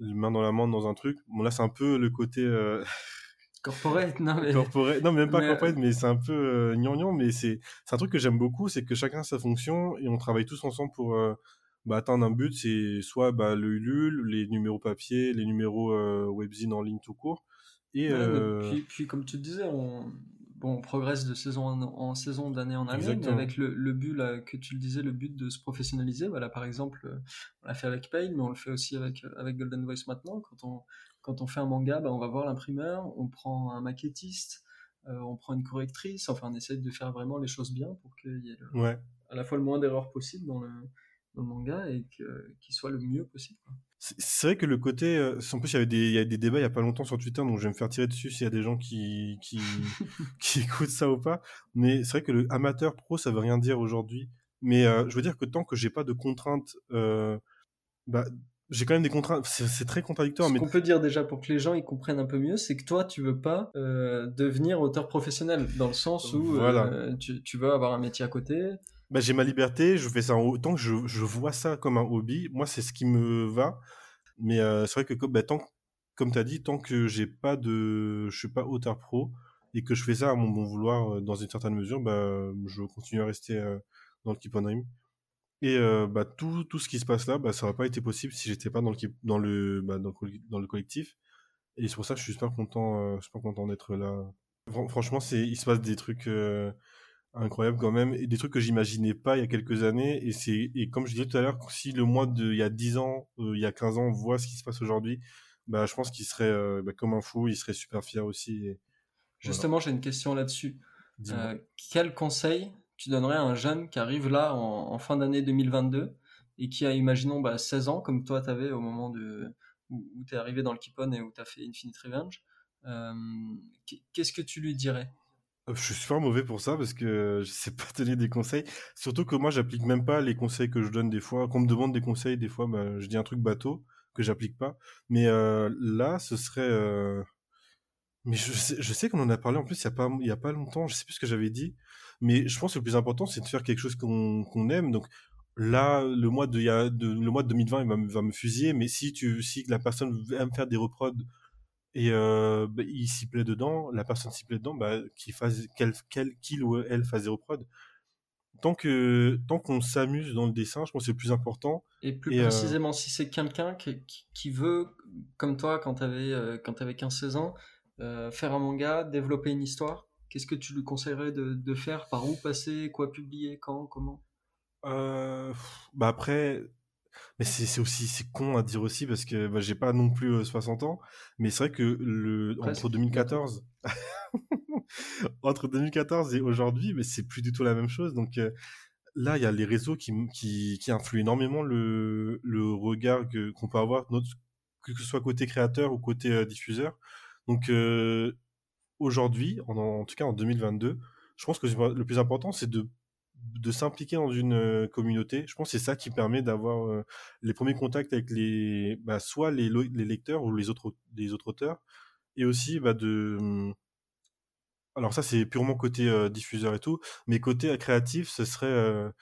main dans la main dans un truc. Bon, là, c'est un peu le côté, Corporate, non mais... Corporate, non, même pas corporate, mais c'est un peu gnangnan, mais c'est un truc que j'aime beaucoup, c'est que chacun a sa fonction et on travaille tous ensemble pour bah, atteindre un but, c'est soit bah, le Ulule, les numéros papier, les numéros euh, webzine en ligne tout court. Et, euh, puis, puis, comme tu disais, on, bon, on progresse de saison en, saison, d'année en année, mais avec le, le but, là, que tu le disais, le but de se professionnaliser. Voilà, par exemple, on l'a fait avec Payne, mais on le fait aussi avec, avec Golden Voice maintenant. Quand on, quand on fait un manga, bah, on va voir l'imprimeur, on prend un maquettiste, euh, on prend une correctrice, enfin on essaie de faire vraiment les choses bien pour qu'il y ait à la fois le moins d'erreurs possible dans le, manga et qu'il soit le mieux possible. C'est vrai que le côté, euh, en plus il y, avait des, il y a des débats il y a pas longtemps sur Twitter, donc je vais me faire tirer dessus s'il y a des gens qui, qui, qui écoutent ça ou pas. Mais c'est vrai que le amateur pro, ça veut rien dire aujourd'hui. Mais euh, je veux dire que tant que j'ai pas de contraintes bah, j'ai quand même des contraintes. C'est très contradictoire. Ce qu'on peut dire déjà pour que les gens ils comprennent un peu mieux, c'est que toi, tu veux pas euh, devenir auteur professionnel dans le sens où euh, tu, tu, veux avoir un métier à côté. Bah, j'ai ma liberté, je fais ça autant que je, je vois ça comme un hobby. Moi, c'est ce qui me va. Mais euh, c'est vrai que bah, tant, comme tu dit, tant que j'ai pas de, je suis pas auteur pro et que je fais ça à mon bon vouloir euh, dans une certaine mesure, bah, je continue à rester euh, dans le Keep on Dream. Et euh, bah, tout, tout ce qui se passe là, bah, ça n'aurait pas été possible si j'étais pas dans le, dans le, bah, dans, le, collectif. Et c'est pour ça que je suis super content, euh, content d'être là. franchement, il se passe des trucs incroyables quand même, et des trucs que j'imaginais pas il y a quelques années. Et c'est, et comme je disais tout à l'heure, si le mois de, il y a 10 ans, il y a 15 ans, on voit ce qui se passe aujourd'hui, bah, je pense qu'il serait bah, comme un fou, il serait super fier aussi. Justement, j'ai une question là-dessus. quel conseil tu donnerais à un jeune qui arrive là en, fin d'année 2022 et qui a, imaginons, bah, 16 ans, comme toi tu avais au moment de, où, tu es arrivé dans le Keep et où tu as fait Infinite Revenge, euh, qu'est-ce que tu lui dirais? euh, je suis super mauvais pour ça parce que je sais pas donner des conseils. Surtout que moi, j'applique même pas les conseils que je donne des fois. Quand on me demande des conseils, des fois, bah, je dis un truc bateau que j'applique pas. Mais euh, là, ce serait. Mais je sais, je sais qu'on en a parlé en plus il y a pas il y a pas longtemps. Je sais plus ce que j'avais dit. Mais je pense que le plus important, c'est de faire quelque chose qu'on aime. Donc là, le mois de, le mois de 2020, il va, va, me fusiller. Mais si tu, si la personne aime faire des reprods et euh, bah, il s'y plaît dedans, la personne s'y plaît dedans, bah, qu'il fasse, qu'elle, qu'il ou elle fasse des reprods. Tant que, tant qu'on s'amuse dans le dessin, je pense que c'est le plus important. Et plus euh, précisément, si c'est quelqu'un qui, qui, veut, comme toi, quand t'avais, euh, quand t'avais 15-16 ans, euh, faire un manga, développer une histoire, Qu'est-ce que tu lui conseillerais de, faire? Par où passer? Quoi publier? Quand? Comment? Bah après, mais c'est aussi c'est con à dire aussi parce que bah, j'ai pas non plus 60 euh, ans, mais c'est vrai que le entre 2014 entre 2014 et aujourd'hui, mais c'est plus du tout la même chose. Donc euh, là, il y a les réseaux qui, qui, qui influent énormément le, le regard qu'on peut avoir, notre, que ce soit côté créateur ou côté diffuseur. Donc aujourd'hui, en, en, tout cas en 2022, je pense que le plus important, c'est de de s'impliquer dans une communauté. Je pense que c'est ça qui permet d'avoir les premiers contacts avec les, bah, soit les, les, lecteurs ou les autres, les autres auteurs, et aussi bah, de. Mmh, alors ça, c'est purement côté diffuseur et tout, mais côté créatif, ce serait.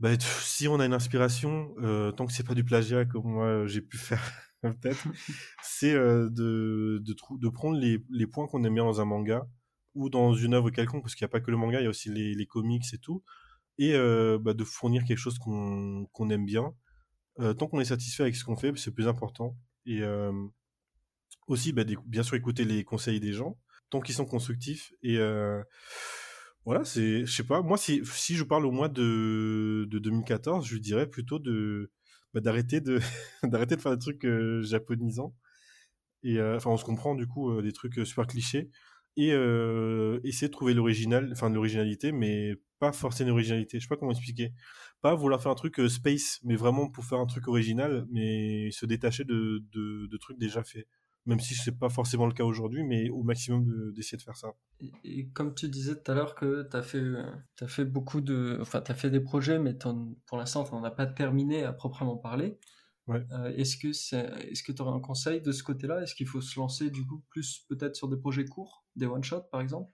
Bah, si on a une inspiration, tant que c'est pas du plagiat comme moi j'ai pu faire peut-être, c'est de, de, de, prendre les, les points qu'on aime bien dans un manga, ou dans une œuvre quelconque, parce qu'il n'y a pas que le manga, il y a aussi les, comics et tout, et euh, bah, de fournir quelque chose qu'on aime bien. Euh, tant qu'on est satisfait avec ce qu'on fait, c'est le plus important. Et euh, aussi, bah, bien sûr, écouter les conseils des gens, tant qu'ils sont constructifs. Et voilà, c'est, je sais pas, moi, si, si je parle au mois de, de 2014, je dirais plutôt de bah, d'arrêter de d'arrêter de faire des trucs japonisants. Et enfin, on se comprend du coup des trucs super clichés et essayer de trouver l'original, enfin l'originalité, mais pas forcer une originalité. Je sais pas comment expliquer. Pas vouloir faire un truc space, mais vraiment pour faire un truc original, mais se détacher de, de, trucs déjà faits. Même si c'est pas forcément le cas aujourd'hui, mais au maximum d'essayer de, faire ça. Et, comme tu disais tout à l'heure que tu as fait, as fait beaucoup de, enfin tu as fait des projets, mais pour l'instant tu n'en as pas terminé à proprement parler. Euh, est-ce que c'est, est-ce que tu aurais un conseil de ce côté-là? Est-ce qu'il faut se lancer du coup plus peut-être sur des projets courts, des one shot par exemple?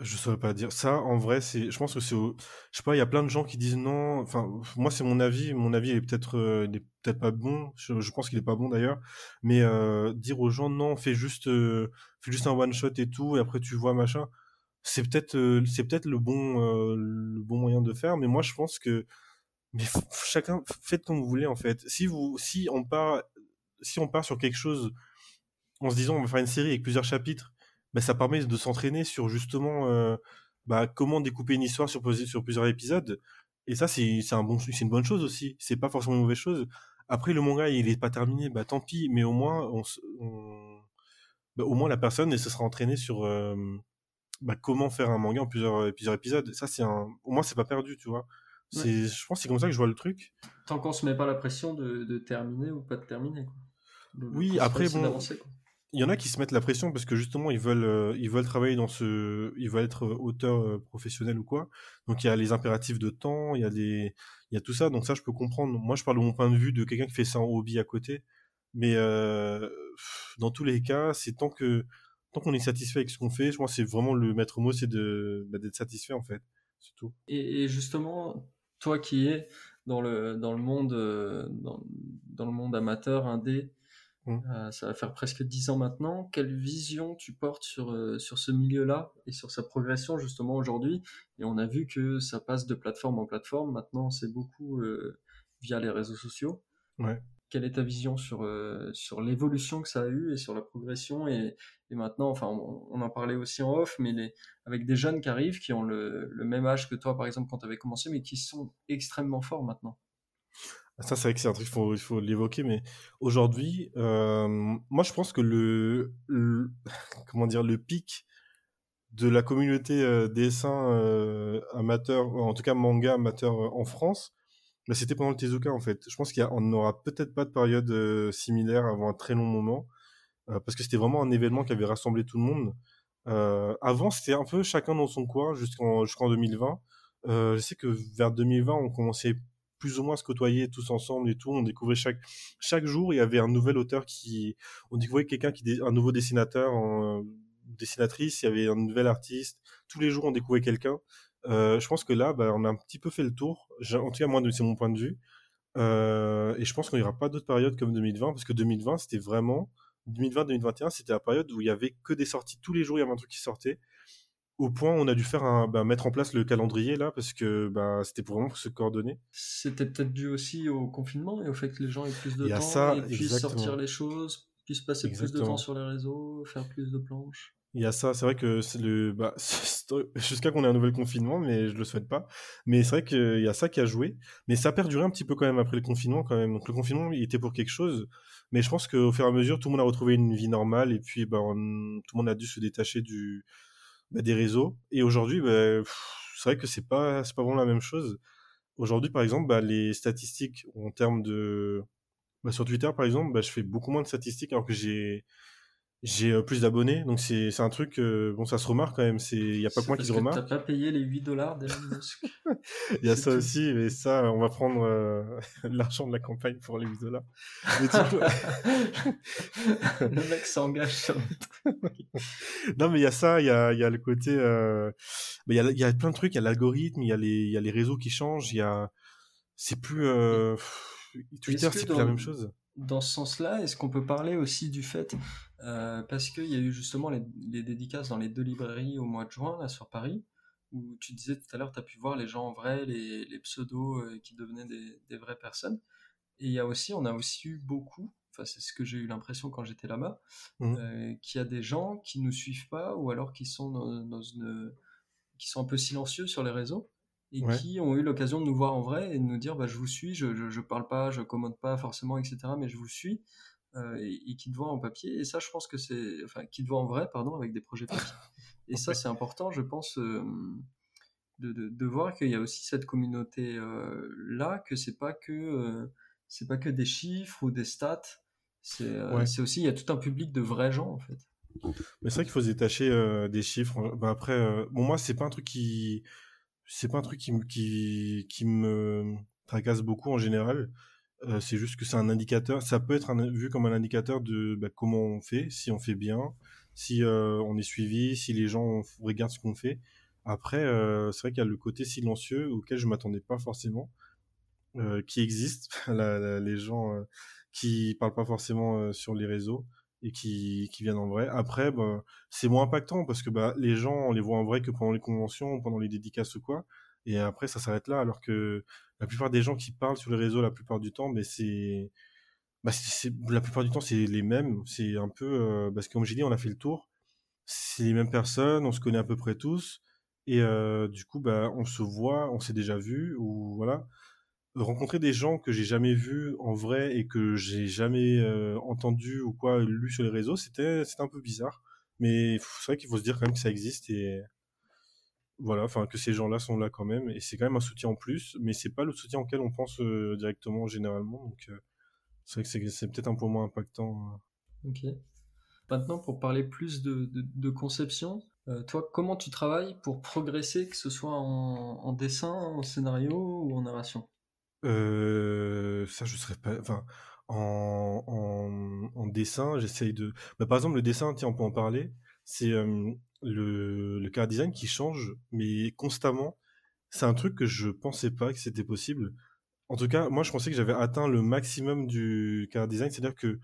Je saurais pas dire ça. En vrai, c'est, je pense que c'est, je sais pas, il y a plein de gens qui disent non. Enfin, moi c'est mon avis. Mon avis est peut-être, euh, il est peut-être pas bon. Je, pense qu'il est pas bon d'ailleurs. Mais euh, dire aux gens non, fais juste, fais juste un one shot et tout, et après tu vois machin. C'est peut-être, c'est peut-être le bon, le bon moyen de faire. Mais moi je pense que mais chacun faites comme vous voulez en fait. Si vous, si on part, si on part sur quelque chose en se disant on va faire une série avec plusieurs chapitres, bah, ça permet de s'entraîner sur justement euh, bah, comment découper une histoire sur, plusieurs épisodes. Et ça c'est un bon, une bonne chose aussi. C'est pas forcément une mauvaise chose. Après le manga il est pas terminé, bah tant pis. Mais au moins on, bah, au moins la personne elle se sera entraînée sur euh, bah, comment faire un manga en plusieurs, plusieurs épisodes. C'est au moins c'est pas perdu, tu vois. Je pense que c'est comme ça que je vois le truc. Tant qu'on se met pas la pression de, de terminer ou pas de terminer. Quoi. oui, après, bon, il y en a qui se mettent la pression parce que justement, ils veulent, euh, ils veulent travailler dans ce. Ils veulent être auteur euh, professionnel ou quoi. Donc, il y a les impératifs de temps, il y, a des, il y a tout ça. Donc, ça, je peux comprendre. Moi, je parle de mon point de vue de quelqu'un qui fait ça en hobby à côté. Mais euh, dans tous les cas, c'est tant que tant qu'on est satisfait avec ce qu'on fait, je pense que c'est vraiment le maître mot, c'est de bah, d'être satisfait en fait. C'est tout. Et, et justement, toi qui es dans le, dans le monde, euh, dans, dans le monde amateur, indé, mmh. euh, ça va faire presque dix ans maintenant. Quelle vision tu portes sur, euh, sur ce milieu-là et sur sa progression justement aujourd'hui? Et on a vu que ça passe de plateforme en plateforme. Maintenant, c'est beaucoup via les réseaux sociaux. Ouais quelle est ta vision sur, euh, sur l'évolution que ça a eu et sur la progression et, et maintenant, enfin, on, en parlait aussi en off, mais les, avec des jeunes qui arrivent, qui ont le, le même âge que toi, par exemple, quand tu avais commencé, mais qui sont extrêmement forts maintenant. Ça, c'est vrai que c'est un truc, il faut, l'évoquer, mais aujourd'hui, euh, moi, je pense que le, comment dire, le pic de la communauté euh, dessin amateur, en tout cas manga amateur en France, mais c'était pendant le Tezuka en fait. Je pense qu'on n'aura peut-être pas de période euh, similaire avant un très long moment, euh, parce que c'était vraiment un événement qui avait rassemblé tout le monde. Euh, avant, c'était un peu chacun dans son coin jusqu'en jusqu'en 2020. je sais que vers 2020, on commençait plus ou moins à se côtoyer tous ensemble et tout. On découvrait chaque chaque jour, il y avait un nouvel auteur qui, on découvrait quelqu'un qui, un nouveau dessinateur, dessinatrice, il y avait un nouvel artiste. Tous les jours, on découvrait quelqu'un. Euh, je pense que là, bah, on a un petit peu fait le tour. En tout cas, moi, c'est mon point de vue. Euh, et je pense qu'il n'y aura pas d'autres périodes comme 2020, parce que 2020, c'était vraiment 2020-2021, c'était la période où il y avait que des sorties tous les jours, il y avait un truc qui sortait. Au point où on a dû faire un, bah, mettre en place le calendrier là, parce que bah, c'était pour vraiment pour se coordonner. C'était peut-être dû aussi au confinement et au fait que les gens aient plus de temps ça, et puissent sortir les choses, puissent passer plus de temps sur les réseaux, faire plus de planches. Il y a ça, c'est vrai que c'est le, bah, jusqu'à qu'on ait un nouvel confinement, mais je le souhaite pas. Mais c'est vrai qu'il y a ça qui a joué. Mais ça a perduré un petit peu quand même après le confinement, quand même. Donc le confinement, il était pour quelque chose. Mais je pense qu'au fur et à mesure, tout le monde a retrouvé une vie normale et puis, bah, tout le monde a dû se détacher du, bah, des réseaux. Et aujourd'hui, bah, c'est vrai que c'est pas, pas vraiment la même chose. Aujourd'hui, par exemple, les statistiques en termes de, sur Twitter, par exemple, je fais beaucoup moins de statistiques alors que j'ai, j'ai euh, plus d'abonnés, donc c'est un truc, euh, bon, ça se remarque quand même. Il n'y a pas que moi qui se remarque. T'as pas payé les 8 dollars d'Elon Musk. Il y a ça aussi, mais ça, on va prendre euh, l'argent de la campagne pour les 8 dollars. le mec s'engage sur Non, mais il y a ça, il y a, y a le côté. Il y, a, y a plein de trucs, il y a l'algorithme, il y, a les, y a les réseaux qui changent, il y a. C'est plus. Twitter, c'est plus la même chose dans ce sens-là, est-ce qu'on peut parler aussi du fait, euh, parce qu'il y a eu justement les, dédicaces dans les deux librairies au mois de juin, là, sur Paris, où tu disais tout à l'heure, tu as pu voir les gens en vrai, les, les pseudos euh, qui devenaient des, vraies personnes. Et il y a aussi, on a aussi eu beaucoup, enfin c'est ce que j'ai eu l'impression quand j'étais là-bas, mmh. euh, qu'il y a des gens qui nous suivent pas, ou alors qui sont dans une, qui sont un peu silencieux sur les réseaux, et qui ont eu l'occasion de nous voir en vrai et de nous dire bah, je vous suis, je, je, parle pas, je commande pas forcément, etc. Mais je vous suis euh, et, qui te voient en papier. Et ça, je pense que c'est. Enfin, qui te voient en vrai, pardon, avec des projets papier. Et ça, c'est important, je pense, euh, de, de, de, voir qu'il y a aussi cette communauté euh, là, que c'est pas que c'est pas que des chiffres ou des stats. C'est aussi, il y a tout un public de vrais gens en fait. Mais c'est vrai qu'il faut se détacher des chiffres. Bah, après, bon, moi, c'est pas un truc qui c'est pas un truc qui, qui, qui me tracasse beaucoup en général. Euh, c'est juste que c'est un indicateur. Ça peut être vu comme un indicateur de bah, comment on fait, si on fait bien, si euh, on est suivi, si les gens regardent ce qu'on fait. Après, euh, c'est vrai qu'il y a le côté silencieux auquel je m'attendais pas forcément, qui existe. les gens qui parlent pas forcément sur les réseaux et qui, qui viennent en vrai. Après, bah, c'est moins impactant parce que bah, les gens, on les voit en vrai que pendant les conventions, pendant les dédicaces ou quoi. Et après, ça s'arrête là. Alors que la plupart des gens qui parlent sur les réseaux la plupart du temps, mais c'est, bah, la plupart du temps, c'est les mêmes. C'est un peu, euh, parce que comme j'ai dit, on a fait le tour. C'est les mêmes personnes, on se connaît à peu près tous. Et euh, du coup, bah, on se voit, on s'est déjà vu, ou voilà rencontrer des gens que j'ai jamais vus en vrai et que j'ai jamais euh, entendu ou quoi lu sur les réseaux, c'était c'était un peu bizarre. Mais c'est vrai qu'il faut se dire quand même que ça existe et voilà, enfin que ces gens-là sont là quand même et c'est quand même un soutien en plus, mais c'est pas le soutien auquel on pense euh, directement généralement. Donc euh, c'est vrai que c'est peut-être un peu moins impactant. Ok. Maintenant, pour parler plus de, de, conception, toi, comment tu travailles pour progresser, que ce soit en, en dessin, en scénario ou en narration? Euh, ça, je serais pas. Enfin, en, en, en dessin, j'essaye de. Bah, par exemple, le dessin, tiens, on peut en parler. C'est le, le car design qui change, mais constamment. C'est un truc que je pensais pas que c'était possible. En tout cas, moi, je pensais que j'avais atteint le maximum du car design, c'est-à-dire que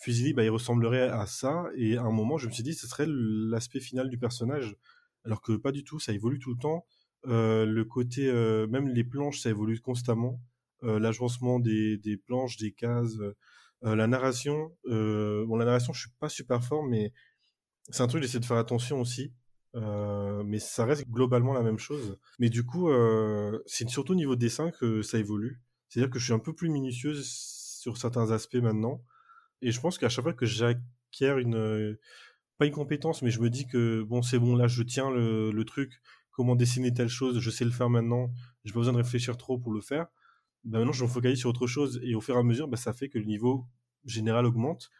Fusili, bah, il ressemblerait à ça, et à un moment, je me suis dit, ce serait l'aspect final du personnage, alors que pas du tout, ça évolue tout le temps. Le côté, même les planches, ça évolue constamment. Euh, l'agencement des, des planches, des cases, la narration. bon, la narration, je suis pas super fort, mais c'est un truc j'essaie de faire attention aussi. mais ça reste globalement la même chose. Mais du coup, c'est surtout au niveau dessin que ça évolue. C'est-à-dire que je suis un peu plus minutieuse sur certains aspects maintenant. Et je pense qu'à chaque fois que j'acquiers une, pas une compétence, mais je me dis que bon, c'est bon, là, je tiens le, le truc, comment dessiner telle chose, je sais le faire maintenant, j'ai pas besoin de réfléchir trop pour le faire. Bah maintenant, je me focalise sur autre chose et au fur et à mesure, bah, ça fait que le niveau général augmente.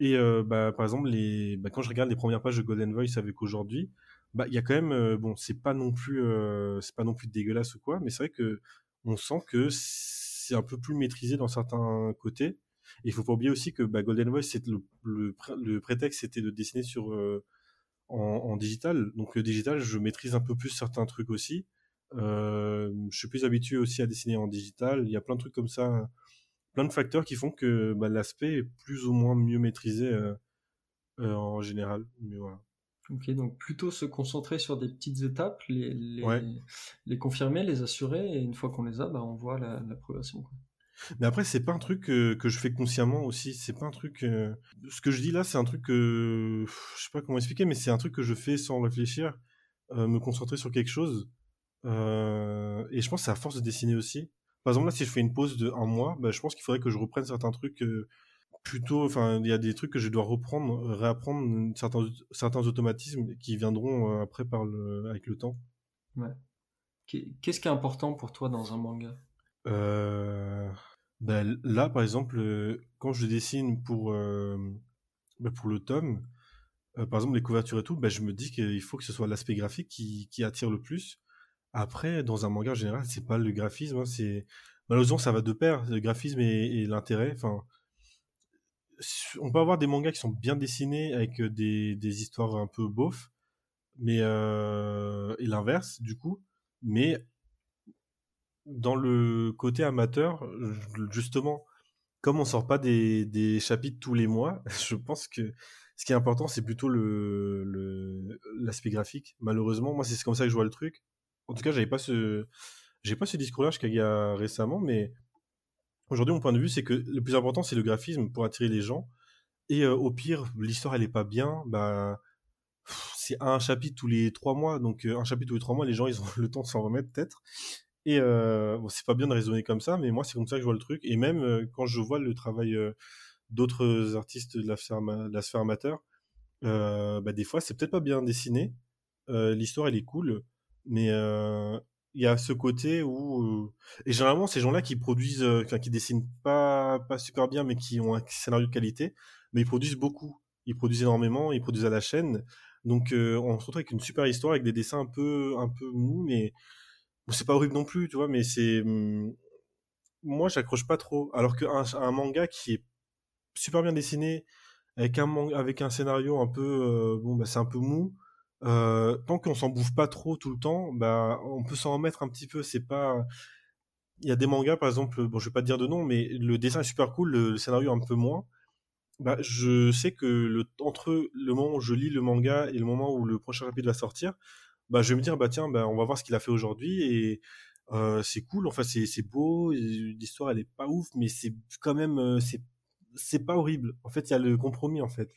Et euh, bah, par exemple, les, bah, quand je regarde les premières pages de Golden Voice avec aujourd'hui, bah il y a quand même, euh, bon, c'est pas non plus, euh, c'est pas non plus dégueulasse ou quoi, mais c'est vrai que on sent que c'est un peu plus maîtrisé dans certains côtés. Et il faut pas oublier aussi que bah, Golden Voice, c'est le, le, prétexte, c'était de dessiner sur en, digital. Donc le digital, je maîtrise un peu plus certains trucs aussi. Je suis plus habitué aussi à dessiner en digital. Il y a plein de trucs comme ça, plein de facteurs qui font que bah, l'aspect est plus ou moins mieux maîtrisé euh, euh, en général. Mais voilà. Ok, donc plutôt se concentrer sur des petites étapes, les, les, confirmer, les assurer, et une fois qu'on les a, bah, on voit la, la progression. Mais après, c'est pas un truc que, que, je fais consciemment aussi. C'est pas un truc. Ce que je dis là, c'est un truc que. Je sais pas comment expliquer, mais c'est un truc que je fais sans réfléchir, me concentrer sur quelque chose. Euh, et je pense que c'est à force de dessiner aussi. Par exemple, là, si je fais une pause de un mois, bah, je pense qu'il faudrait que je reprenne certains trucs euh, plutôt. Enfin, il y a des trucs que je dois reprendre, réapprendre certains, certains automatismes qui viendront euh, après par le, avec le temps. Ouais. Qu'est-ce qui est important pour toi dans un manga? Euh, ben, Là, par exemple, quand je dessine pour bah, pour le tome, euh, par exemple les couvertures et tout, bah, je me dis qu'il faut que ce soit l'aspect graphique qui, qui, attire le plus. Après, dans un manga en général, c'est pas le graphisme, hein, c'est malheureusement ça va de pair, le graphisme et, l'intérêt. Enfin, on peut avoir des mangas qui sont bien dessinés avec des, des histoires un peu beaufs, mais euh, et l'inverse du coup. Mais dans le côté amateur, justement, comme on sort pas des, des chapitres tous les mois, je pense que ce qui est important, c'est plutôt le l'aspect graphique. Malheureusement, moi, c'est comme ça que je vois le truc. En tout cas, j'avais pas ce j'ai pas ce discours-là jusqu'à récemment, mais aujourd'hui, mon point de vue, c'est que le plus important, c'est le graphisme pour attirer les gens. Et euh, au pire, l'histoire, elle est pas bien, bah c'est un chapitre tous les trois mois, donc euh, un chapitre tous les trois mois, les gens, ils ont le temps de s'en remettre peut-être. Et euh, bon, c'est pas bien de raisonner comme ça, mais moi, c'est comme ça que je vois le truc. Et même euh, quand je vois le travail d'autres artistes de la sphère, de la amateur, bah, des fois, c'est peut-être pas bien dessiné. L'histoire, elle est cool, mais il y a ce côté où et généralement ces gens-là qui produisent qui dessinent pas pas super bien mais qui ont un scénario de qualité mais ils produisent beaucoup ils produisent énormément ils produisent à la chaîne donc on se retrouve avec une super histoire avec des dessins un peu un peu mous mais c'est pas horrible non plus, tu vois, mais c'est. Mmh, moi, j'accroche pas trop. Alors qu'un un manga qui est super bien dessiné, avec un, scénario un peu. Bon, bah, c'est un peu mou. Euh, tant qu'on s'en bouffe pas trop tout le temps, bah, on peut s'en remettre un petit peu. C'est pas. Il y a des mangas, par exemple, bon, je vais pas te dire de nom, mais le dessin est super cool, le, scénario un peu moins. Bah, je sais que le, entre le moment où je lis le manga et le moment où le prochain chapitre va sortir, bah, je vais me dire, bah tiens, bah, on va voir ce qu'il a fait aujourd'hui et euh, c'est cool, enfin c'est, c'est beau, l'histoire elle est pas ouf, mais c'est quand même, euh, c'est, c'est pas horrible. En fait, il y a le compromis en fait.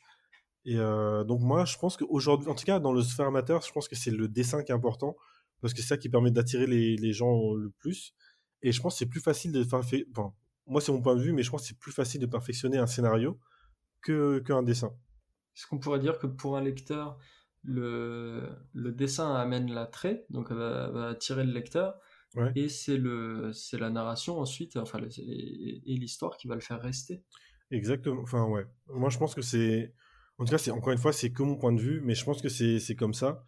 Et euh, donc moi, je pense qu'aujourd'hui, en tout cas dans le sphère amateur, je pense que c'est le dessin qui est important parce que c'est ça qui permet d'attirer les, les gens le plus. Et je pense que c'est plus facile de enfin, moi c'est mon point de vue, mais je pense que c'est plus facile de perfectionner un scénario que qu'un dessin. Est-ce qu'on pourrait dire que pour un lecteur, le, le dessin amène l'attrait, donc va, va attirer le lecteur, et c'est le c'est la narration ensuite, enfin et, l'histoire qui va le faire rester? Exactement. Enfin ouais. Moi je pense que c'est, en tout cas c'est encore une fois c'est que mon point de vue, mais je pense que c'est comme ça.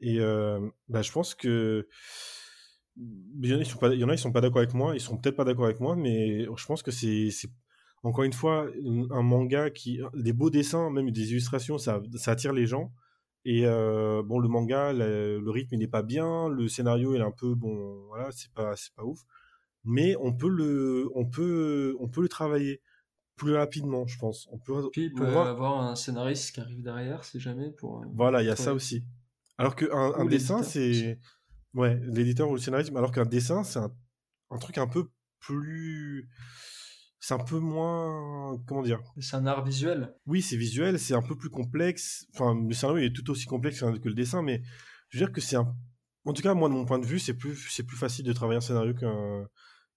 Et euh, bah, je pense que il y en a, ils sont pas, sont pas d'accord avec moi, ils sont peut-être pas d'accord avec moi, mais je pense que c'est, encore une fois, un manga qui, des beaux dessins, même des illustrations, ça, attire les gens. Et euh, bon, le manga, le, rythme n'est pas bien, le scénario est un peu bon, voilà, c'est pas c'est pas ouf, mais on peut le on peut on peut le travailler plus rapidement, je pense. On peut. Puis il peut avoir un scénariste qui arrive derrière, si jamais pour. Euh, voilà, il y a ça aussi. Alors qu'un un dessin, c'est ouais, l'éditeur ou le scénariste, alors qu'un dessin, c'est un, un truc un peu plus c'est un peu moins comment dire c'est un art visuel oui c'est visuel c'est un peu plus complexe enfin le scénario est tout aussi complexe que le dessin mais je veux dire que c'est un en tout cas moi de mon point de vue c'est plus plus facile de travailler un scénario qu'un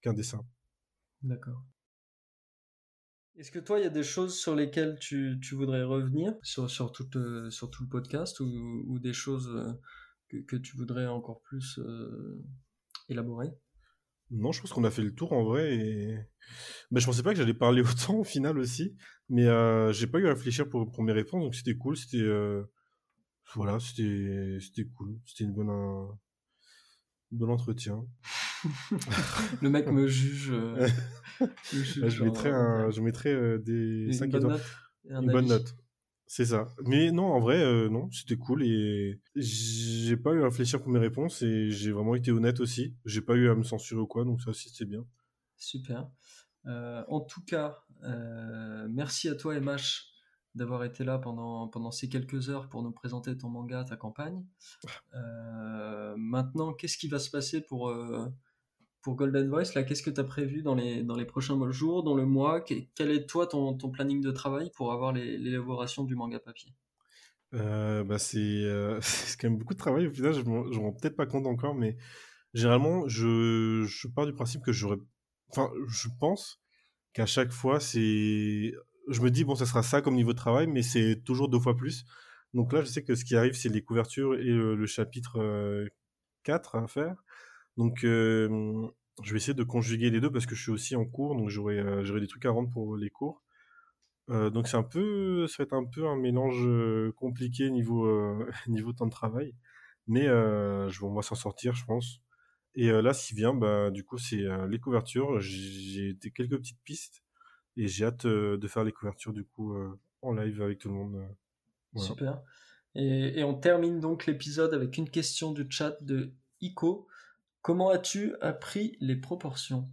qu'un dessin d'accord est-ce que toi il y a des choses sur lesquelles tu, tu voudrais revenir sur sur tout le, sur tout le podcast ou, ou des choses euh, que, tu voudrais encore plus euh, élaborer? Non, je pense qu'on a fait le tour en vrai. Et... Mais je pensais pas que j'allais parler autant au final aussi. Mais euh, j'ai pas eu à réfléchir pour, pour mes réponses, donc c'était cool. C'était euh... voilà, c'était cool. C'était une bonne un... bon entretien. Le mec me juge. Euh... je, un... je mettrais euh, des 5 étoiles. Une bonne note. C'est ça. Mais non, en vrai, euh, non, c'était cool et j'ai pas eu à réfléchir pour mes réponses et j'ai vraiment été honnête aussi. J'ai pas eu à me censurer ou quoi, donc ça aussi c'était bien. Super. En tout cas, merci à toi MH d'avoir été là pendant, pendant ces quelques heures pour nous présenter ton manga, ta campagne. maintenant, qu'est-ce qui va se passer pour pour Golden Voice, là, qu'est-ce que tu as prévu dans les, dans les prochains jours, dans le mois? Quel est toi ton, ton planning de travail pour avoir l'élaboration du manga papier? Euh, bah euh, c'est quand même beaucoup de travail au final, je ne rends peut-être pas compte encore, mais généralement, je, je pars du principe que j'aurais. Enfin, je pense qu'à chaque fois, c'est. Je me dis, bon, ça sera ça comme niveau de travail, mais c'est toujours deux fois plus. Donc là, je sais que ce qui arrive, c'est les couvertures et le, chapitre 4 euh, à faire. Donc, je vais essayer de conjuguer les deux parce que je suis aussi en cours, donc j'aurai des trucs à rendre pour les cours. donc c'est un peu, ça va être un peu un mélange compliqué niveau niveau temps de travail, mais je, on va s'en sortir, je pense. Et là, ce qui vient, bah, du coup, c'est les couvertures. J'ai quelques petites pistes et j'ai hâte de faire les couvertures du coup en live avec tout le monde. Super. Et, on termine donc l'épisode avec une question du chat de Ico. Comment as-tu appris les proportions?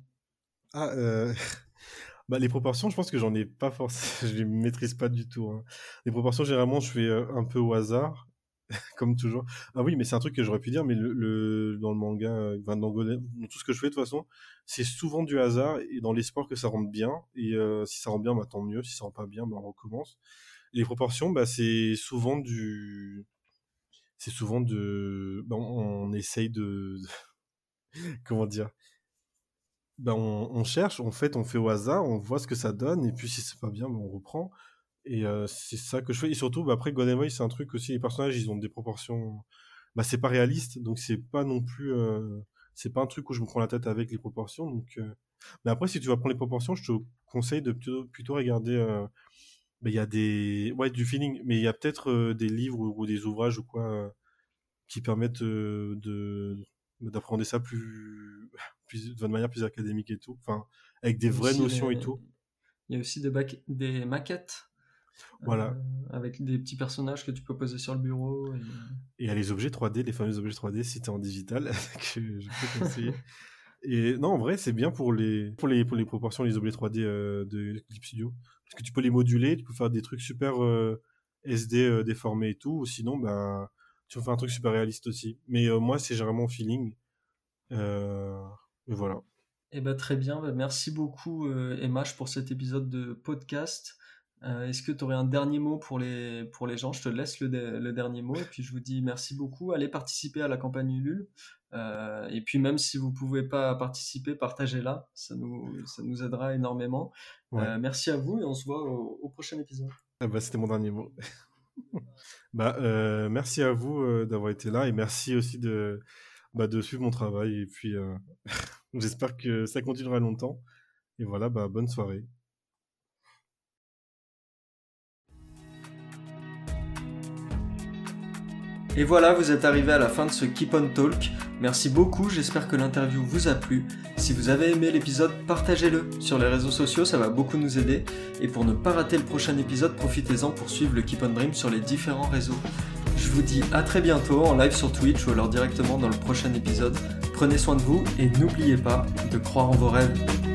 Ah, euh... bah, les proportions, je pense que j'en ai pas forcément, je les maîtrise pas du tout. Hein. Les proportions, généralement, je fais un peu au hasard, comme toujours. Ah oui, mais c'est un truc que j'aurais pu dire, mais le, dans le manga, euh, dans, tout ce que je fais de toute façon, c'est souvent du hasard et dans l'espoir que ça rentre bien. Et euh, si ça rentre bien, bah, tant mieux. Si ça rentre pas bien, bah, on recommence. Les proportions, bah, c'est souvent du, c'est souvent de, bah, on, essaye de, comment dire, bah, on, cherche, en fait, on fait au hasard, on voit ce que ça donne, et puis si c'est pas bien, bah, on reprend. Et euh, c'est ça que je fais. Et surtout, bah, après, God c'est un truc aussi, les personnages, ils ont des proportions. Bah, c'est pas réaliste, donc c'est pas non plus. Euh, c'est pas un truc où je me prends la tête avec les proportions. Donc, euh. Mais après, si tu vas prendre les proportions, je te conseille de plutôt, plutôt regarder il y a des ouais du feeling mais il y a peut-être des livres ou, des ouvrages ou quoi qui permettent de d'apprendre ça plus, plus de manière plus académique et tout enfin avec des vraies notions et tout. il y a aussi des, des maquettes voilà. avec des petits personnages que tu peux poser sur le bureau et il y a les objets 3D les fameux objets 3D si tu es en digital que je peux conseiller. Et non en vrai c'est bien pour les pour les pour les proportions les objets 3D de Clip Studio. Parce que tu peux les moduler, tu peux faire des trucs super euh, SD euh, déformés et tout, ou sinon, bah, tu peux faire un truc super réaliste aussi. Mais euh, moi, c'est généralement feeling. et voilà. Eh ben, très bien, bah, merci beaucoup Emma pour cet épisode de podcast. Est-ce que tu aurais un dernier mot pour les, pour les gens? Je te laisse le, le, dernier mot et puis je vous dis merci beaucoup. Allez participer à la campagne Ulule. Euh, et puis même si vous pouvez pas participer, partagez-la, ça nous, ça nous aidera énormément. Euh, merci à vous et on se voit au, prochain épisode. Ah bah, C'était mon dernier mot. bah, euh, merci à vous d'avoir été là et merci aussi de, bah, de suivre mon travail. Et puis j'espère que ça continuera longtemps. Et voilà, bah, bonne soirée. Et voilà, vous êtes arrivé à la fin de ce Keep on Talk. Merci beaucoup, j'espère que l'interview vous a plu. Si vous avez aimé l'épisode, partagez-le sur les réseaux sociaux, ça va beaucoup nous aider. Et pour ne pas rater le prochain épisode, profitez-en pour suivre le Keep on Dream sur les différents réseaux. Je vous dis à très bientôt en live sur Twitch ou alors directement dans le prochain épisode. Prenez soin de vous et n'oubliez pas de croire en vos rêves.